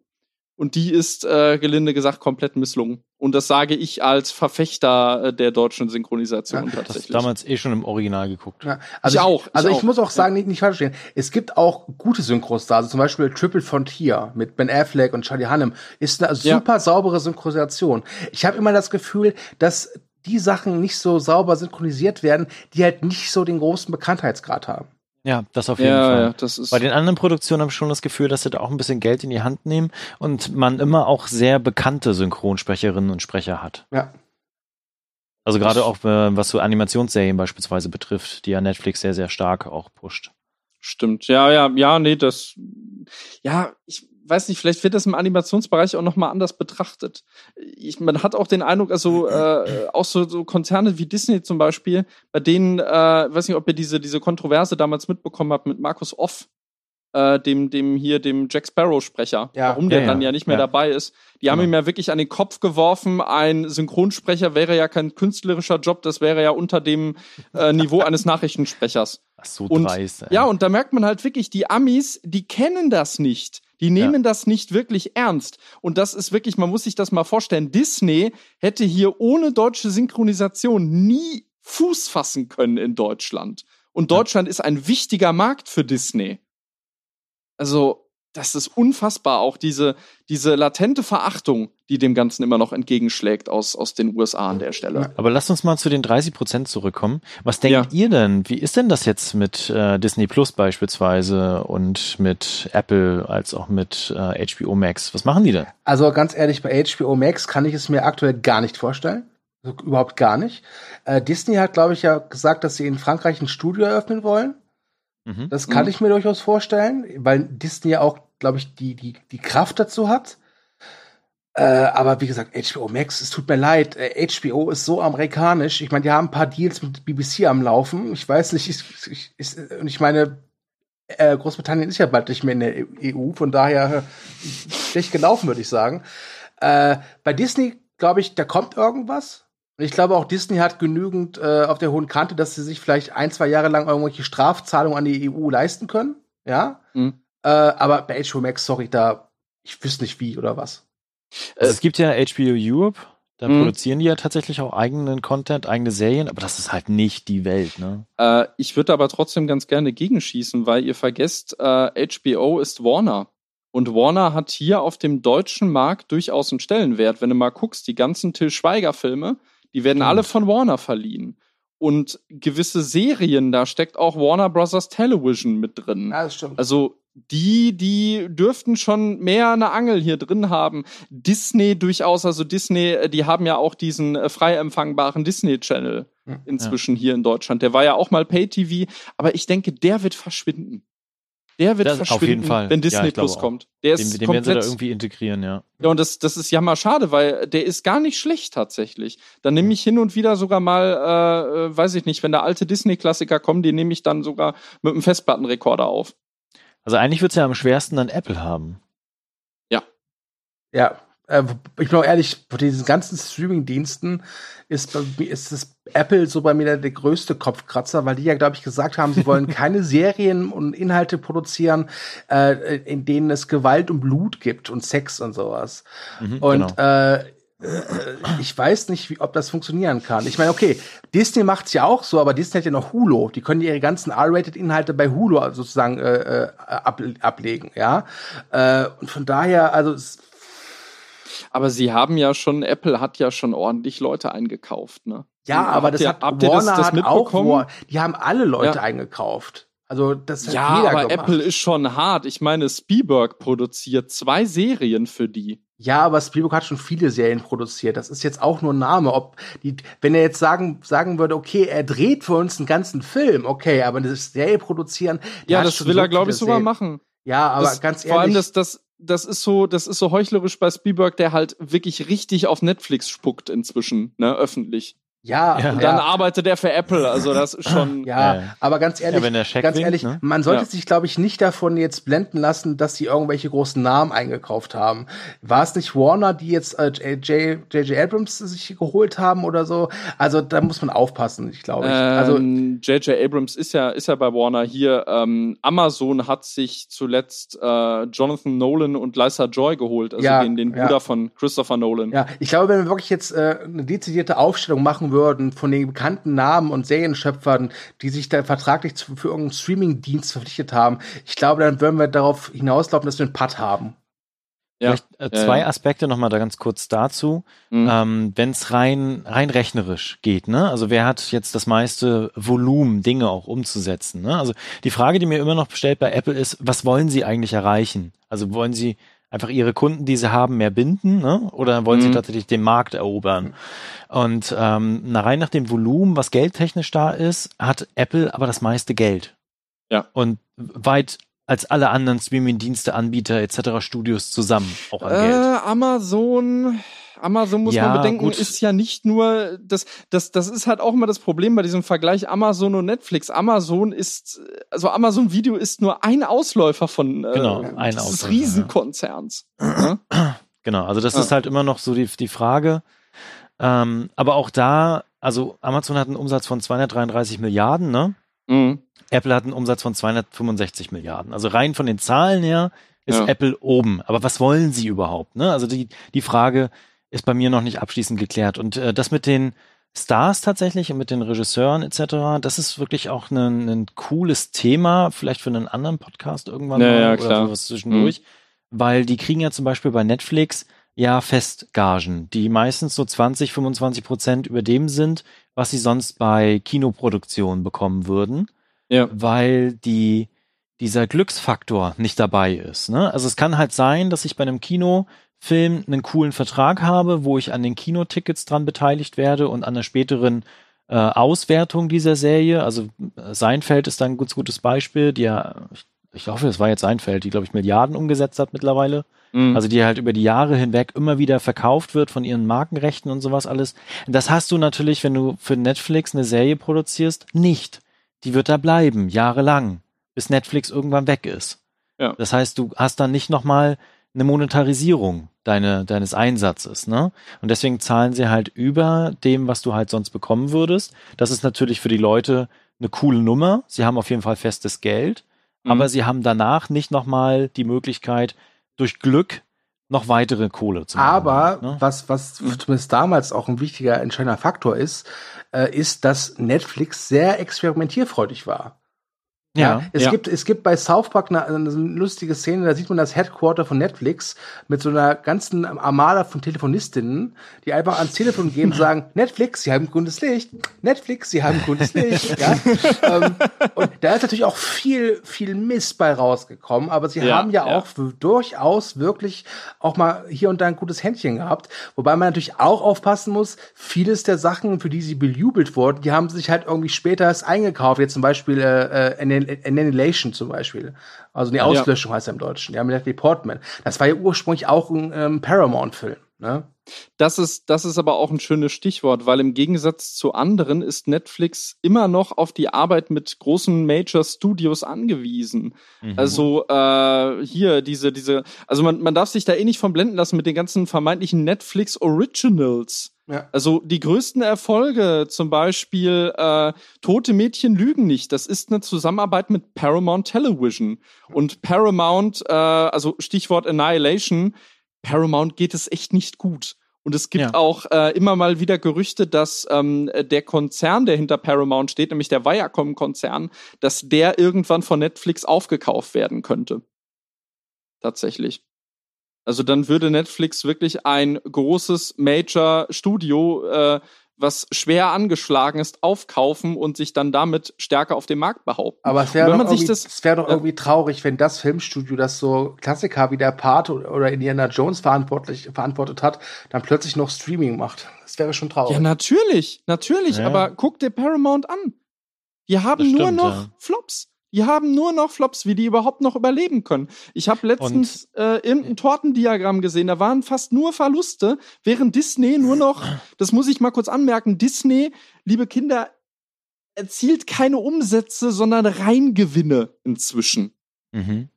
Und die ist, äh, gelinde gesagt, komplett misslungen. Und das sage ich als Verfechter äh, der deutschen Synchronisation ja, tatsächlich. Das damals eh schon im Original geguckt. Ja, also ich, ich auch. Also ich, ich muss auch sagen, nicht, nicht falsch verstehen. Es gibt auch gute Synchros da. Also zum Beispiel Triple Frontier mit Ben Affleck und Charlie Hunnam ist eine super ja. saubere Synchronisation. Ich habe immer das Gefühl, dass die Sachen nicht so sauber synchronisiert werden, die halt nicht so den großen Bekanntheitsgrad haben. Ja, das auf jeden ja, Fall. Ja, das ist Bei den anderen Produktionen habe ich schon das Gefühl, dass sie da auch ein bisschen Geld in die Hand nehmen und man immer auch sehr bekannte Synchronsprecherinnen und Sprecher hat. Ja. Also gerade auch, äh, was so Animationsserien beispielsweise betrifft, die ja Netflix sehr, sehr stark auch pusht. Stimmt. Ja, ja, ja, nee, das, ja, ich weiß nicht, vielleicht wird das im Animationsbereich auch nochmal anders betrachtet. Ich, man hat auch den Eindruck, also äh, auch so, so Konzerne wie Disney zum Beispiel, bei denen, äh, weiß nicht, ob ihr diese, diese Kontroverse damals mitbekommen habt mit Markus Off, äh, dem, dem hier, dem Jack Sparrow-Sprecher, Ja. warum der Ja, dann ja. ja nicht mehr Ja. dabei ist. Die haben Genau. ihm ja wirklich an den Kopf geworfen, ein Synchronsprecher wäre ja kein künstlerischer Job, das wäre ja unter dem äh, Niveau eines Nachrichtensprechers. Ach, so Und- dreist. ey. Ja, und da merkt man halt wirklich, die Amis, die kennen das nicht. Die nehmen das nicht wirklich ernst. Und das ist wirklich, man muss sich das mal vorstellen. Disney hätte hier ohne deutsche Synchronisation nie Fuß fassen können in Deutschland. Und Deutschland ist ein wichtiger Markt für Disney. Also, das ist unfassbar, auch diese, diese latente Verachtung, die dem Ganzen immer noch entgegenschlägt aus, aus den USA an der Stelle. Aber lasst uns mal zu den 30 Prozent zurückkommen. Was denkt ihr denn? Wie ist denn das jetzt mit äh, Disney Plus beispielsweise und mit Apple als auch mit äh, HBO Max? Was machen die denn? Also ganz ehrlich, bei HBO Max kann ich es mir aktuell gar nicht vorstellen. Also überhaupt gar nicht. Äh, Disney hat, glaube ich, ja gesagt, dass sie in Frankreich ein Studio eröffnen wollen. Mhm. Das kann Mhm. ich mir durchaus vorstellen, weil Disney ja auch, glaube ich, die, die, die Kraft dazu hat. Äh, aber wie gesagt, HBO Max, es tut mir leid, äh, HBO ist so amerikanisch. Ich meine, die haben ein paar Deals mit BBC am Laufen. Ich weiß nicht, ich, ich, ich, und ich meine, äh, Großbritannien ist ja bald nicht mehr in der EU, von daher schlecht gelaufen, würde ich sagen. Äh, bei Disney, glaube ich, da kommt irgendwas. Und ich glaube auch Disney hat genügend äh, auf der hohen Kante, dass sie sich vielleicht ein, zwei Jahre lang irgendwelche Strafzahlungen an die EU leisten können. Ja. Mhm. Äh, aber bei HBO Max, sorry, da, ich wüsste nicht wie oder was. Also es gibt ja HBO Europe, da Mhm. produzieren die ja tatsächlich auch eigenen Content, eigene Serien, aber das ist halt nicht die Welt, ne? Äh, ich würde aber trotzdem ganz gerne gegenschießen, weil ihr vergesst, äh, HBO ist Warner. Und Warner hat hier auf dem deutschen Markt durchaus einen Stellenwert. Wenn du mal guckst, die ganzen Till Schweiger-Filme, die werden Stimmt. alle von Warner verliehen. Und gewisse Serien, da steckt auch Warner Bros. Television mit drin. Ja, das stimmt. Also die, die dürften schon mehr eine Angel hier drin haben. Disney durchaus, also Disney, äh, die haben ja auch diesen äh, frei empfangbaren Disney-Channel inzwischen hier in Deutschland. Der war ja auch mal Pay-TV, aber ich denke, der wird verschwinden. Der wird Das auf verschwinden, jeden Fall. wenn Ja, Disney glaube Plus auch. kommt. Der Den, ist den werden sie da komplett irgendwie integrieren, ja. ja, und das, das ist ja mal schade, weil der ist gar nicht schlecht tatsächlich. Da nehme ich hin und wieder sogar mal, äh, weiß ich nicht, wenn da alte Disney-Klassiker kommen, die nehme ich dann sogar mit einem Festplattenrekorder auf. Also eigentlich wird's ja am schwersten dann Apple haben. Ja, äh, ich bin auch ehrlich, bei diesen ganzen Streaming-Diensten ist, bei mir- ist das Apple so bei mir der, der größte Kopfkratzer, weil die ja, glaube ich, gesagt haben, sie wollen keine Serien und Inhalte produzieren, äh, in denen es Gewalt und Blut gibt und Sex und sowas. Mhm, Und genau. äh, äh, ich weiß nicht, wie, ob das funktionieren kann. Ich meine, okay, Disney macht's ja auch so, aber Disney hat ja noch Hulu. Die können ihre ganzen R-Rated-Inhalte bei Hulu sozusagen äh, äh, ab, ablegen, ja. Äh, und von daher, also es, Aber sie haben ja schon, Apple hat ja schon ordentlich Leute eingekauft, ne? ja, aber Habt das ihr- hat habt Warner das- das hat auch, mitbekommen? War, die haben alle Leute Ja. eingekauft. Also das hat Ja, jeder aber gemacht. Apple ist schon hart. Ich meine, Spielberg produziert zwei Serien für die. Ja, aber Spielberg hat schon viele Serien produziert. Das ist jetzt auch nur ein Name. Ob die, wenn er jetzt sagen, sagen würde, okay, er dreht für uns einen ganzen Film, okay, aber eine Serie produzieren. Ja, das will er, glaube ich, sogar machen. Ja, aber das, ganz ehrlich. Vor allem, das, das, das ist so, das ist so heuchlerisch bei Spielberg, der halt wirklich richtig auf Netflix spuckt inzwischen, ne, öffentlich. Ja, Ja. ja, Und dann arbeitet er für Apple, also das ist schon. ja, Ja, ja. aber ganz ehrlich, Ja, wenn der Scheck ganz winkt, ehrlich, ne? man sollte Ja. sich, glaube ich, nicht davon jetzt blenden lassen, dass sie irgendwelche großen Namen eingekauft haben. War es nicht Warner, die jetzt äh, J.J. J.J. Abrams sich geholt haben oder so? Also da muss man aufpassen, ich glaube. ich. Also Ähm, J.J. Abrams ist ja, ist ja bei Warner hier. Ähm, Amazon hat sich zuletzt äh, Jonathan Nolan und Lisa Joy geholt, also Ja, den, den ja. Bruder von Christopher Nolan. Ja, ich glaube, wenn wir wirklich jetzt äh, eine dezidierte Aufstellung machen würden von den bekannten Namen und Serienschöpfern, die sich da vertraglich zu, für irgendeinen Streaming-Dienst verpflichtet haben, ich glaube, dann würden wir darauf hinauslaufen, dass wir einen Putt haben. Ja. Vielleicht äh, zwei ja, ja. Aspekte nochmal da ganz kurz dazu. Mhm. Ähm, Wenn es rein, rein rechnerisch geht, ne? Also wer hat jetzt das meiste Volumen, Dinge auch umzusetzen? Ne? Also die Frage, die mir immer noch bestellt bei Apple ist, was wollen sie eigentlich erreichen? Also wollen sie einfach ihre Kunden, die sie haben, mehr binden, ne? Oder wollen mhm. sie tatsächlich den Markt erobern? Und ähm, na, rein nach dem Volumen, was geldtechnisch da ist, hat Apple aber das meiste Geld. Ja. Und weit als alle anderen Streaming-Dienste, Anbieter etc. Studios zusammen auch an äh, Geld. Amazon, Amazon muss ja, man bedenken, gut. ist ja nicht nur das, das, das ist halt auch immer das Problem bei diesem Vergleich Amazon und Netflix. Amazon ist, also Amazon Video ist nur ein Ausläufer von äh, genau, ein des Ausläufer, Riesenkonzerns. Ja. Genau, also das ja. ist halt immer noch so die, die Frage. Ähm, aber auch da, also Amazon hat einen Umsatz von 233 Milliarden, ne? Mhm. Apple hat einen Umsatz von 265 Milliarden. Also rein von den Zahlen her ist ja. Apple oben. Aber was wollen sie überhaupt? Ne? Also die, die Frage ist bei mir noch nicht abschließend geklärt. Und äh, das mit den Stars tatsächlich und mit den Regisseuren etc., das ist wirklich auch ein, ein cooles Thema, vielleicht für einen anderen Podcast irgendwann ja, mal ja, oder sowas zwischendurch. Mhm. Weil die kriegen ja zum Beispiel bei Netflix ja Festgagen, die meistens so 20, 25 Prozent über dem sind, was sie sonst bei Kinoproduktionen bekommen würden ja. weil die, dieser Glücksfaktor nicht dabei ist. Ne? Also es kann halt sein, dass ich bei einem Kinofilm einen coolen Vertrag habe, wo ich an den Kinotickets dran beteiligt werde und an der späteren äh, Auswertung dieser Serie. Also äh, Seinfeld ist da ein gutes, gutes Beispiel, die ja, ich, ich hoffe, es war jetzt Seinfeld, die, glaube ich, Milliarden umgesetzt hat mittlerweile. Mhm. Also die halt über die Jahre hinweg immer wieder verkauft wird von ihren Markenrechten und sowas alles. Das hast du natürlich, wenn du für Netflix eine Serie produzierst, nicht die wird da bleiben, jahrelang, bis Netflix irgendwann weg ist. Ja. Das heißt, du hast dann nicht nochmal eine Monetarisierung deine, deines Einsatzes, ne? Und deswegen zahlen sie halt über dem, was du halt sonst bekommen würdest. Das ist natürlich für die Leute eine coole Nummer. Sie haben auf jeden Fall festes Geld, mhm. aber sie haben danach nicht nochmal die Möglichkeit, durch Glück noch weitere Kohle zu machen. Aber ne? was, was zumindest damals auch ein wichtiger entscheidender Faktor ist, äh, ist, dass Netflix sehr experimentierfreudig war. Ja, ja, es ja. gibt es gibt bei South Park eine, eine, lustige Szene, da sieht man das Headquarter von Netflix mit so einer ganzen Armada von Telefonistinnen, die einfach ans Telefon gehen und sagen, Netflix, Sie haben grünes Licht, Netflix, Sie haben grünes Licht. ja? ähm, und da ist natürlich auch viel viel Mist bei rausgekommen, aber sie ja, haben ja, auch durchaus wirklich auch mal hier und da ein gutes Händchen gehabt, wobei man natürlich auch aufpassen muss, vieles der Sachen, für die sie bejubelt wurden, die haben sich halt irgendwie später erst eingekauft, jetzt zum Beispiel äh, äh Annihilation zum Beispiel. Also die Auslöschung ja. heißt er im Deutschen. Ja, mit Natalie Portman. Das war ja ursprünglich auch ein ähm, Paramount-Film. Ne? Das ist, das ist aber auch ein schönes Stichwort, weil im Gegensatz zu anderen ist Netflix immer noch auf die Arbeit mit großen Major Studios angewiesen. Mhm. Also äh, hier diese, diese, also man, man darf sich da eh nicht von blenden lassen mit den ganzen vermeintlichen Netflix Originals. Ja. Also die größten Erfolge, zum Beispiel äh, Tote Mädchen lügen nicht, das ist eine Zusammenarbeit mit Paramount Television. Und Paramount, äh, also Stichwort Annihilation, Paramount geht es echt nicht gut. Und es gibt ja. auch äh, immer mal wieder Gerüchte, dass ähm, der Konzern, der hinter Paramount steht, nämlich der Viacom-Konzern, dass der irgendwann von Netflix aufgekauft werden könnte. Tatsächlich. Also dann würde Netflix wirklich ein großes Major-Studio, äh, was schwer angeschlagen ist, aufkaufen und sich dann damit stärker auf dem Markt behaupten. Aber es wäre doch, irgendwie, das, wär doch ja. irgendwie traurig, wenn das Filmstudio, das so Klassiker wie der Part oder Indiana Jones verantwortlich, verantwortet hat, dann plötzlich noch Streaming macht. Das wäre schon traurig. Ja, natürlich, natürlich. Ja. Aber guck dir Paramount an. Die haben stimmt, nur noch ja. Flops. Die haben nur noch Flops, wie die überhaupt noch überleben können. Ich habe letztens und, äh, irgendein Tortendiagramm gesehen, da waren fast nur Verluste, während Disney nur noch, das muss ich mal kurz anmerken, Disney, liebe Kinder, erzielt keine Umsätze, sondern Reingewinne inzwischen. Mhm.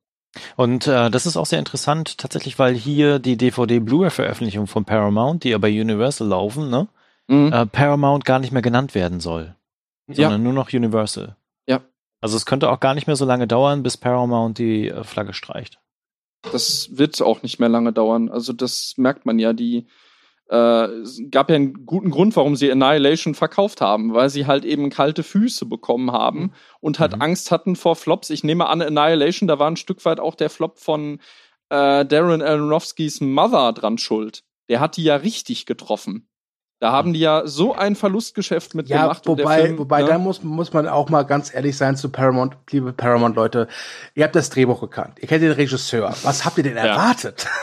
Und äh, das ist auch sehr interessant, tatsächlich, weil hier die DVD-Blu-ray-Veröffentlichung von Paramount, die ja bei Universal laufen, ne, mhm. äh, Paramount gar nicht mehr genannt werden soll, sondern ja. nur noch Universal. Also es könnte auch gar nicht mehr so lange dauern, bis Paramount die äh, Flagge streicht. Das wird auch nicht mehr lange dauern. Also das merkt man ja. Die äh, es gab ja einen guten Grund, warum sie Annihilation verkauft haben, weil sie halt eben kalte Füße bekommen haben mhm. und halt mhm. Angst hatten vor Flops. Ich nehme an, Annihilation, da war ein Stück weit auch der Flop von äh, Darren Aronofskys Mother dran schuld. Der hat die ja richtig getroffen. Da haben die ja so ein Verlustgeschäft mit Ja, gemacht. und der wobei, Film, wobei ne? da muss, muss man auch mal ganz ehrlich sein zu Paramount, liebe Paramount-Leute. Ihr habt das Drehbuch gekannt. Ihr kennt den Regisseur. Was habt ihr denn erwartet?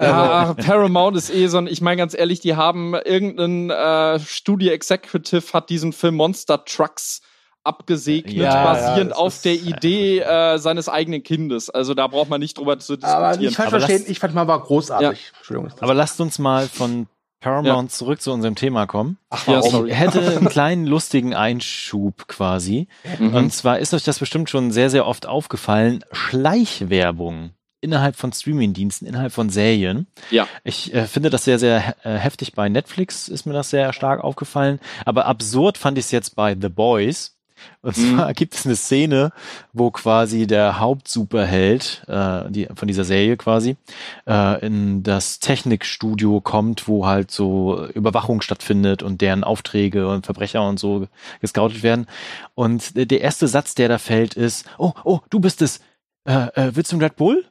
Ja, Paramount ist eh so ein, ich meine ganz ehrlich, die haben irgendein äh, Studio Executive hat diesen Film Monster Trucks abgesegnet, Ja, basierend ja, auf der Idee äh, seines eigenen Kindes. Also da braucht man nicht drüber zu diskutieren. Aber nicht falsch verstehen, ich fand mal war großartig. Entschuldigung. Aber lasst uns mal von Paramount zurück zu unserem Thema kommen. Ach, Ja, sorry. Ich hätte einen kleinen lustigen Einschub quasi. Mhm. Und zwar ist euch das bestimmt schon sehr, sehr oft aufgefallen. Schleichwerbung innerhalb von Streamingdiensten, innerhalb von Serien. Ja. Ich äh, finde das sehr, sehr äh, heftig bei Netflix, ist mir das sehr stark aufgefallen. Aber absurd fand ich es jetzt bei The Boys. Und Mhm. zwar gibt es eine Szene, wo quasi der Hauptsuperheld äh, die, von dieser Serie quasi äh, in das Technikstudio kommt, wo halt so Überwachung stattfindet und deren Aufträge und Verbrecher und so gescoutet werden. Und der erste Satz, der da fällt, ist, oh, oh, du bist es. Äh, äh, willst du einen Red Bull?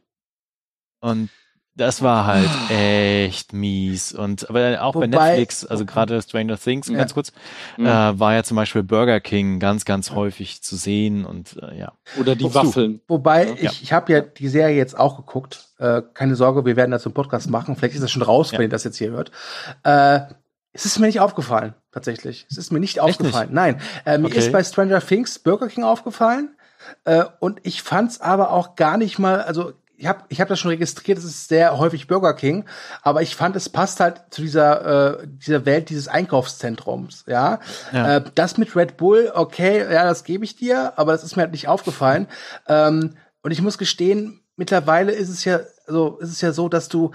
Und das war halt echt mies. Und aber auch bei Wobei- Netflix, also gerade Stranger Things, Ja. ganz kurz, Mhm. äh, war ja zum Beispiel Burger King ganz, ganz häufig zu sehen und äh, ja. Oder die du. Waffeln. Wobei, Ja. ich, ich habe ja die Serie jetzt auch geguckt. Äh, keine Sorge, wir werden dazu einen Podcast machen. Vielleicht ist das schon raus, Ja. wenn ihr das jetzt hier hört. Äh, es ist mir nicht aufgefallen, tatsächlich. Es ist mir nicht Echt aufgefallen. Nein, äh, mir Okay. ist bei Stranger Things Burger King aufgefallen. Äh, und ich fand's aber auch gar nicht mal, also ich habe ich hab das schon registriert, es ist sehr häufig Burger King, aber ich fand, es passt halt zu dieser, äh, dieser Welt dieses Einkaufszentrums, ja. Ja. Äh, das mit Red Bull, okay, ja, das gebe ich dir, aber das ist mir halt nicht aufgefallen. Ähm, und ich muss gestehen, mittlerweile ist es ja so, ist es ja so, dass du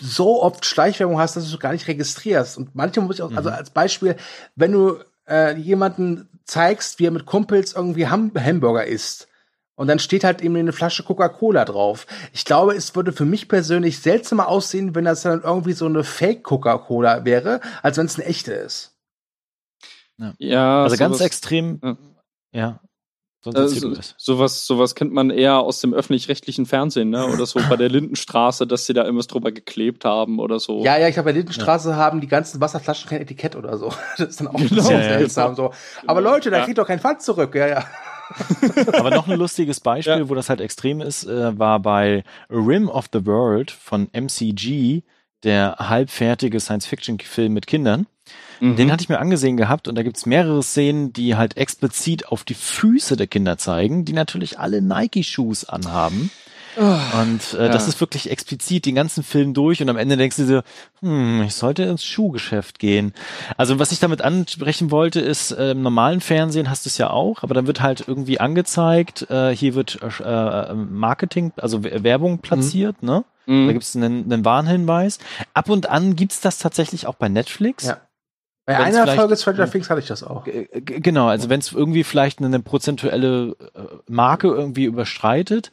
so oft Schleichwerbung hast, dass du gar nicht registrierst. Und manchmal muss ich auch, also als Beispiel, wenn du äh, jemanden zeigst, wie er mit Kumpels irgendwie Ham Hamburger isst. Und dann steht halt eben eine Flasche Coca-Cola drauf. Ich glaube, es würde für mich persönlich seltsamer aussehen, wenn das dann irgendwie so eine Fake-Coca-Cola wäre, als wenn es eine echte ist. Ja, Also ganz extrem, Ja. ja. Sonst Äh, so, das. sowas, sowas kennt man eher aus dem öffentlich-rechtlichen Fernsehen, ne? Oder so bei der Lindenstraße, dass sie da irgendwas drüber geklebt haben oder so. Ja, ja, ich glaube, bei Lindenstraße haben die ganzen Wasserflaschen kein Etikett oder so. Das ist dann auch Genau. Ja, ja, seltsam. So. Aber Leute, da Ja. kriegt doch kein Pfand zurück. Ja, ja. Aber noch ein lustiges Beispiel, Ja. wo das halt extrem ist, äh, war bei Rim of the World von MCG, der halbfertige Science-Fiction-Film mit Kindern. Mhm. Den hatte ich mir angesehen gehabt und da gibt's mehrere Szenen, die halt explizit auf die Füße der Kinder zeigen, die natürlich alle Nike-Shoes anhaben. Und äh, Ja. das ist wirklich explizit den ganzen Film durch und am Ende denkst du dir, hm, ich sollte ins Schuhgeschäft gehen. Also was ich damit ansprechen wollte, ist, äh, im normalen Fernsehen hast du es ja auch, aber dann wird halt irgendwie angezeigt, äh, hier wird äh, Marketing, also Werbung platziert, ne? Da Mhm. gibt's einen, einen Warnhinweis. Ab und an gibt's das tatsächlich auch bei Netflix. Ja. Bei Wenn's einer Folge Stranger Things hatte ich das auch. G- Genau, also wenn es irgendwie vielleicht eine prozentuelle äh, Marke irgendwie überstreitet,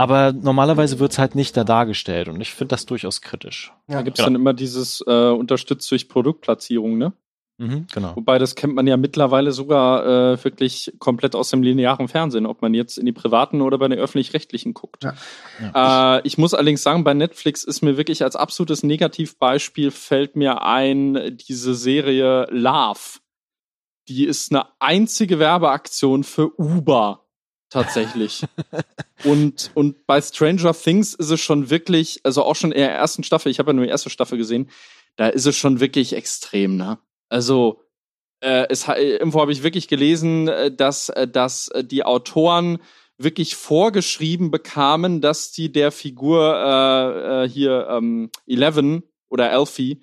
aber normalerweise wird's halt nicht da dargestellt und ich finde das durchaus kritisch. Da gibt's Genau. dann immer dieses äh, unterstützt durch Produktplatzierung, ne? Mhm, genau. Wobei das kennt man ja mittlerweile sogar äh, wirklich komplett aus dem linearen Fernsehen, ob man jetzt in die privaten oder bei den öffentlich-rechtlichen guckt. Ja. Äh, ich muss allerdings sagen, bei Netflix ist mir wirklich als absolutes Negativbeispiel fällt mir ein diese Serie Love. Die ist eine einzige Werbeaktion für Uber tatsächlich. und, und bei Stranger Things ist es schon wirklich, also auch schon in der ersten Staffel, ich habe ja nur die erste Staffel gesehen, da ist es schon wirklich extrem, ne? Also, äh, es, irgendwo habe ich wirklich gelesen, äh, dass, äh, dass äh, die Autoren wirklich vorgeschrieben bekamen, dass die der Figur äh, hier ähm, Eleven oder Elfie,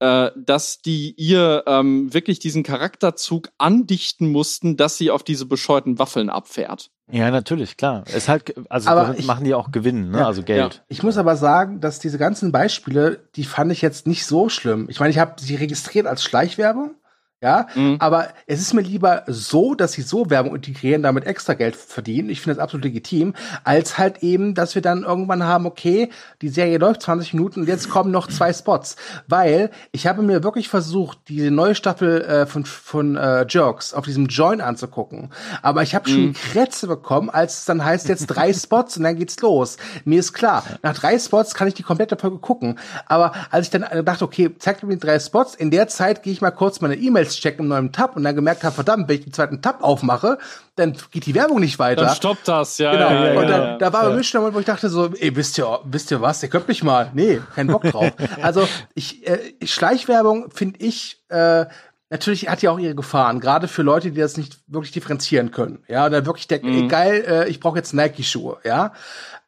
äh, dass die ihr ähm, wirklich diesen Charakterzug andichten mussten, dass sie auf diese bescheuerten Waffeln abfährt. Ja, natürlich, klar. Es halt, also Aber ich- machen die auch Gewinn, ne? Ja, also Geld. Ich muss aber sagen, dass diese ganzen Beispiele, die fand ich jetzt nicht so schlimm. Ich meine, ich habe sie registriert als Schleichwerbung. Ja, mhm. aber es ist mir lieber so, dass sie so Werbung integrieren, damit extra Geld verdienen. Ich finde das absolut legitim, als halt eben, dass wir dann irgendwann haben, okay, die Serie läuft 20 Minuten und jetzt kommen noch zwei Spots. Weil ich habe mir wirklich versucht, diese neue Staffel äh, von, von äh, Jerks auf diesem Join anzugucken. Aber ich habe schon mhm. Krätze bekommen, als es dann heißt, jetzt drei Spots und dann geht's los. Mir ist klar, nach drei Spots kann ich die komplette Folge gucken. Aber als ich dann dachte, okay, zeig mir die drei Spots, in der Zeit gehe ich mal kurz meine E-Mails Checken im neuen Tab und dann gemerkt habe, verdammt, wenn ich den zweiten Tab aufmache, dann geht die Werbung nicht weiter. Dann stoppt das, ja. Genau. Ja, ja, und dann, ja, da war bei mir schon Moment, wo ich dachte so, ey, wisst ihr, wisst ihr was? Ihr könnt mich mal. Nee, kein Bock drauf. also ich, äh, Schleichwerbung finde ich, äh, natürlich hat ja auch ihre Gefahren, gerade für Leute, die das nicht wirklich differenzieren können. Ja, oder wirklich denken, mhm. ey, geil, äh, ich brauche jetzt Nike-Schuhe, ja.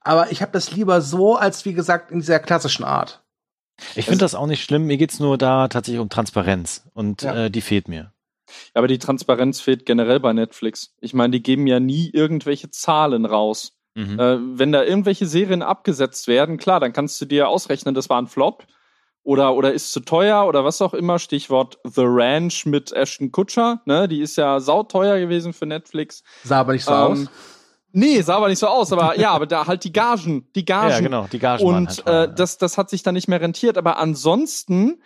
Aber ich habe das lieber so, als wie gesagt, in dieser klassischen Art. Ich finde das auch nicht schlimm. Mir geht's nur da tatsächlich um Transparenz und ja. äh, die fehlt mir. Aber die Transparenz fehlt generell bei Netflix. Ich meine, die geben ja nie irgendwelche Zahlen raus. Mhm. Äh, wenn da irgendwelche Serien abgesetzt werden, klar, dann kannst du dir ausrechnen, das war ein Flop oder, oder ist zu teuer oder was auch immer. Stichwort The Ranch mit Ashton Kutcher. Ne? Die ist ja sauteuer gewesen für Netflix. Sah aber nicht so ähm, aus. Nee, sah aber nicht so aus, aber ja, aber da halt die Gagen, die Gagen. Ja, genau, die Gagen. Und halt äh, das, das hat sich dann nicht mehr rentiert, aber ansonsten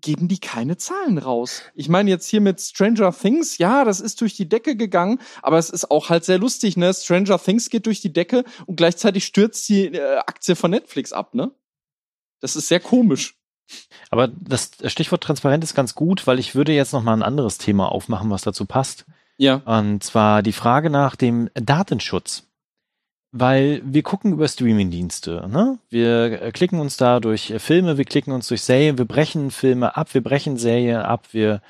geben die keine Zahlen raus. Ich meine jetzt hier mit Stranger Things, ja, das ist durch die Decke gegangen, aber es ist auch halt sehr lustig, ne? Stranger Things geht durch die Decke und gleichzeitig stürzt die äh, Aktie von Netflix ab, ne? Das ist sehr komisch. Aber das Stichwort transparent ist ganz gut, weil ich würde jetzt noch mal ein anderes Thema aufmachen, was dazu passt. Ja. Und zwar die Frage nach dem Datenschutz. Weil wir gucken über Streamingdienste, ne? Wir äh, klicken uns da durch äh, Filme, wir klicken uns durch Serien, wir brechen Filme ab, wir brechen Serien ab, wir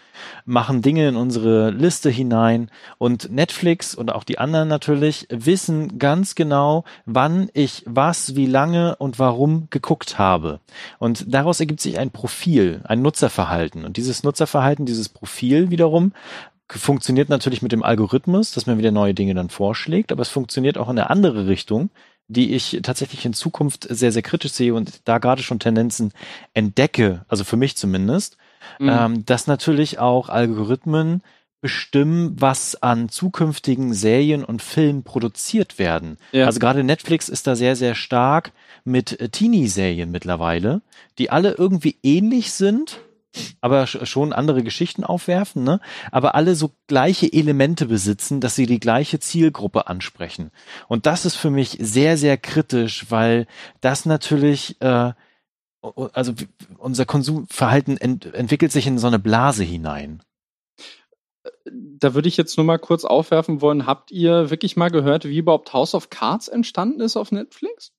machen Dinge in unsere Liste hinein und Netflix und auch die anderen natürlich wissen ganz genau, wann ich was, wie lange und warum geguckt habe. Und daraus ergibt sich ein Profil, ein Nutzerverhalten. Und dieses Nutzerverhalten, dieses Profil wiederum funktioniert natürlich mit dem Algorithmus, dass man wieder neue Dinge dann vorschlägt, aber es funktioniert auch in eine andere Richtung, die ich tatsächlich in Zukunft sehr, sehr kritisch sehe und da gerade schon Tendenzen entdecke, also für mich zumindest, mhm. ähm, dass natürlich auch Algorithmen bestimmen, was an zukünftigen Serien und Filmen produziert werden. Ja. Also gerade Netflix ist da sehr, sehr stark mit Teenie-Serien mittlerweile, die alle irgendwie ähnlich sind, aber schon andere Geschichten aufwerfen, ne? aber alle so gleiche Elemente besitzen, dass sie die gleiche Zielgruppe ansprechen. Und das ist für mich sehr, sehr kritisch, weil das natürlich, äh, also unser Konsumverhalten ent entwickelt sich in so eine Blase hinein. Da würde ich jetzt nur mal kurz aufwerfen wollen, habt ihr wirklich mal gehört, wie überhaupt House of Cards entstanden ist auf Netflix?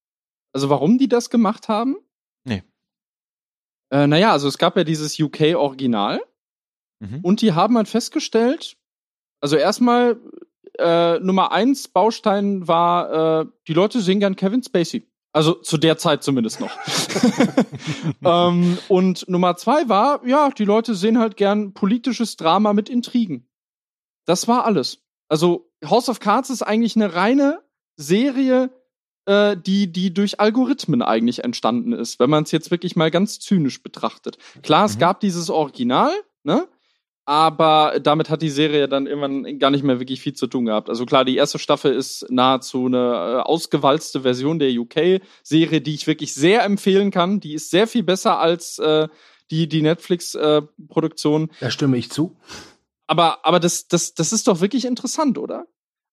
Also warum die das gemacht haben? Äh, naja, also es gab ja dieses UK-Original mhm. und die haben halt festgestellt, also erstmal äh, Nummer eins Baustein war, äh, die Leute sehen gern Kevin Spacey. Also zu der Zeit zumindest noch. ähm, und Nummer zwei war, ja, die Leute sehen halt gern politisches Drama mit Intrigen. Das war alles. Also House of Cards ist eigentlich eine reine Serie, äh, die, die durch Algorithmen eigentlich entstanden ist, wenn man es jetzt wirklich mal ganz zynisch betrachtet. Klar, es mhm. gab dieses Original, ne? Aber damit hat die Serie dann irgendwann gar nicht mehr wirklich viel zu tun gehabt. Also klar, die erste Staffel ist nahezu eine äh, ausgewalzte Version der UK-Serie, die ich wirklich sehr empfehlen kann. Die ist sehr viel besser als äh, die, die Netflix-Produktion. Äh, da stimme ich zu. Aber, aber das, das, das ist doch wirklich interessant, oder?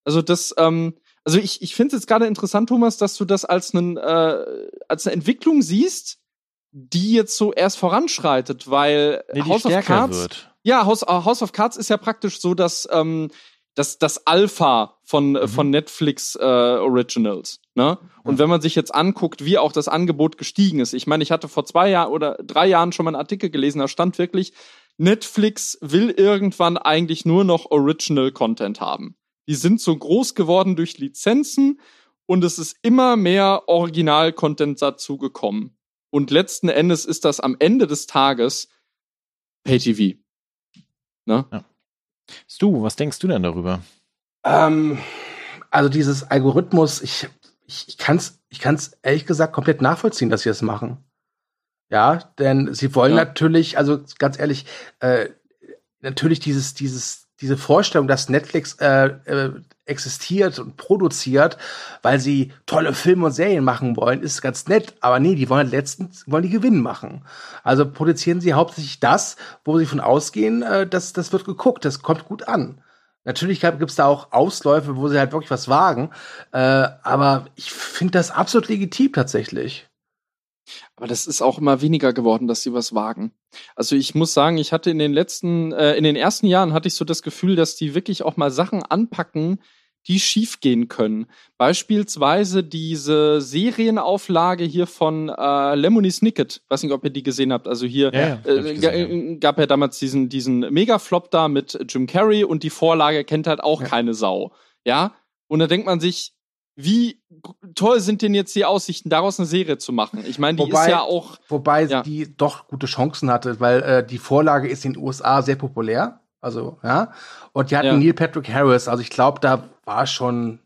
Also das, ähm, also ich, ich finde es jetzt gerade interessant, Thomas, dass du das als, einen, äh, als eine Entwicklung siehst, die jetzt so erst voranschreitet, weil nee, House of Cards. Wird. Ja, House, äh, House of Cards ist ja praktisch so, dass ähm, das, das Alpha von, mhm. von Netflix äh, Originals. Ne? Und wenn man sich jetzt anguckt, wie auch das Angebot gestiegen ist, ich meine, ich hatte vor zwei Jahren oder drei Jahren schon mal einen Artikel gelesen, da stand wirklich, Netflix will irgendwann eigentlich nur noch Original Content haben die sind so groß geworden durch Lizenzen und es ist immer mehr Original-Content dazu gekommen. Und letzten Endes ist das am Ende des Tages Pay-TV. Ne? Ja. Stu, was denkst du denn darüber? Ähm, also dieses Algorithmus, ich, ich, ich kann es ich kann's ehrlich gesagt komplett nachvollziehen, dass sie das machen. Ja, denn sie wollen ja. natürlich, also ganz ehrlich, äh, natürlich dieses, dieses, diese Vorstellung, dass Netflix äh, äh, existiert und produziert, weil sie tolle Filme und Serien machen wollen, ist ganz nett. Aber nee, die wollen letztens wollen die Gewinn machen. Also produzieren sie hauptsächlich das, wo sie von ausgehen, äh, dass das wird geguckt, das kommt gut an. Natürlich gibt es da auch Ausläufe, wo sie halt wirklich was wagen. Äh, aber ich finde das absolut legitim tatsächlich. Aber das ist auch immer weniger geworden, dass sie was wagen. Also ich muss sagen, ich hatte in den letzten, äh, in den ersten Jahren hatte ich so das Gefühl, dass die wirklich auch mal Sachen anpacken, die schiefgehen können. Beispielsweise diese Serienauflage hier von äh, Lemony Snicket. Weiß nicht, ob ihr die gesehen habt. Also hier ja, äh, gesehen, ja. gab ja damals diesen, diesen Mega-Flop da mit Jim Carrey und die Vorlage kennt halt auch ja. keine Sau. Ja? Und da denkt man sich, wie toll sind denn jetzt die Aussichten, daraus eine Serie zu machen? Ich meine, die wobei, ist ja auch. Wobei ja. die doch gute Chancen hatte, weil äh, die Vorlage ist in den USA sehr populär. Also, ja. Und die hatten ja. Neil Patrick Harris. Also ich glaube, da war schon.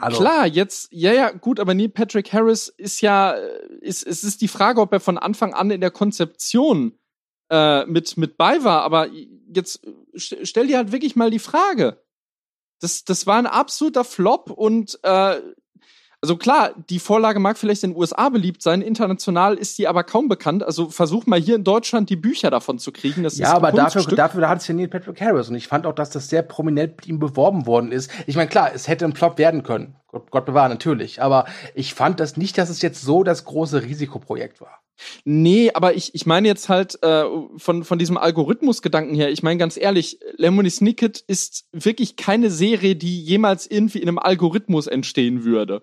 Also Klar, jetzt, ja, ja, gut, aber Neil Patrick Harris ist ja, ist, es ist die Frage, ob er von Anfang an in der Konzeption äh, mit, mit bei war, aber jetzt stell dir halt wirklich mal die Frage. Das, das war ein absoluter Flop und äh, also klar, die Vorlage mag vielleicht in den USA beliebt sein, international ist die aber kaum bekannt. Also versuch mal hier in Deutschland die Bücher davon zu kriegen. Das ja, aber dafür, dafür da hat es ja Neil Patrick Harris und ich fand auch, dass das sehr prominent mit ihm beworben worden ist. Ich meine, klar, es hätte ein Flop werden können. Gott, Gott bewahre, natürlich. Aber ich fand das nicht, dass es jetzt so das große Risikoprojekt war. Nee, aber ich, ich meine jetzt halt äh, von, von diesem Algorithmusgedanken her, ich meine ganz ehrlich, Lemony Snicket ist wirklich keine Serie, die jemals irgendwie in einem Algorithmus entstehen würde.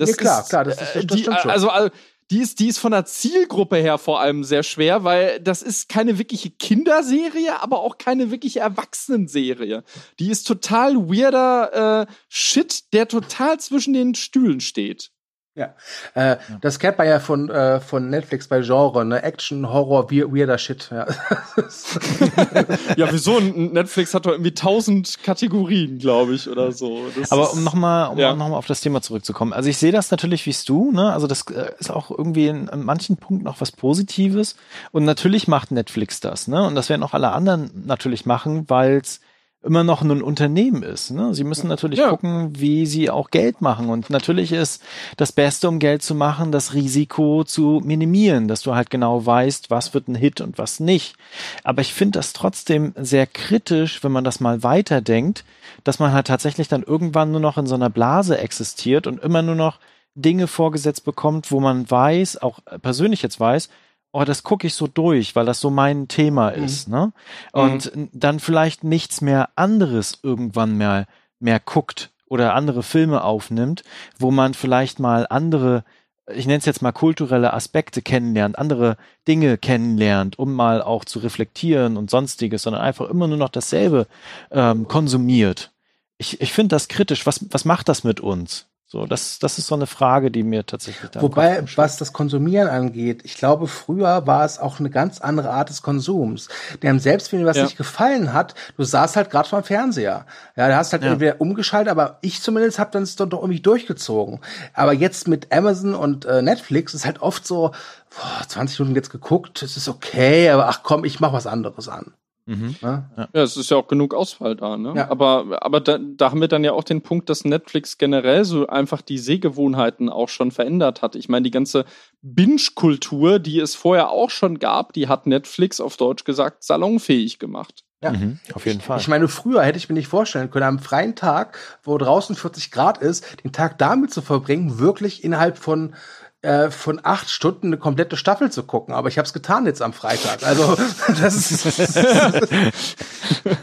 Das ja, klar, ist, klar, das, ist, das, die, Also, also die ist, die ist von der Zielgruppe her vor allem sehr schwer, weil das ist keine wirkliche Kinderserie, aber auch keine wirkliche Erwachsenenserie. Die ist total weirder äh, Shit, der total zwischen den Stühlen steht. Ja, äh, das kennt man ja von, äh, von Netflix bei Genre, ne? Action, Horror, weirder Shit. Ja, ja wieso? Netflix hat doch irgendwie tausend Kategorien, glaube ich, oder so. Das Aber um nochmal um ja. noch auf das Thema zurückzukommen. Also ich sehe das natürlich wie du, ne? Also das äh, ist auch irgendwie in, in manchen Punkten auch was Positives. Und natürlich macht Netflix das, ne? Und das werden auch alle anderen natürlich machen, weil es immer noch ein Unternehmen ist. Ne? Sie müssen natürlich ja. gucken, wie sie auch Geld machen. Und natürlich ist das Beste, um Geld zu machen, das Risiko zu minimieren, dass du halt genau weißt, was wird ein Hit und was nicht. Aber ich finde das trotzdem sehr kritisch, wenn man das mal weiterdenkt, dass man halt tatsächlich dann irgendwann nur noch in so einer Blase existiert und immer nur noch Dinge vorgesetzt bekommt, wo man weiß, auch persönlich jetzt weiß, oh, das gucke ich so durch, weil das so mein Thema mhm. ist, ne? Und mhm. dann vielleicht nichts mehr anderes irgendwann mehr, mehr guckt oder andere Filme aufnimmt, wo man vielleicht mal andere, ich nenne es jetzt mal kulturelle Aspekte kennenlernt, andere Dinge kennenlernt, um mal auch zu reflektieren und sonstiges, sondern einfach immer nur noch dasselbe ähm, konsumiert. Ich, ich finde das kritisch. Was, was macht das mit uns? So, das, das ist so eine Frage, die mir tatsächlich da Wobei, was das Konsumieren angeht, ich glaube, früher war es auch eine ganz andere Art des Konsums. Denn selbst wenn dir was ja. nicht gefallen hat, du saßt halt gerade vor dem Fernseher. Ja, du hast halt ja. entweder umgeschaltet, aber ich zumindest habe dann es doch irgendwie durchgezogen. Aber jetzt mit Amazon und äh, Netflix ist halt oft so, boah, 20 Minuten jetzt geguckt, es ist okay, aber ach komm, ich mach was anderes an. Mhm. Ja? ja, es ist ja auch genug Auswahl da, ne? Ja. Aber, aber da, da haben wir dann ja auch den Punkt, dass Netflix generell so einfach die Sehgewohnheiten auch schon verändert hat. Ich meine, die ganze Binge-Kultur, die es vorher auch schon gab, die hat Netflix auf Deutsch gesagt salonfähig gemacht. Ja, mhm, auf jeden Fall. Ich meine, früher hätte ich mir nicht vorstellen können, am freien Tag, wo draußen 40 Grad ist, den Tag damit zu verbringen, wirklich innerhalb von äh, von acht Stunden eine komplette Staffel zu gucken. Aber ich habe es getan jetzt am Freitag. Also das ist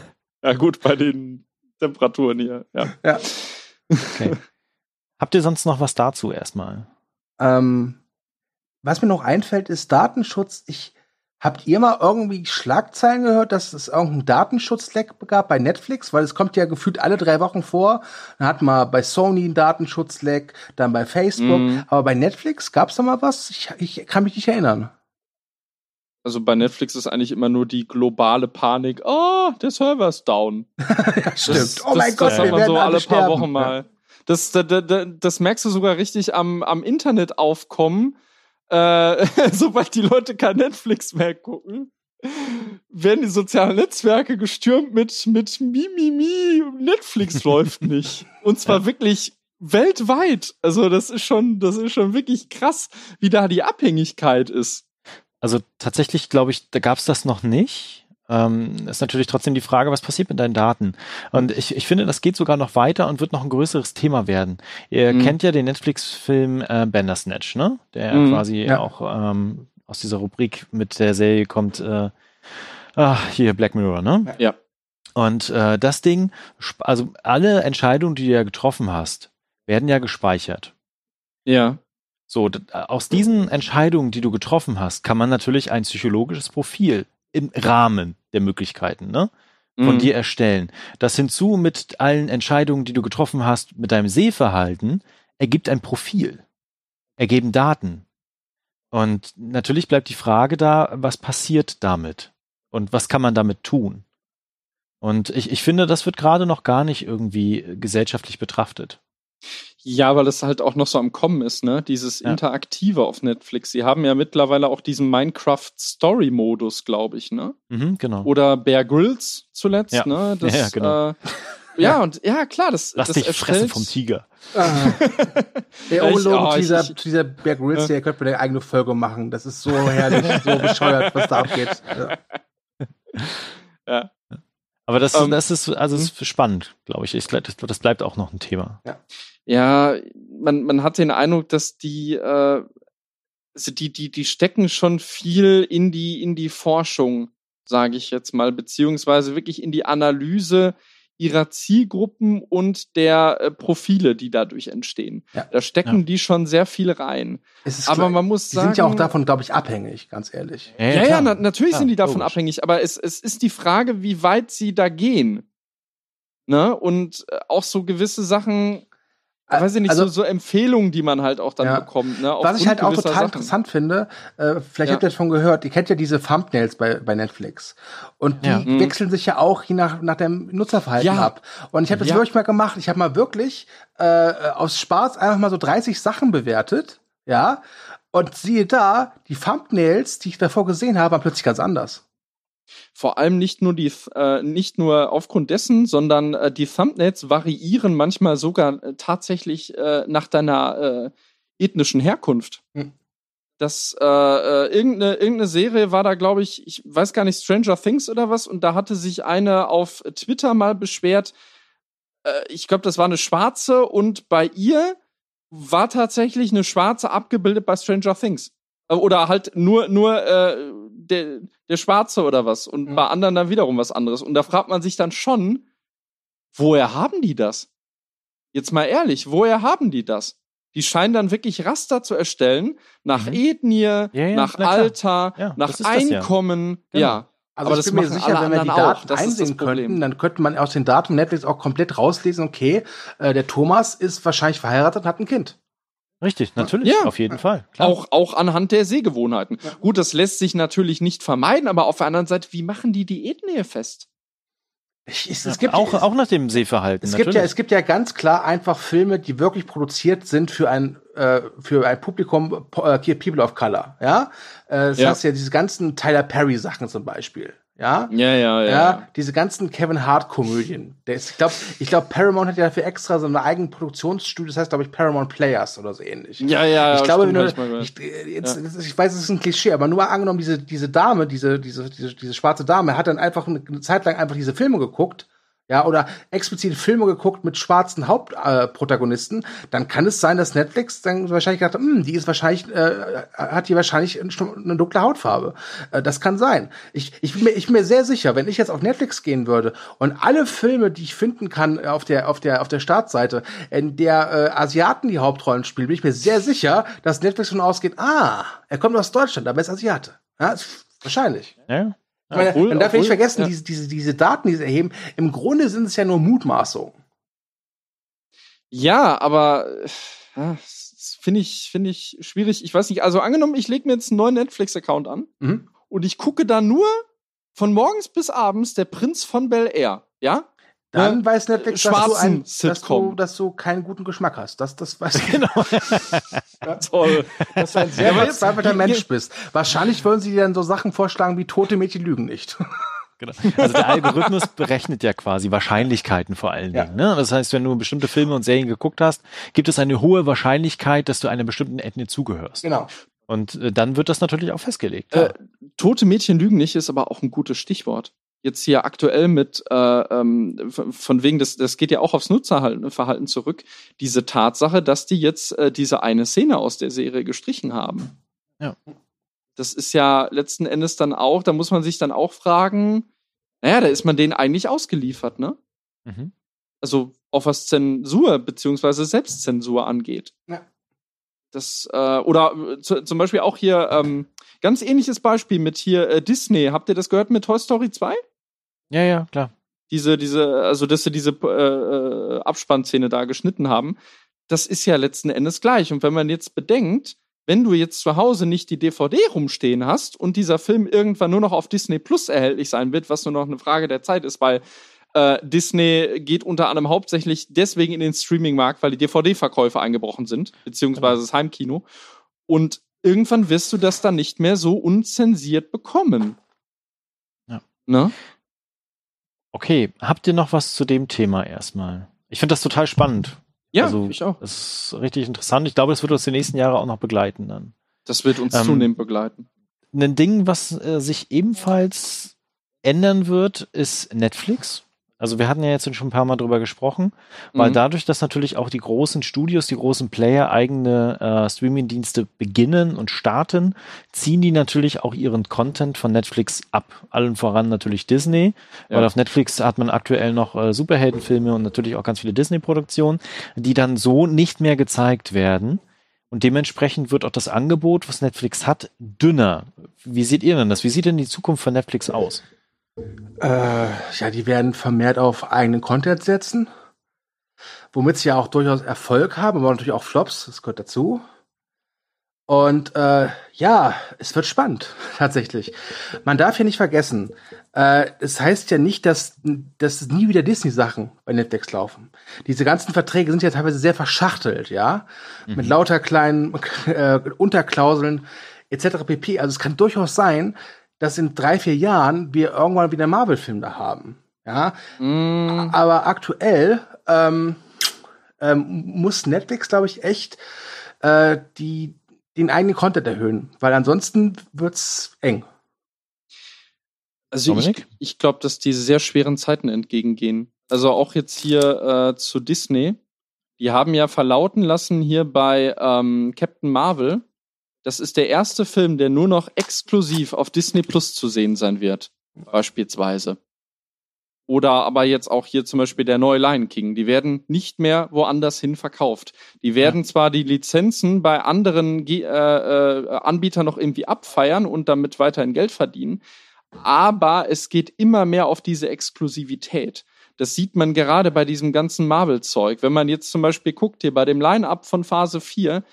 ja gut bei den Temperaturen hier. Ja. ja. Okay. Habt ihr sonst noch was dazu erstmal? Ähm, was mir noch einfällt, ist Datenschutz. Ich Habt ihr mal irgendwie Schlagzeilen gehört, dass es irgendeinen Datenschutzleck gab bei Netflix? Weil es kommt ja gefühlt alle drei Wochen vor. Dann hat man bei Sony einen Datenschutzleck, dann bei Facebook. Mhm. Aber bei Netflix gab es da mal was? Ich, ich kann mich nicht erinnern. Also bei Netflix ist eigentlich immer nur die globale Panik. Oh, der Server ist down. ja, stimmt. Das, oh mein das, Gott, das hat man so alle paar Wochen mal. Das, das, das, das merkst du sogar richtig am, am Internetaufkommen äh, sobald die Leute kein Netflix mehr gucken, werden die sozialen Netzwerke gestürmt mit, mit Mimimi, Netflix läuft nicht. Und zwar ja. wirklich weltweit. Also das ist schon, das ist schon wirklich krass, wie da die Abhängigkeit ist. Also tatsächlich glaube ich, da gab es das noch nicht. Ähm, ist natürlich trotzdem die Frage, was passiert mit deinen Daten? Und ich, ich finde, das geht sogar noch weiter und wird noch ein größeres Thema werden. Ihr mhm. kennt ja den Netflix-Film äh, Bandersnatch, ne? Der mhm, quasi ja. auch ähm, aus dieser Rubrik mit der Serie kommt, äh, ach, hier Black Mirror, ne? Ja. Und äh, das Ding, also alle Entscheidungen, die du ja getroffen hast, werden ja gespeichert. Ja. So, aus diesen Entscheidungen, die du getroffen hast, kann man natürlich ein psychologisches Profil im Rahmen der Möglichkeiten, ne? Von mhm. dir erstellen. Das hinzu mit allen Entscheidungen, die du getroffen hast, mit deinem Sehverhalten, ergibt ein Profil. Ergeben Daten. Und natürlich bleibt die Frage da, was passiert damit? Und was kann man damit tun? Und ich, ich finde, das wird gerade noch gar nicht irgendwie gesellschaftlich betrachtet. Ja, weil es halt auch noch so am Kommen ist, ne? Dieses ja. Interaktive auf Netflix. Sie haben ja mittlerweile auch diesen Minecraft-Story-Modus, glaube ich, ne? Mhm, genau. Oder Bear Grylls zuletzt, ja. ne? Das, ja, genau. Äh, ja, und ja, klar, das. Lass das dich fressen vom Tiger. Ah. Der Oberlogo oh, dieser, dieser Bear Grylls, der könnte eine eigene Folge machen. Das ist so herrlich, so bescheuert, was da abgeht. Ja. ja. Aber das, ähm, das ist, also ist hm? spannend, glaube ich. ich das, das bleibt auch noch ein Thema. Ja, ja man, man hat den Eindruck, dass die, äh, also die, die, die stecken schon viel in die, in die Forschung, sage ich jetzt mal, beziehungsweise wirklich in die Analyse ihrer Zielgruppen und der äh, Profile, die dadurch entstehen. Ja. Da stecken ja. die schon sehr viel rein. aber klar, man muss die sagen, die sind ja auch davon, glaube ich, abhängig, ganz ehrlich. Ja, ja, ja na, natürlich sind die davon logisch. abhängig, aber es, es ist die Frage, wie weit sie da gehen. Ne? Und äh, auch so gewisse Sachen weiß ich nicht, also, so, so Empfehlungen, die man halt auch dann ja. bekommt. Ne, Was ich halt auch total Sachen. interessant finde, äh, vielleicht ja. habt ihr das schon gehört, ihr kennt ja diese Thumbnails bei, bei Netflix. Und die ja. Mhm. wechseln sich ja auch je nach, nach dem Nutzerverhalten ja. ab. Und ich habe das wirklich mal gemacht. Ich habe mal wirklich äh, aus Spaß einfach mal so 30 Sachen bewertet. Ja. Und siehe da, die Thumbnails, die ich davor gesehen habe, waren plötzlich ganz anders. Vor allem nicht nur die, äh, nicht nur aufgrund dessen, sondern äh, die Thumbnails variieren manchmal sogar äh, tatsächlich äh, nach deiner äh, ethnischen Herkunft. Hm. Das äh, irgendeine, irgendeine Serie war da, glaube ich, ich weiß gar nicht, Stranger Things oder was, und da hatte sich eine auf Twitter mal beschwert. Ich glaube, das war eine Schwarze und bei ihr war tatsächlich eine Schwarze abgebildet bei Stranger Things. Oder halt nur, nur äh, der, der Schwarze oder was und mhm. bei anderen dann wiederum was anderes. Und da fragt man sich dann schon, woher haben die das? Jetzt mal ehrlich, woher haben die das? Die scheinen dann wirklich Raster zu erstellen nach mhm. Ethnie, ja, ja, nach Alter, ja, nach Einkommen. Ja. Genau. ja. Also aber ich bin mir sicher, wenn wir die Daten einsehen könnten, dann könnte man aus den Daten Netflix auch komplett rauslesen, okay, äh, der Thomas ist wahrscheinlich verheiratet und hat ein Kind. Richtig, natürlich, ja. auf jeden Fall. Klar. Auch, auch anhand der Sehgewohnheiten. Ja. Gut, das lässt sich natürlich nicht vermeiden, aber auf der anderen Seite, wie machen die Diätnähe fest? Ich, es, es gibt auch, auch nach dem Sehverhalten. Es gibt ja, es gibt ja ganz klar einfach Filme, die wirklich produziert sind für ein äh, für ein Publikum äh, People of Color. Ja, äh, das ja. heißt ja diese ganzen Tyler Perry Sachen zum Beispiel. Ja? Ja, ja, ja. ja diese ganzen Kevin Hart Komödien. Ich glaube, ich glaube, Paramount hat ja dafür extra so eine eigene Produktionsstudio, das heißt, glaube ich, Paramount Players oder so ähnlich. Ja, ja, Ich glaube, du, ich, jetzt, ja. ich weiß, es ist ein Klischee, aber nur mal angenommen, diese, diese Dame, diese, diese, diese, diese schwarze Dame hat dann einfach eine Zeit lang einfach diese Filme geguckt ja, oder explizit Filme geguckt mit schwarzen Hauptprotagonisten, äh, dann kann es sein, dass Netflix dann wahrscheinlich gedacht hat, hm, die ist wahrscheinlich, äh, hat die wahrscheinlich eine dunkle Hautfarbe. Äh, das kann sein. Ich, ich, bin mir, ich bin mir sehr sicher, wenn ich jetzt auf Netflix gehen würde und alle Filme, die ich finden kann auf der, auf der, auf der Startseite, in der äh, Asiaten die Hauptrollen spielen, bin ich mir sehr sicher, dass Netflix davon ausgeht, ah, er kommt aus Deutschland, aber er ist Asiate. Ja, wahrscheinlich. Ja. Ich meine, obwohl, man darf obwohl, nicht vergessen, ja. diese, diese, diese Daten, die sie erheben, im Grunde sind es ja nur Mutmaßungen. Ja, aber ja, finde ich, finde ich schwierig. Ich weiß nicht, also angenommen, ich lege mir jetzt einen neuen Netflix-Account an mhm. und ich gucke da nur von morgens bis abends der Prinz von Bel Air, ja? Dann ne? weiß Netflix, dass du, ein, dass, du, dass du keinen guten Geschmack hast. Das, das weiß ich. Genau. ja, Toll. Dass du ein sehr ja, verzweifelter Mensch bist. Wahrscheinlich würden sie dir dann so Sachen vorschlagen wie tote Mädchen lügen nicht. Genau. Also der Algorithmus berechnet ja quasi Wahrscheinlichkeiten vor allen Dingen. Ja. Ne? Das heißt, wenn du bestimmte Filme und Serien geguckt hast, gibt es eine hohe Wahrscheinlichkeit, dass du einer bestimmten Ethnie zugehörst. Genau. Und äh, dann wird das natürlich auch festgelegt. Äh, tote Mädchen lügen nicht ist aber auch ein gutes Stichwort. Jetzt hier aktuell mit, äh, ähm, von wegen, das, das geht ja auch aufs Nutzerverhalten zurück, diese Tatsache, dass die jetzt äh, diese eine Szene aus der Serie gestrichen haben. Ja das ist ja letzten Endes dann auch, da muss man sich dann auch fragen, naja, da ist man denen eigentlich ausgeliefert, ne? Mhm. Also auch was Zensur beziehungsweise Selbstzensur angeht. Ja. Das, äh, oder äh, zu, zum Beispiel auch hier, ähm, ganz ähnliches Beispiel mit hier äh, Disney. Habt ihr das gehört mit Toy Story 2? Ja, ja, klar. Diese, diese, also dass sie diese äh, äh, Abspannszene da geschnitten haben. Das ist ja letzten Endes gleich. Und wenn man jetzt bedenkt, wenn du jetzt zu Hause nicht die DVD rumstehen hast und dieser Film irgendwann nur noch auf Disney Plus erhältlich sein wird, was nur noch eine Frage der Zeit ist, weil äh, Disney geht unter anderem hauptsächlich deswegen in den Streaming-Markt, weil die DVD-Verkäufe eingebrochen sind, beziehungsweise das Heimkino. Und irgendwann wirst du das dann nicht mehr so unzensiert bekommen. Ja. Ne? Okay, habt ihr noch was zu dem Thema erstmal? Ich finde das total spannend. Ja, also, ich auch. Das ist richtig interessant. Ich glaube, das wird uns die nächsten Jahre auch noch begleiten dann. Das wird uns ähm, zunehmend begleiten. Ein Ding, was äh, sich ebenfalls ändern wird, ist Netflix. Also wir hatten ja jetzt schon ein paar Mal drüber gesprochen, weil mhm. dadurch, dass natürlich auch die großen Studios, die großen Player eigene äh, Streaming-Dienste beginnen und starten, ziehen die natürlich auch ihren Content von Netflix ab. Allen voran natürlich Disney, ja. weil auf Netflix hat man aktuell noch äh, Superheldenfilme und natürlich auch ganz viele Disney-Produktionen, die dann so nicht mehr gezeigt werden. Und dementsprechend wird auch das Angebot, was Netflix hat, dünner. Wie seht ihr denn das? Wie sieht denn die Zukunft von Netflix aus? Äh, ja, die werden vermehrt auf eigenen Content setzen, womit sie ja auch durchaus Erfolg haben, aber natürlich auch Flops, das gehört dazu. Und äh, ja, es wird spannend, tatsächlich. Man darf ja nicht vergessen, äh, es heißt ja nicht, dass, dass nie wieder Disney-Sachen bei Netflix laufen. Diese ganzen Verträge sind ja teilweise sehr verschachtelt, ja, mhm. mit lauter kleinen äh, Unterklauseln etc. pp. Also es kann durchaus sein, dass in drei, vier Jahren wir irgendwann wieder Marvel-Film da haben. Ja. Mm. Aber aktuell ähm, ähm, muss Netflix, glaube ich, echt äh, die, den eigenen Content erhöhen, weil ansonsten wird's eng. Also Dominik? ich, ich glaube, dass die sehr schweren Zeiten entgegengehen. Also auch jetzt hier äh, zu Disney. Die haben ja verlauten lassen hier bei ähm, Captain Marvel, das ist der erste Film, der nur noch exklusiv auf Disney Plus zu sehen sein wird, beispielsweise. Oder aber jetzt auch hier zum Beispiel der neue Lion King. Die werden nicht mehr woanders hin verkauft. Die werden ja. zwar die Lizenzen bei anderen äh, äh, Anbietern noch irgendwie abfeiern und damit weiterhin Geld verdienen, aber es geht immer mehr auf diese Exklusivität. Das sieht man gerade bei diesem ganzen Marvel-Zeug. Wenn man jetzt zum Beispiel guckt hier bei dem Line-Up von Phase 4,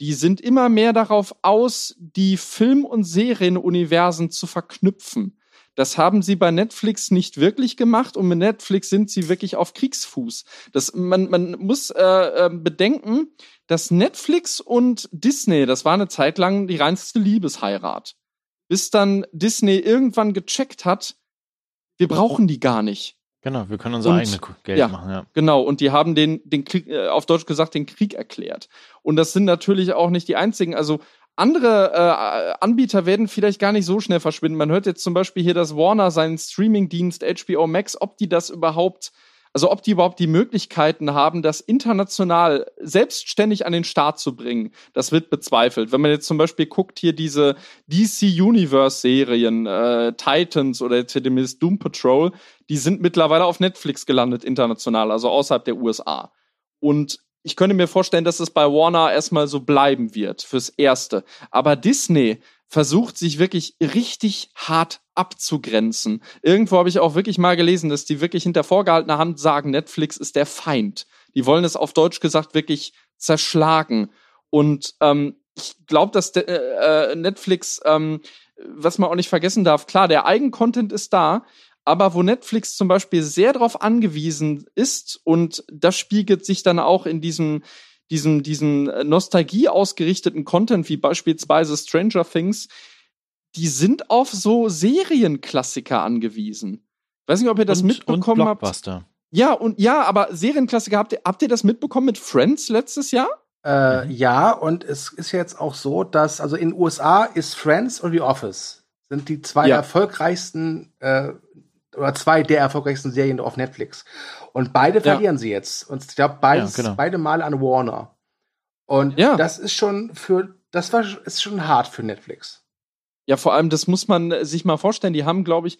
die sind immer mehr darauf aus, die Film- und Serienuniversen zu verknüpfen. Das haben sie bei Netflix nicht wirklich gemacht und mit Netflix sind sie wirklich auf Kriegsfuß. Das, man, man muss äh, äh, bedenken, dass Netflix und Disney, das war eine Zeit lang die reinste Liebesheirat. Bis dann Disney irgendwann gecheckt hat, wir brauchen die gar nicht. Genau, wir können unser eigenes Geld ja, machen, ja. Genau, und die haben den, den Krieg, äh, auf Deutsch gesagt, den Krieg erklärt. Und das sind natürlich auch nicht die einzigen. Also andere äh, Anbieter werden vielleicht gar nicht so schnell verschwinden. Man hört jetzt zum Beispiel hier, dass Warner seinen Streaming-Dienst HBO Max, ob die das überhaupt also ob die überhaupt die Möglichkeiten haben, das international selbstständig an den Start zu bringen, das wird bezweifelt. Wenn man jetzt zum Beispiel guckt, hier diese DC Universe-Serien, äh, Titans oder jetzt hier demnächst Doom Patrol, die sind mittlerweile auf Netflix gelandet, international, also außerhalb der USA. Und ich könnte mir vorstellen, dass es bei Warner erstmal so bleiben wird, fürs Erste. Aber Disney versucht sich wirklich richtig hart abzugrenzen. Irgendwo habe ich auch wirklich mal gelesen, dass die wirklich hinter vorgehaltener Hand sagen, Netflix ist der Feind. Die wollen es auf Deutsch gesagt wirklich zerschlagen. Und ähm, ich glaube, dass de, äh, Netflix, ähm, was man auch nicht vergessen darf, klar, der Eigencontent ist da, aber wo Netflix zum Beispiel sehr darauf angewiesen ist und das spiegelt sich dann auch in diesem diesem, diesem Nostalgie ausgerichteten Content, wie beispielsweise Stranger Things, die sind auf so Serienklassiker angewiesen. Weiß nicht, ob ihr das und, mitbekommen und habt. Blockbuster. Ja, und ja, aber Serienklassiker, habt ihr, habt ihr das mitbekommen mit Friends letztes Jahr? Äh, ja, und es ist jetzt auch so, dass, also in den USA ist Friends und The Office sind die zwei Ja. erfolgreichsten äh, oder zwei der erfolgreichsten Serien auf Netflix. Und beide Ja. verlieren sie jetzt. Und ich glaube, beides, Ja, genau. beide Male an Warner. Und Ja. das ist schon für, das war ist schon hart für Netflix. Ja, vor allem, das muss man äh, sich mal vorstellen. Die haben, glaube ich,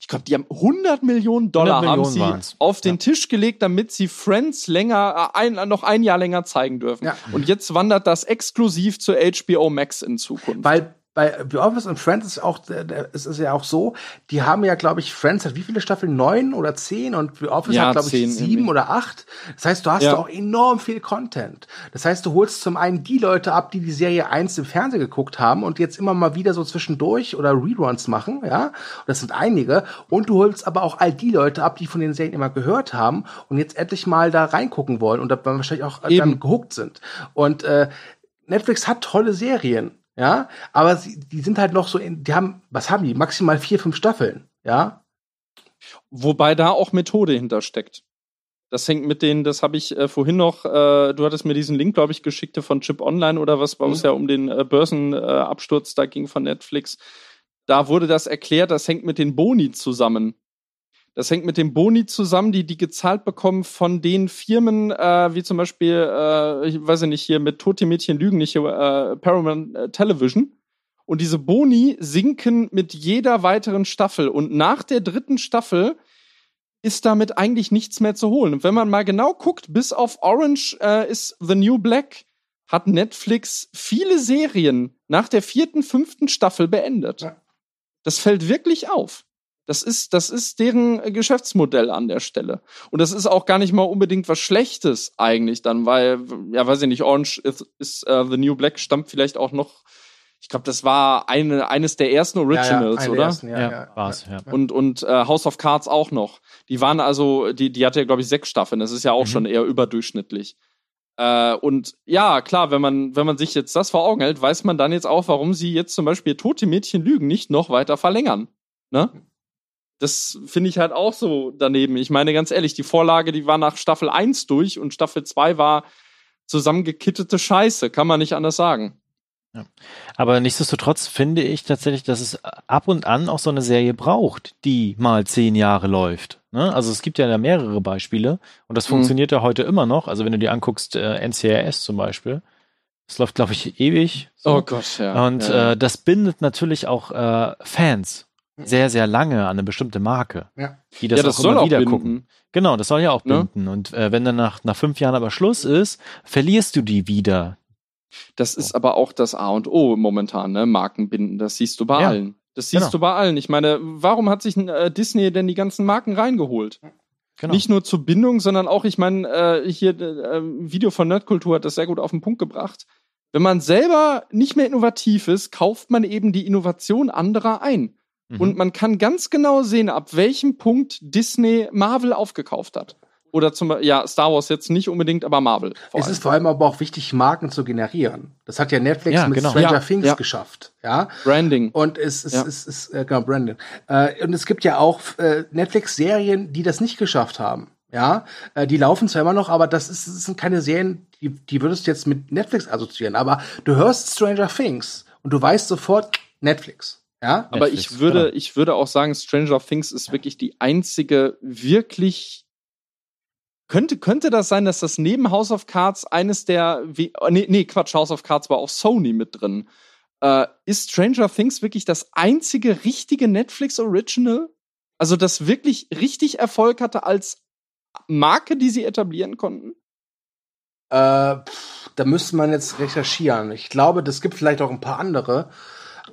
ich glaube, die haben 100 Millionen Dollar 100 haben Millionen sie waren's. auf den Ja. Tisch gelegt, damit sie Friends länger, äh, ein, noch ein Jahr länger zeigen dürfen. Ja. Und jetzt wandert das exklusiv zu HBO Max in Zukunft. Weil bei The Office und Friends ist auch, es ist ja auch so, die haben ja, glaube ich, Friends hat wie viele Staffeln? Neun oder zehn und The Office Ja, hat, glaube ich, sieben irgendwie. oder acht. Das heißt, du hast Ja. auch enorm viel Content. Das heißt, du holst zum einen die Leute ab, die die Serie eins im Fernsehen geguckt haben und jetzt immer mal wieder so zwischendurch oder Reruns machen, ja. Das sind einige. Und du holst aber auch all die Leute ab, die von den Serien immer gehört haben und jetzt endlich mal da reingucken wollen und da wahrscheinlich auch äh, dann Eben. gehuckt sind. Und äh, Netflix hat tolle Serien, ja, aber sie, die sind halt noch so in, die haben, was haben die? Maximal vier, fünf Staffeln, ja. Wobei da auch Methode hintersteckt. Das hängt mit denen, das habe ich äh, vorhin noch, äh, du hattest mir diesen Link, glaube ich, geschickt von Chip Online oder was, wo Mhm. es ja um den äh, Börsenabsturz äh, da ging von Netflix. Da wurde das erklärt, das hängt mit den Boni zusammen. Das hängt mit den Boni zusammen, die die gezahlt bekommen von den Firmen, äh, wie zum Beispiel, äh, ich weiß ja nicht, hier mit Tote Mädchen Lügen nicht, hier, äh, Paramount äh, Television. Und diese Boni sinken mit jeder weiteren Staffel. Und nach der dritten Staffel ist damit eigentlich nichts mehr zu holen. Und wenn man mal genau guckt, bis auf Orange äh, ist The New Black, hat Netflix viele Serien nach der vierten, fünften Staffel beendet. Ja. Das fällt wirklich auf. Das ist, das ist deren äh, Geschäftsmodell an der Stelle. Und das ist auch gar nicht mal unbedingt was Schlechtes eigentlich dann, weil, ja, weiß ich nicht, Orange ist, ist äh, The New Black stammt vielleicht auch noch, ich glaube, das war eine, eines der ersten Originals, eine der oder? ersten, ja, Ja, ja, war's, ja. Und, und äh, House of Cards auch noch. Die waren also, die, die hatte ja, glaube ich, sechs Staffeln. Das ist ja auch Mhm. schon eher überdurchschnittlich. Äh, und ja, klar, wenn man, wenn man sich jetzt das vor Augen hält, weiß man dann jetzt auch, warum sie jetzt zum Beispiel Tote Mädchen lügen nicht noch weiter verlängern. Ne? Das finde ich halt auch so daneben. Ich meine, ganz ehrlich, die Vorlage, die war nach Staffel 1 durch und Staffel 2 war zusammengekittete Scheiße, kann man nicht anders sagen. Aber nichtsdestotrotz finde ich tatsächlich, dass es ab und an auch so eine Serie braucht, die mal zehn Jahre läuft. Ne? Also es gibt ja da mehrere Beispiele und das Mhm. funktioniert ja heute immer noch. Also wenn du dir anguckst, äh, NCRS zum Beispiel, das läuft, glaube ich, ewig. So. Oh Gott, ja. Und ja. Äh, das bindet natürlich auch äh, Fans sehr, sehr lange an eine bestimmte Marke, Ja. die das, ja, das auch soll immer auch wieder binden. gucken. Genau, das soll ja auch Ne? binden. Und äh, wenn dann nach, nach fünf Jahren aber Schluss ist, verlierst du die wieder. Das ist aber auch das A und O momentan, ne? Markenbinden. Das siehst du bei Ja. allen. Das siehst Genau. du bei allen. Ich meine, warum hat sich äh, Disney denn die ganzen Marken reingeholt? Genau. Nicht nur zur Bindung, sondern auch, ich meine, äh, hier äh, ein Video von Nerdkultur hat das sehr gut auf den Punkt gebracht. Wenn man selber nicht mehr innovativ ist, kauft man eben die Innovation anderer ein. Mhm. Und man kann ganz genau sehen, ab welchem Punkt Disney Marvel aufgekauft hat. Oder zum Beispiel, ja, Star Wars jetzt nicht unbedingt, aber Marvel. Es ist vor allem aber auch wichtig, Marken zu generieren. Das hat ja Netflix Ja, mit genau. Stranger Ja, Things ja. geschafft, ja. Branding. Und es ist, Ja. es ist, äh, genau, Brandon. Äh, und es gibt ja auch äh, Netflix-Serien, die das nicht geschafft haben. Ja, äh, die laufen zwar immer noch, aber das, ist, das sind keine Serien, die, die würdest du jetzt mit Netflix assoziieren. Aber du hörst Stranger Things und du weißt sofort Netflix. Ja, Aber Netflix, ich würde, genau. ich würde auch sagen, Stranger Things ist wirklich die einzige wirklich. Könnte, könnte das sein, dass das neben House of Cards eines der. wie- oh, Nee, nee, Quatsch, House of Cards war auch Sony mit drin. Äh, ist Stranger Things wirklich das einzige richtige Netflix Original? Also, das wirklich richtig Erfolg hatte als Marke, die sie etablieren konnten? Äh, pff, da müsste man jetzt recherchieren. Ich glaube, das gibt vielleicht auch ein paar andere.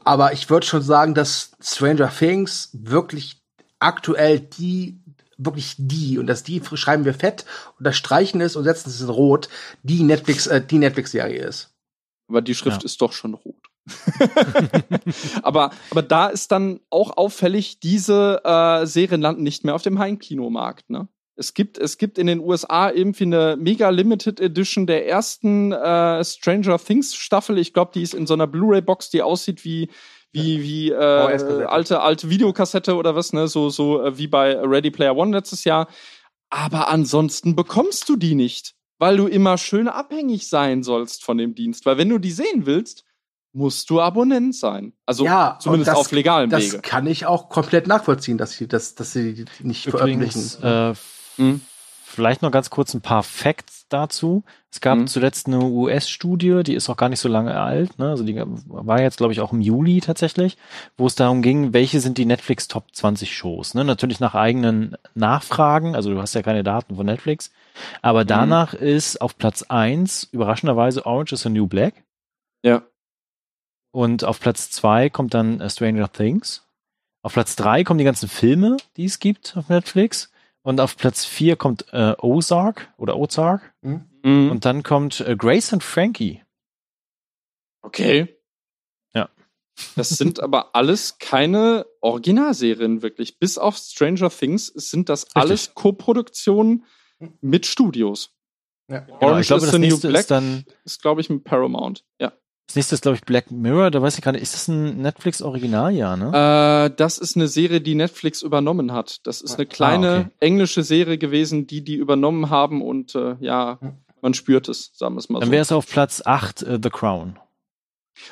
Aber ich würde schon sagen, dass Stranger Things wirklich aktuell die, wirklich die, und das die schreiben wir fett und das streichen ist und setzen es in rot, die Netflix, äh, die Netflix-Serie ist. Aber die Schrift Ja. ist doch schon rot. aber, aber da ist dann auch auffällig, diese äh, Serien landen nicht mehr auf dem Heimkinomarkt, ne? Es gibt, es gibt in den USA irgendwie eine mega Limited Edition der ersten äh, Stranger Things Staffel. Ich glaube, die ist in so einer Blu-ray-Box, die aussieht wie wie wie äh, alte alte Videokassette oder was, ne? So so äh, wie bei Ready Player One letztes Jahr. Aber ansonsten bekommst du die nicht, weil du immer schön abhängig sein sollst von dem Dienst. Weil wenn du die sehen willst, musst du Abonnent sein. Also ja, zumindest das, auf legalen das Wege. Das kann ich auch komplett nachvollziehen, dass sie, dass, dass sie die nicht Übrigens, veröffentlichen. Äh, Mhm. Vielleicht noch ganz kurz ein paar Facts dazu. Es gab mhm. zuletzt eine US-Studie, die ist auch gar nicht so lange alt, ne? also die war jetzt, glaube ich, auch im Juli tatsächlich, wo es darum ging, welche sind die Netflix Top 20 Shows. Ne? Natürlich nach eigenen Nachfragen, also du hast ja keine Daten von Netflix, aber mhm. danach ist auf Platz 1 überraschenderweise Orange is the New Black. Ja. Und auf Platz 2 kommt dann Stranger Things. Auf Platz 3 kommen die ganzen Filme, die es gibt auf Netflix. Und auf Platz 4 kommt äh, Ozark oder Ozark. Mhm. mhm. Und dann kommt äh, Grace und Frankie. Okay. Ja. Das sind aber alles keine Originalserien wirklich. Bis auf Stranger Things sind das Richtig. alles Co-Produktionen mit Studios. Ja. Genau, ich glaube, das nächste Black ist dann ist glaube ich mit Paramount. Ja. Das nächste ist, glaube ich, Black Mirror. Da weiß ich gar nicht, ist das ein Netflix-Original, ja, ne? Äh, das ist eine Serie, die Netflix übernommen hat. Das ist eine ah, kleine ah, okay. englische Serie gewesen, die die übernommen haben und äh, ja, man spürt es, sagen wir es mal Dann so. Dann wäre es auf Platz 8 uh, The Crown.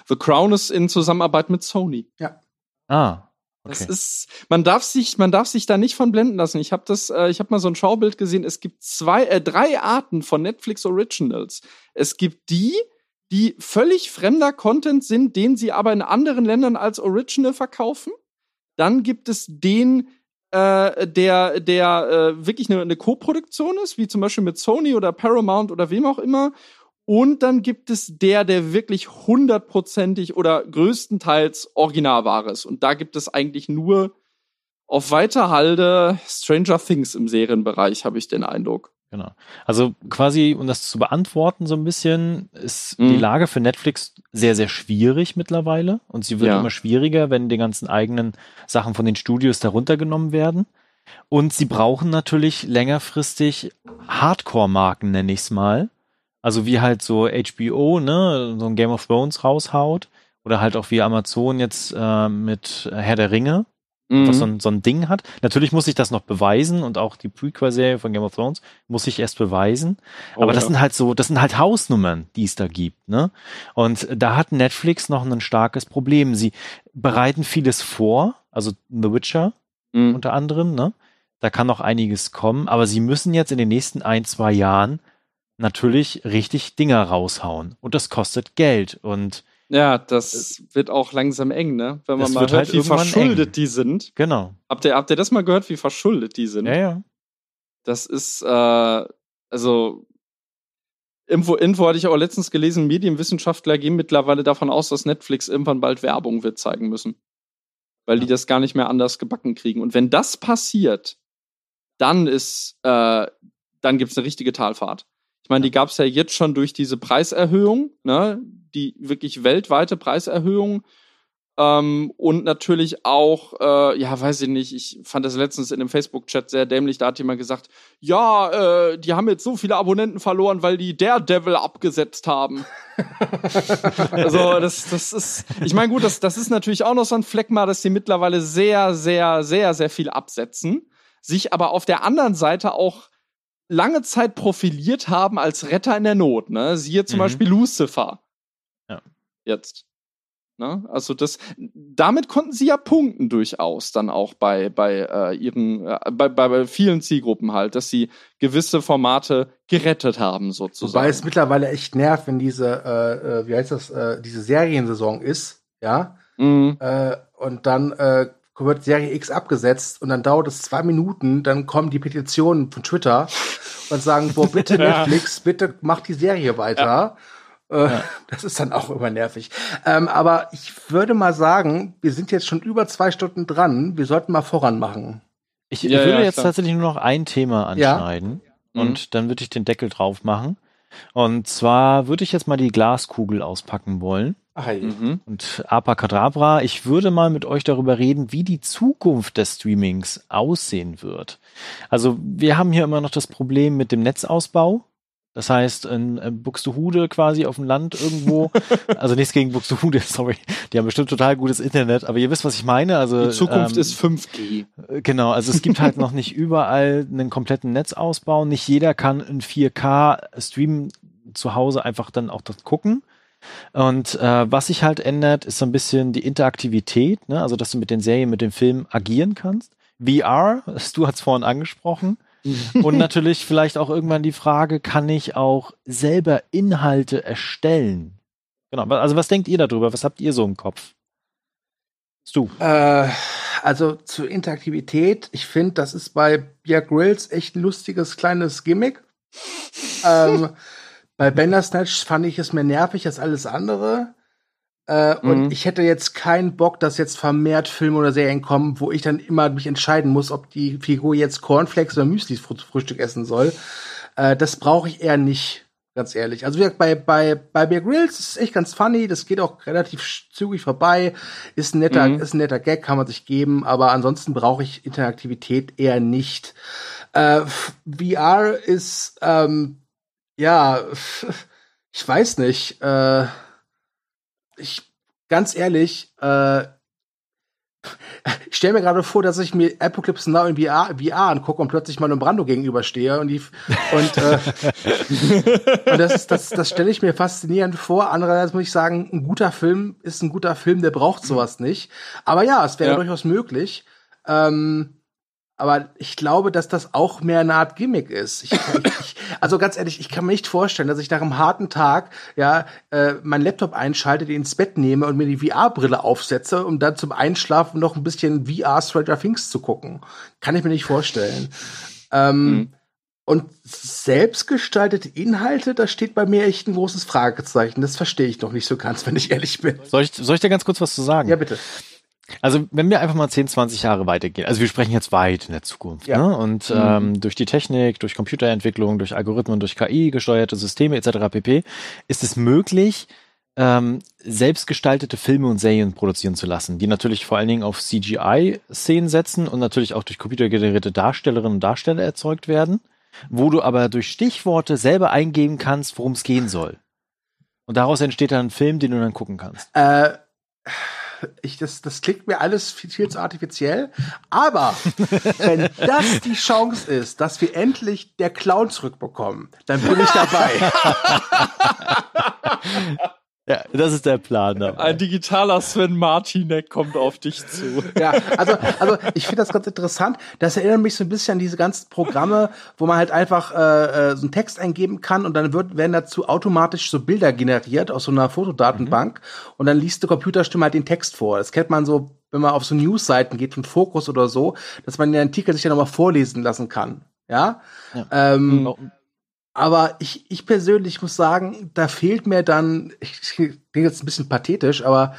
The Crown ist in Zusammenarbeit mit Sony. Ja. Ah, Okay. Das ist, man darf sich, man darf sich da nicht von blenden lassen. Ich habe das, äh, ich habe mal so ein Schaubild gesehen. Es gibt zwei, äh, drei Arten von Netflix Originals. Es gibt die, die völlig fremder Content sind, den sie aber in anderen Ländern als Original verkaufen. Dann gibt es den, äh, der, der äh, wirklich eine, eine Co-Produktion ist, wie zum Beispiel mit Sony oder Paramount oder wem auch immer. Und dann gibt es der, der wirklich hundertprozentig oder größtenteils Originalware ist. Und da gibt es eigentlich nur auf weiter Halde Stranger Things im Serienbereich, habe ich den Eindruck. Genau. Also quasi, um das zu beantworten so ein bisschen, ist mhm. die Lage für Netflix sehr, sehr schwierig mittlerweile. Und sie wird ja. immer schwieriger, wenn die ganzen eigenen Sachen von den Studios darunter genommen werden. Und sie brauchen natürlich längerfristig Hardcore-Marken, nenne ich es mal. Also wie halt so HBO, ne, so ein Game of Thrones raushaut. Oder halt auch wie Amazon jetzt äh, mit Herr der Ringe mhm. was so ein, so ein Ding hat. Natürlich muss ich das noch beweisen und auch die Prequel-Serie von Game of Thrones muss ich erst beweisen. Oh, Aber das ja. sind halt so, das sind halt Hausnummern, die es da gibt, ne? Und da hat Netflix noch ein starkes Problem. Sie bereiten vieles vor, also The Witcher mhm. unter anderem, ne? Da kann noch einiges kommen, aber sie müssen jetzt in den nächsten ein, zwei Jahren natürlich richtig Dinger raushauen. Und das kostet Geld. Und ja, das wird auch langsam eng, ne? Wenn man mal hört, halt wie verschuldet eng. die sind. Genau. Habt ihr, habt ihr das mal gehört, wie verschuldet die sind? Ja, ja. Das ist, äh, also, irgendwo, irgendwo hatte ich auch letztens gelesen, Medienwissenschaftler gehen mittlerweile davon aus, dass Netflix irgendwann bald Werbung wird zeigen müssen. Weil ja. die das gar nicht mehr anders gebacken kriegen. Und wenn das passiert, dann ist, äh, dann gibt's eine richtige Talfahrt. Ich meine, die gab es ja jetzt schon durch diese Preiserhöhung, ne? Die wirklich weltweite Preiserhöhung. Ähm, und natürlich auch, äh, ja, weiß ich nicht, ich fand das letztens in dem Facebook-Chat sehr dämlich, da hat jemand gesagt, ja, äh, die haben jetzt so viele Abonnenten verloren, weil die Daredevil abgesetzt haben. also das, das ist, ich meine, gut, das, das ist natürlich auch noch so ein Fleck mal, dass sie mittlerweile sehr, sehr, sehr, sehr viel absetzen, sich aber auf der anderen Seite auch lange Zeit profiliert haben als Retter in der Not. Ne? Siehe zum mhm. Beispiel Lucifer. Jetzt. Ne? Also das, damit konnten sie ja punkten durchaus dann auch bei bei äh, ihren äh, bei, bei, bei vielen Zielgruppen halt, dass sie gewisse Formate gerettet haben sozusagen. Wobei es mittlerweile echt nervt, wenn diese äh, äh wie heißt das äh, diese Seriensaison ist, ja. Mhm. Äh, und dann wird Serie X abgesetzt und dann dauert es zwei Minuten, dann kommen die Petitionen von Twitter und sagen, boah, bitte Netflix, bitte mach die Serie weiter. Ja. Äh, ja. Das ist dann auch immer nervig. Ähm, aber ich würde mal sagen, wir sind jetzt schon über zwei Stunden dran. Wir sollten mal voran machen. Ich, ich würde jetzt klar. tatsächlich nur noch ein Thema anschneiden und mhm. dann würde ich den Deckel drauf machen. Und zwar würde ich jetzt mal die Glaskugel auspacken wollen. Ach, mhm. Und Apacadabra, ich würde mal mit euch darüber reden, wie die Zukunft des Streamings aussehen wird. Also wir haben hier immer noch das Problem mit dem Netzausbau. Das heißt, in Buxtehude quasi auf dem Land irgendwo, also nichts gegen Buxtehude, sorry, die haben bestimmt total gutes Internet, aber ihr wisst, was ich meine. Also die Zukunft ähm, ist 5G. Genau, also es gibt halt noch nicht überall einen kompletten Netzausbau. Nicht jeder kann in 4K streamen zu Hause einfach dann auch das gucken. Und äh, was sich halt ändert, ist so ein bisschen die Interaktivität, ne? also dass du mit den Serien, mit dem Film agieren kannst. VR, du hast vorhin angesprochen. Und natürlich vielleicht auch irgendwann die Frage, kann ich auch selber Inhalte erstellen? Genau, also was denkt ihr darüber? Was habt ihr so im Kopf? Du. Äh, also zur Interaktivität, ich finde, das ist bei Beer Grills echt ein lustiges kleines Gimmick. ähm, bei Bandersnatch fand ich es mehr nervig als alles andere. Äh, mhm. Und ich hätte jetzt keinen Bock, dass jetzt vermehrt Filme oder Serien kommen, wo ich dann immer mich entscheiden muss, ob die Figur jetzt Cornflakes oder Müsli Frühstück essen soll. Äh, das brauche ich eher nicht, ganz ehrlich. Also wie gesagt, bei, bei, bei Bear Grylls ist es echt ganz funny, das geht auch relativ zügig vorbei, ist ein netter, mhm. ist ein netter Gag, kann man sich geben, aber ansonsten brauche ich Interaktivität eher nicht. Äh, VR ist, ähm, ja, ich weiß nicht, äh, ich, ganz ehrlich, äh, ich stelle mir gerade vor, dass ich mir Apocalypse Now in VR, VR angucke und plötzlich mal einem Brando gegenüberstehe und die und, äh, und das das das stelle ich mir faszinierend vor. Andererseits muss ich sagen, ein guter Film ist ein guter Film, der braucht sowas nicht. Aber ja, es wäre ja. durchaus möglich. Ähm, aber ich glaube, dass das auch mehr eine Art Gimmick ist. Ich, ich, also ganz ehrlich, ich kann mir nicht vorstellen, dass ich nach einem harten Tag ja äh, meinen Laptop einschalte, den ins Bett nehme und mir die VR-Brille aufsetze, um dann zum Einschlafen noch ein bisschen VR Stranger Things zu gucken. Kann ich mir nicht vorstellen. Ähm, mhm. Und selbstgestaltete Inhalte, da steht bei mir echt ein großes Fragezeichen. Das verstehe ich noch nicht so ganz, wenn ich ehrlich bin. Soll ich, soll ich dir ganz kurz was zu sagen? Ja, bitte. Also wenn wir einfach mal 10, 20 Jahre weitergehen, also wir sprechen jetzt weit in der Zukunft, ja. ne? und mhm. ähm, durch die Technik, durch Computerentwicklung, durch Algorithmen, durch KI gesteuerte Systeme etc. pp. ist es möglich, ähm, selbstgestaltete Filme und Serien produzieren zu lassen, die natürlich vor allen Dingen auf CGI-Szenen setzen und natürlich auch durch computergenerierte Darstellerinnen und Darsteller erzeugt werden, wo du aber durch Stichworte selber eingeben kannst, worum es gehen soll. Und daraus entsteht dann ein Film, den du dann gucken kannst. Äh ich, das, das klingt mir alles viel, zu artifiziell. Aber wenn das die Chance ist, dass wir endlich der Clown zurückbekommen, dann bin ich dabei. Ja, das ist der Plan. Dabei. Ein digitaler Sven Martinek kommt auf dich zu. Ja, also, also ich finde das ganz interessant. Das erinnert mich so ein bisschen an diese ganzen Programme, wo man halt einfach äh, äh, so einen Text eingeben kann und dann wird, werden dazu automatisch so Bilder generiert aus so einer Fotodatenbank mhm. und dann liest die Computerstimme halt den Text vor. Das kennt man so, wenn man auf so Newsseiten geht von Fokus oder so, dass man den Artikel sich ja nochmal vorlesen lassen kann. Ja. ja. Ähm, mhm. Aber ich, ich persönlich muss sagen, da fehlt mir dann, ich klinge jetzt ein bisschen pathetisch, aber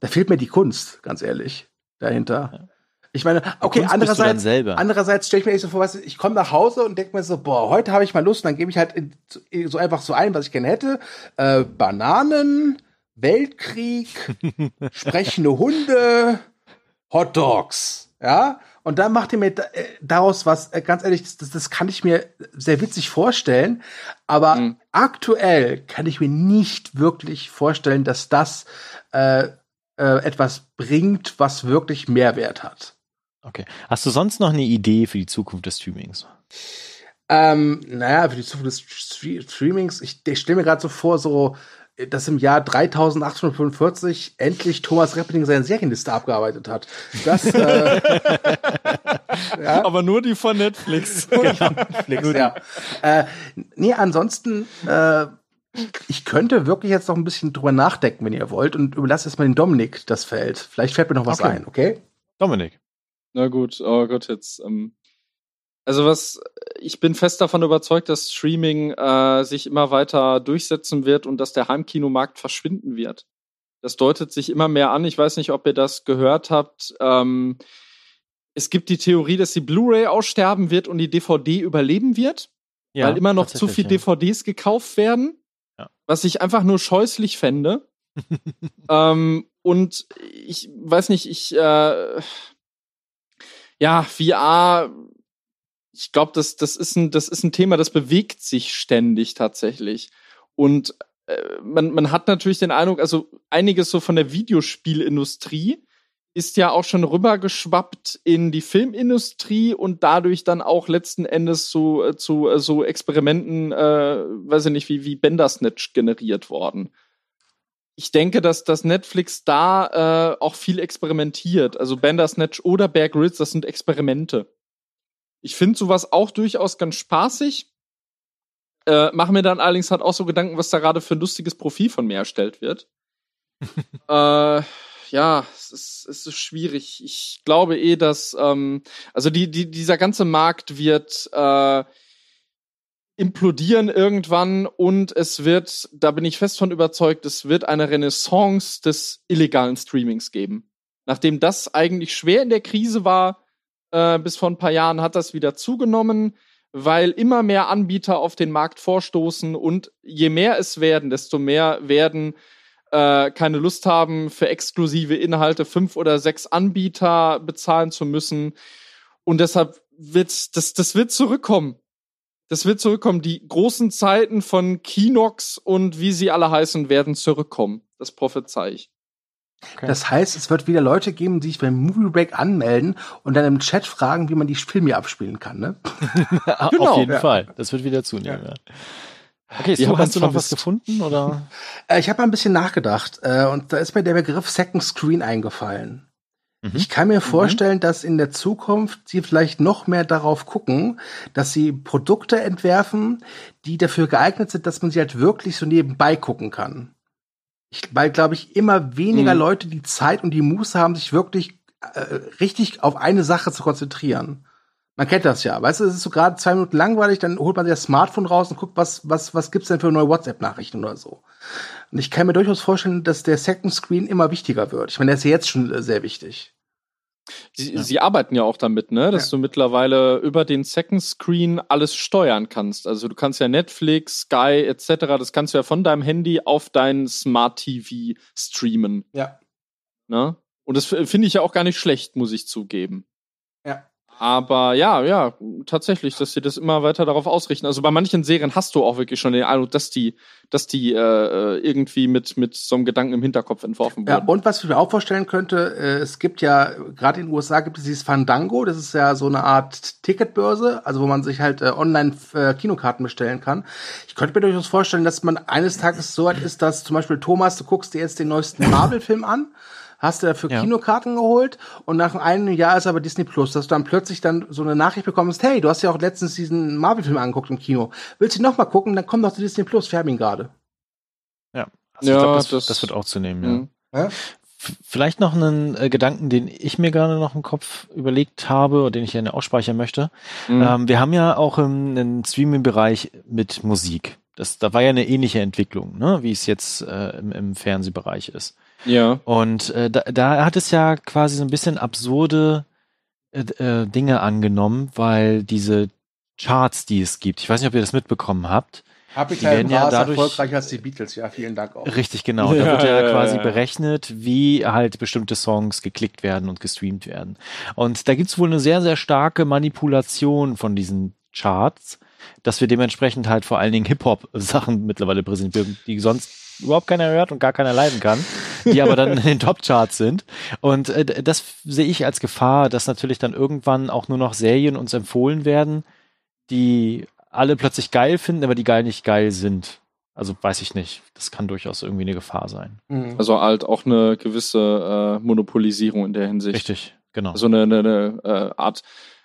da fehlt mir die Kunst, ganz ehrlich, dahinter. Ich meine, okay, andererseits, andererseits stelle ich mir nicht so vor, was ich komme nach Hause und denke mir so, boah, heute habe ich mal Lust, und dann gebe ich halt in, so einfach so ein, was ich gerne hätte. Äh, Bananen, Weltkrieg, sprechende Hunde, Hot Dogs. Ja, und dann macht ihr mir äh, daraus was, äh, ganz ehrlich, das, das kann ich mir sehr witzig vorstellen. Aber mhm. aktuell kann ich mir nicht wirklich vorstellen, dass das äh, äh, etwas bringt, was wirklich Mehrwert hat. Okay. Hast du sonst noch eine Idee für die Zukunft des Streamings? Ähm, naja, für die Zukunft des Streamings, ich, ich stelle mir gerade so vor, so dass im Jahr 3845 endlich Thomas Reppeling seine Serienliste abgearbeitet hat. Das, äh, ja. Aber nur die von Netflix. genau. Netflix, ja. Äh, nee, ansonsten, äh, ich könnte wirklich jetzt noch ein bisschen drüber nachdenken, wenn ihr wollt, und überlasse erstmal den Dominik das Feld. Vielleicht fällt mir noch was okay. ein, okay? Dominik. Na gut, oh Gott, jetzt ähm, also was, ich bin fest davon überzeugt, dass Streaming äh, sich immer weiter durchsetzen wird und dass der Heimkinomarkt verschwinden wird. Das deutet sich immer mehr an. Ich weiß nicht, ob ihr das gehört habt. Ähm, es gibt die Theorie, dass die Blu-ray aussterben wird und die DVD überleben wird, ja, weil immer noch zu viel ja. DVDs gekauft werden, ja. was ich einfach nur scheußlich fände. ähm, und ich weiß nicht, ich äh, ja, VR, ich glaube, das, das, ist ein, das ist ein Thema, das bewegt sich ständig tatsächlich. Und äh, man, man hat natürlich den Eindruck, also einiges so von der Videospielindustrie ist ja auch schon rübergeschwappt in die Filmindustrie und dadurch dann auch letzten Endes äh, zu äh, so Experimenten, äh, weiß ich nicht, wie, wie Bandersnatch generiert worden. Ich denke, dass das Netflix da äh, auch viel experimentiert. Also Bandersnatch oder Bear Grylls, das sind Experimente. Ich finde sowas auch durchaus ganz spaßig. Äh, mache mir dann allerdings halt auch so Gedanken, was da gerade für ein lustiges Profil von mir erstellt wird. äh, ja, es ist, es ist schwierig. Ich glaube eh, dass ähm, also die, die, dieser ganze Markt wird äh, implodieren irgendwann und es wird, da bin ich fest von überzeugt, es wird eine Renaissance des illegalen Streamings geben. Nachdem das eigentlich schwer in der Krise war, äh, bis vor ein paar Jahren hat das wieder zugenommen, weil immer mehr Anbieter auf den Markt vorstoßen und je mehr es werden, desto mehr werden äh, keine Lust haben, für exklusive Inhalte fünf oder sechs Anbieter bezahlen zu müssen. Und deshalb wird das, das wird zurückkommen. Das wird zurückkommen. Die großen Zeiten von Kinox und wie sie alle heißen, werden zurückkommen. Das prophezei ich. Okay. Das heißt, es wird wieder Leute geben, die sich beim Movie Break anmelden und dann im Chat fragen, wie man die Filme abspielen kann, ne? genau. Auf jeden ja. Fall. Das wird wieder zunehmen, ja. Okay, so, hast du noch was gefunden oder? Äh, ich habe ein bisschen nachgedacht äh, und da ist mir der Begriff Second Screen eingefallen. Mhm. Ich kann mir mhm. vorstellen, mhm. dass in der Zukunft sie vielleicht noch mehr darauf gucken, dass sie Produkte entwerfen, die dafür geeignet sind, dass man sie halt wirklich so nebenbei gucken kann. Ich, weil, glaube ich, immer weniger mhm. Leute die Zeit und die Muße haben, sich wirklich äh, richtig auf eine Sache zu konzentrieren. Man kennt das ja. Weißt du, es ist so gerade zwei Minuten langweilig, dann holt man sich das Smartphone raus und guckt, was, was, was gibt's denn für neue WhatsApp-Nachrichten oder so. Und ich kann mir durchaus vorstellen, dass der Second Screen immer wichtiger wird. Ich meine, der ist ja jetzt schon äh, sehr wichtig. Sie, ja. sie arbeiten ja auch damit, ne, dass ja. du mittlerweile über den Second Screen alles steuern kannst. Also du kannst ja Netflix, Sky etc. Das kannst du ja von deinem Handy auf dein Smart TV streamen. Ja. Ne? Und das finde ich ja auch gar nicht schlecht, muss ich zugeben. Ja. Aber ja, ja, tatsächlich, dass sie das immer weiter darauf ausrichten. Also bei manchen Serien hast du auch wirklich schon den Eindruck, dass die, dass die äh, irgendwie mit, mit so einem Gedanken im Hinterkopf entworfen wurden. Ja, und was ich mir auch vorstellen könnte, äh, es gibt ja, gerade in den USA gibt es dieses Fandango, das ist ja so eine Art Ticketbörse, also wo man sich halt äh, online äh, Kinokarten bestellen kann. Ich könnte mir durchaus vorstellen, dass man eines Tages so weit ist, dass zum Beispiel Thomas, du guckst dir jetzt den neuesten Marvel-Film an hast du dafür ja. Kinokarten geholt und nach einem Jahr ist aber Disney Plus, dass du dann plötzlich dann so eine Nachricht bekommst, hey, du hast ja auch letztens diesen Marvel-Film angeguckt im Kino. Willst du ihn noch mal gucken? Dann komm doch zu Disney Plus, ihn gerade. Ja, also ja glaub, das, das, das, wird auch zu nehmen, mhm. ja. ja? Vielleicht noch einen äh, Gedanken, den ich mir gerade noch im Kopf überlegt habe und den ich gerne auch speichern möchte. Mhm. Ähm, wir haben ja auch im, im Streaming-Bereich mit Musik. Das, da war ja eine ähnliche Entwicklung, ne, wie es jetzt äh, im, im Fernsehbereich ist. Ja. Und äh, da, da hat es ja quasi so ein bisschen absurde äh, äh, Dinge angenommen, weil diese Charts, die es gibt, ich weiß nicht, ob ihr das mitbekommen habt. Hab ich ja ja dadurch erfolgreicher als die Beatles, ja, vielen Dank auch. Richtig, genau. Ja, da wird ja, ja quasi ja, berechnet, wie halt bestimmte Songs geklickt werden und gestreamt werden. Und da gibt's wohl eine sehr, sehr starke Manipulation von diesen Charts, dass wir dementsprechend halt vor allen Dingen Hip-Hop-Sachen mittlerweile präsentieren, die sonst überhaupt keiner hört und gar keiner leiden kann, die aber dann in den Top-Charts sind. Und äh, das sehe ich als Gefahr, dass natürlich dann irgendwann auch nur noch Serien uns empfohlen werden, die alle plötzlich geil finden, aber die geil nicht geil sind. Also weiß ich nicht. Das kann durchaus irgendwie eine Gefahr sein. Mhm. Also halt auch eine gewisse äh, Monopolisierung in der Hinsicht. Richtig, genau. Also eine, eine, eine äh, Art,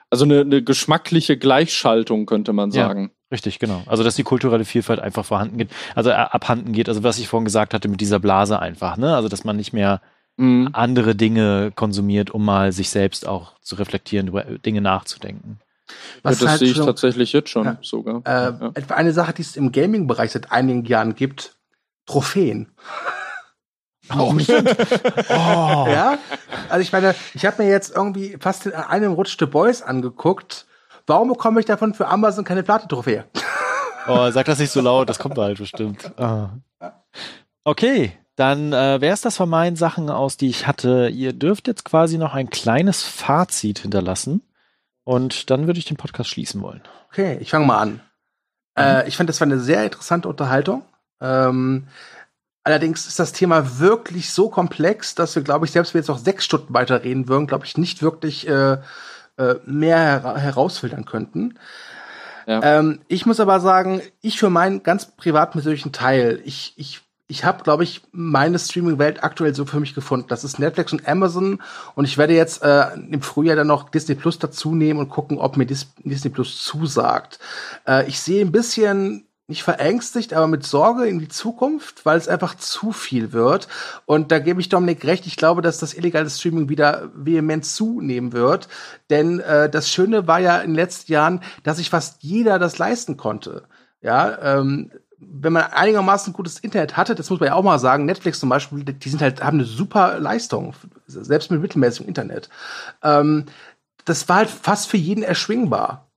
also eine, eine geschmackliche Gleichschaltung könnte man sagen. Richtig, genau. Also dass die kulturelle Vielfalt einfach vorhanden geht, also äh, abhanden geht. Also was ich vorhin gesagt hatte mit dieser Blase einfach, ne? Also dass man nicht mehr mhm. andere Dinge konsumiert, um mal sich selbst auch zu reflektieren, über Dinge nachzudenken. Was ja, das halt sehe ich so, tatsächlich jetzt schon ja, sogar. Äh, ja. Etwa eine Sache, die es im Gaming-Bereich seit einigen Jahren gibt: Trophäen. Oh, stimmt. oh. Ja, also ich meine, ich habe mir jetzt irgendwie fast in einem Rutsch The Boys angeguckt Warum bekomme ich davon für Amazon keine Platin-Trophäe? Oh, sag das nicht so laut, das kommt bald bestimmt. Ah. Okay. dann äh, wäre es das von meinen Sachen aus, die ich hatte. Ihr dürft jetzt quasi noch ein kleines Fazit hinterlassen. Und dann würde ich den Podcast schließen wollen. Okay, ich fange mal an. Mhm. Äh, ich fand, das war eine sehr interessante Unterhaltung. Ähm, allerdings ist das Thema wirklich so komplex, dass wir, glaube ich, selbst wenn wir jetzt noch sechs Stunden weiterreden würden, glaube ich, nicht wirklich äh, äh, mehr her herausfiltern könnten. Ja. Ähm, ich muss aber sagen, ich für meinen ganz privat persönlichen Teil, ich, ich ich habe, glaube ich, meine Streaming-Welt aktuell so für mich gefunden. Das ist Netflix und Amazon. Und ich werde jetzt äh, im Frühjahr dann noch Disney Plus dazu nehmen und gucken, ob mir Dis Disney Plus zusagt. Äh, ich sehe ein bisschen nicht verängstigt, aber mit Sorge in die Zukunft, weil es einfach zu viel wird. Und da gebe ich Dominik recht. Ich glaube, dass das illegale Streaming wieder vehement zunehmen wird. Denn äh, das Schöne war ja in den letzten Jahren, dass sich fast jeder das leisten konnte. Ja, ähm, wenn man einigermaßen gutes Internet hatte, das muss man ja auch mal sagen, Netflix zum Beispiel, die sind halt, haben eine super Leistung, selbst mit mittelmäßigem Internet. Ähm, das war halt fast für jeden erschwingbar,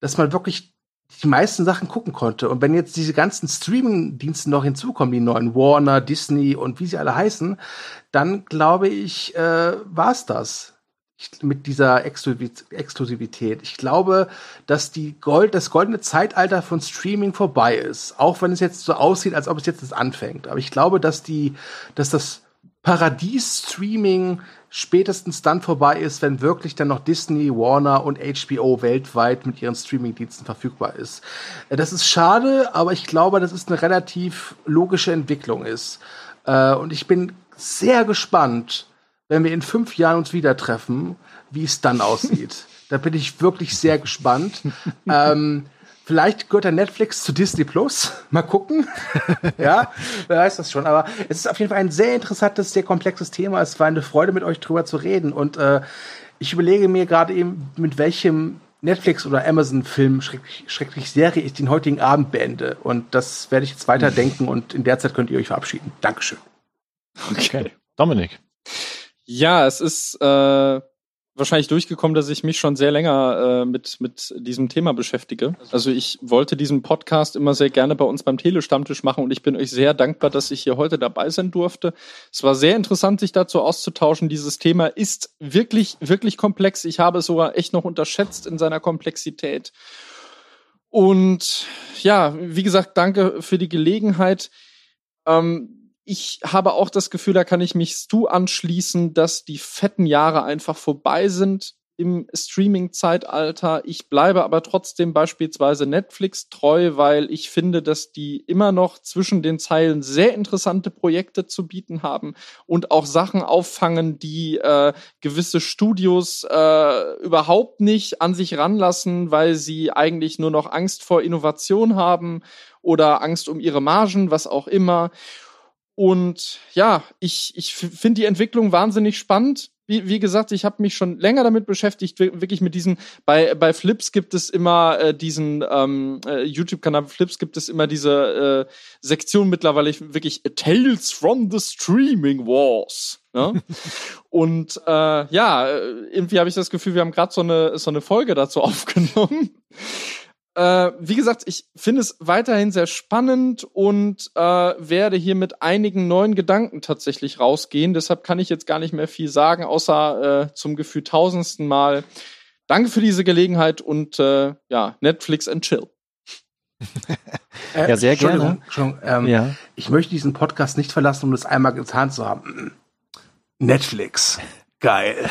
dass man wirklich die meisten Sachen gucken konnte. Und wenn jetzt diese ganzen Streaming-Dienste noch hinzukommen, die neuen Warner, Disney und wie sie alle heißen, dann glaube ich, äh, war's das mit dieser Exklusivität. Ich glaube, dass die Gold, das goldene Zeitalter von Streaming vorbei ist. Auch wenn es jetzt so aussieht, als ob es jetzt anfängt. Aber ich glaube, dass die, dass das Paradies Streaming spätestens dann vorbei ist, wenn wirklich dann noch Disney, Warner und HBO weltweit mit ihren Streamingdiensten verfügbar ist. Äh, das ist schade, aber ich glaube, dass es eine relativ logische Entwicklung ist. Äh, und ich bin sehr gespannt, wenn wir in fünf Jahren uns wieder treffen, wie es dann aussieht. da bin ich wirklich sehr gespannt. ähm, vielleicht gehört der Netflix zu Disney Plus. Mal gucken. ja, wer weiß das schon. Aber es ist auf jeden Fall ein sehr interessantes, sehr komplexes Thema. Es war eine Freude, mit euch drüber zu reden. Und äh, ich überlege mir gerade eben, mit welchem Netflix oder Amazon-Film, schrecklich, schrecklich Serie ich den heutigen Abend beende. Und das werde ich jetzt weiterdenken und in der Zeit könnt ihr euch verabschieden. Dankeschön. Okay. Dominik. Ja, es ist äh, wahrscheinlich durchgekommen, dass ich mich schon sehr länger äh, mit, mit diesem Thema beschäftige. Also ich wollte diesen Podcast immer sehr gerne bei uns beim Telestammtisch machen und ich bin euch sehr dankbar, dass ich hier heute dabei sein durfte. Es war sehr interessant, sich dazu auszutauschen. Dieses Thema ist wirklich, wirklich komplex. Ich habe es sogar echt noch unterschätzt in seiner Komplexität. Und ja, wie gesagt, danke für die Gelegenheit. Ähm, ich habe auch das Gefühl, da kann ich mich Stu anschließen, dass die fetten Jahre einfach vorbei sind im Streaming-Zeitalter. Ich bleibe aber trotzdem beispielsweise Netflix treu, weil ich finde, dass die immer noch zwischen den Zeilen sehr interessante Projekte zu bieten haben und auch Sachen auffangen, die äh, gewisse Studios äh, überhaupt nicht an sich ranlassen, weil sie eigentlich nur noch Angst vor Innovation haben oder Angst um ihre Margen, was auch immer. Und ja, ich, ich finde die Entwicklung wahnsinnig spannend. Wie, wie gesagt, ich habe mich schon länger damit beschäftigt, wirklich mit diesen, bei, bei Flips gibt es immer äh, diesen ähm, äh, YouTube-Kanal Flips gibt es immer diese äh, Sektion mittlerweile wirklich Tales from the Streaming Wars. Ne? Und äh, ja, irgendwie habe ich das Gefühl, wir haben gerade so eine, so eine Folge dazu aufgenommen. Äh, wie gesagt, ich finde es weiterhin sehr spannend und äh, werde hier mit einigen neuen Gedanken tatsächlich rausgehen. Deshalb kann ich jetzt gar nicht mehr viel sagen, außer äh, zum Gefühl tausendsten Mal. Danke für diese Gelegenheit und äh, ja, Netflix and Chill. ja, sehr gerne. Ähm, ja. Ich möchte diesen Podcast nicht verlassen, um das einmal getan zu haben. Netflix. Geil.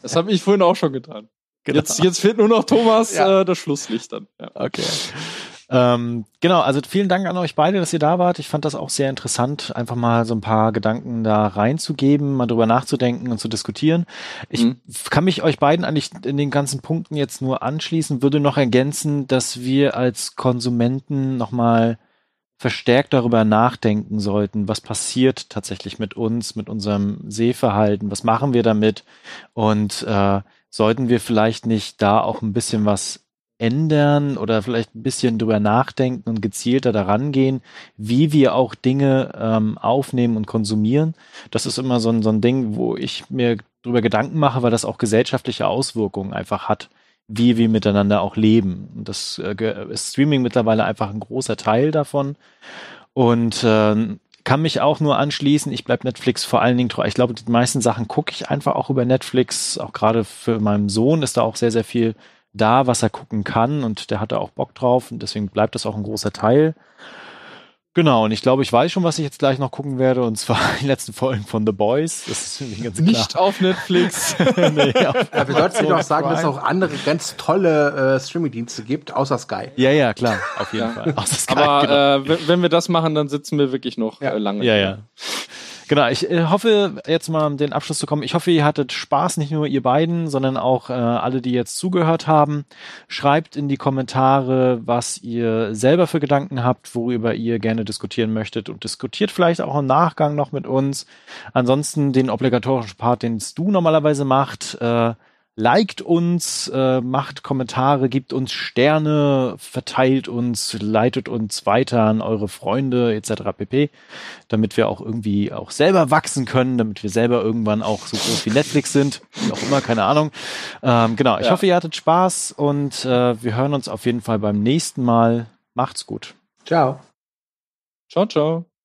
Das habe ich vorhin auch schon getan. Genau. Jetzt, jetzt fehlt nur noch Thomas ja. äh, das Schlusslicht dann. Ja. Okay. Ähm, genau, also vielen Dank an euch beide, dass ihr da wart. Ich fand das auch sehr interessant, einfach mal so ein paar Gedanken da reinzugeben, mal drüber nachzudenken und zu diskutieren. Ich mhm. kann mich euch beiden eigentlich in den ganzen Punkten jetzt nur anschließen, würde noch ergänzen, dass wir als Konsumenten nochmal verstärkt darüber nachdenken sollten, was passiert tatsächlich mit uns, mit unserem Sehverhalten, was machen wir damit und äh, sollten wir vielleicht nicht da auch ein bisschen was ändern oder vielleicht ein bisschen drüber nachdenken und gezielter daran gehen, wie wir auch Dinge ähm, aufnehmen und konsumieren. Das ist immer so ein, so ein Ding, wo ich mir drüber Gedanken mache, weil das auch gesellschaftliche Auswirkungen einfach hat, wie wir miteinander auch leben. Und das äh, ist Streaming mittlerweile einfach ein großer Teil davon. Und äh, kann mich auch nur anschließen. Ich bleib Netflix vor allen Dingen treu. Ich glaube, die meisten Sachen gucke ich einfach auch über Netflix. Auch gerade für meinen Sohn ist da auch sehr, sehr viel da, was er gucken kann und der hat da auch Bock drauf und deswegen bleibt das auch ein großer Teil. Genau, und ich glaube, ich weiß schon, was ich jetzt gleich noch gucken werde, und zwar die letzten Folgen von The Boys. Das ist irgendwie ganz klar. Nicht auf Netflix. nee, auf ja, wir sollten noch sagen, dass es auch andere ganz tolle äh, Streaming-Dienste gibt, außer Sky. Ja, ja, klar, auf jeden Fall. Außer Sky, Aber genau. äh, wenn wir das machen, dann sitzen wir wirklich noch ja. äh, lange. Ja, ja. Genau, ich äh, hoffe, jetzt mal den Abschluss zu kommen, ich hoffe, ihr hattet Spaß, nicht nur ihr beiden, sondern auch äh, alle, die jetzt zugehört haben. Schreibt in die Kommentare, was ihr selber für Gedanken habt, worüber ihr gerne diskutieren möchtet und diskutiert vielleicht auch im Nachgang noch mit uns. Ansonsten den obligatorischen Part, den du normalerweise macht, äh, liked uns, äh, macht Kommentare, gibt uns Sterne, verteilt uns, leitet uns weiter an eure Freunde etc. pp, damit wir auch irgendwie auch selber wachsen können, damit wir selber irgendwann auch so groß wie Netflix sind, wie auch immer, keine Ahnung. Ähm, genau, ich ja. hoffe, ihr hattet Spaß und äh, wir hören uns auf jeden Fall beim nächsten Mal. Macht's gut. Ciao. Ciao, ciao.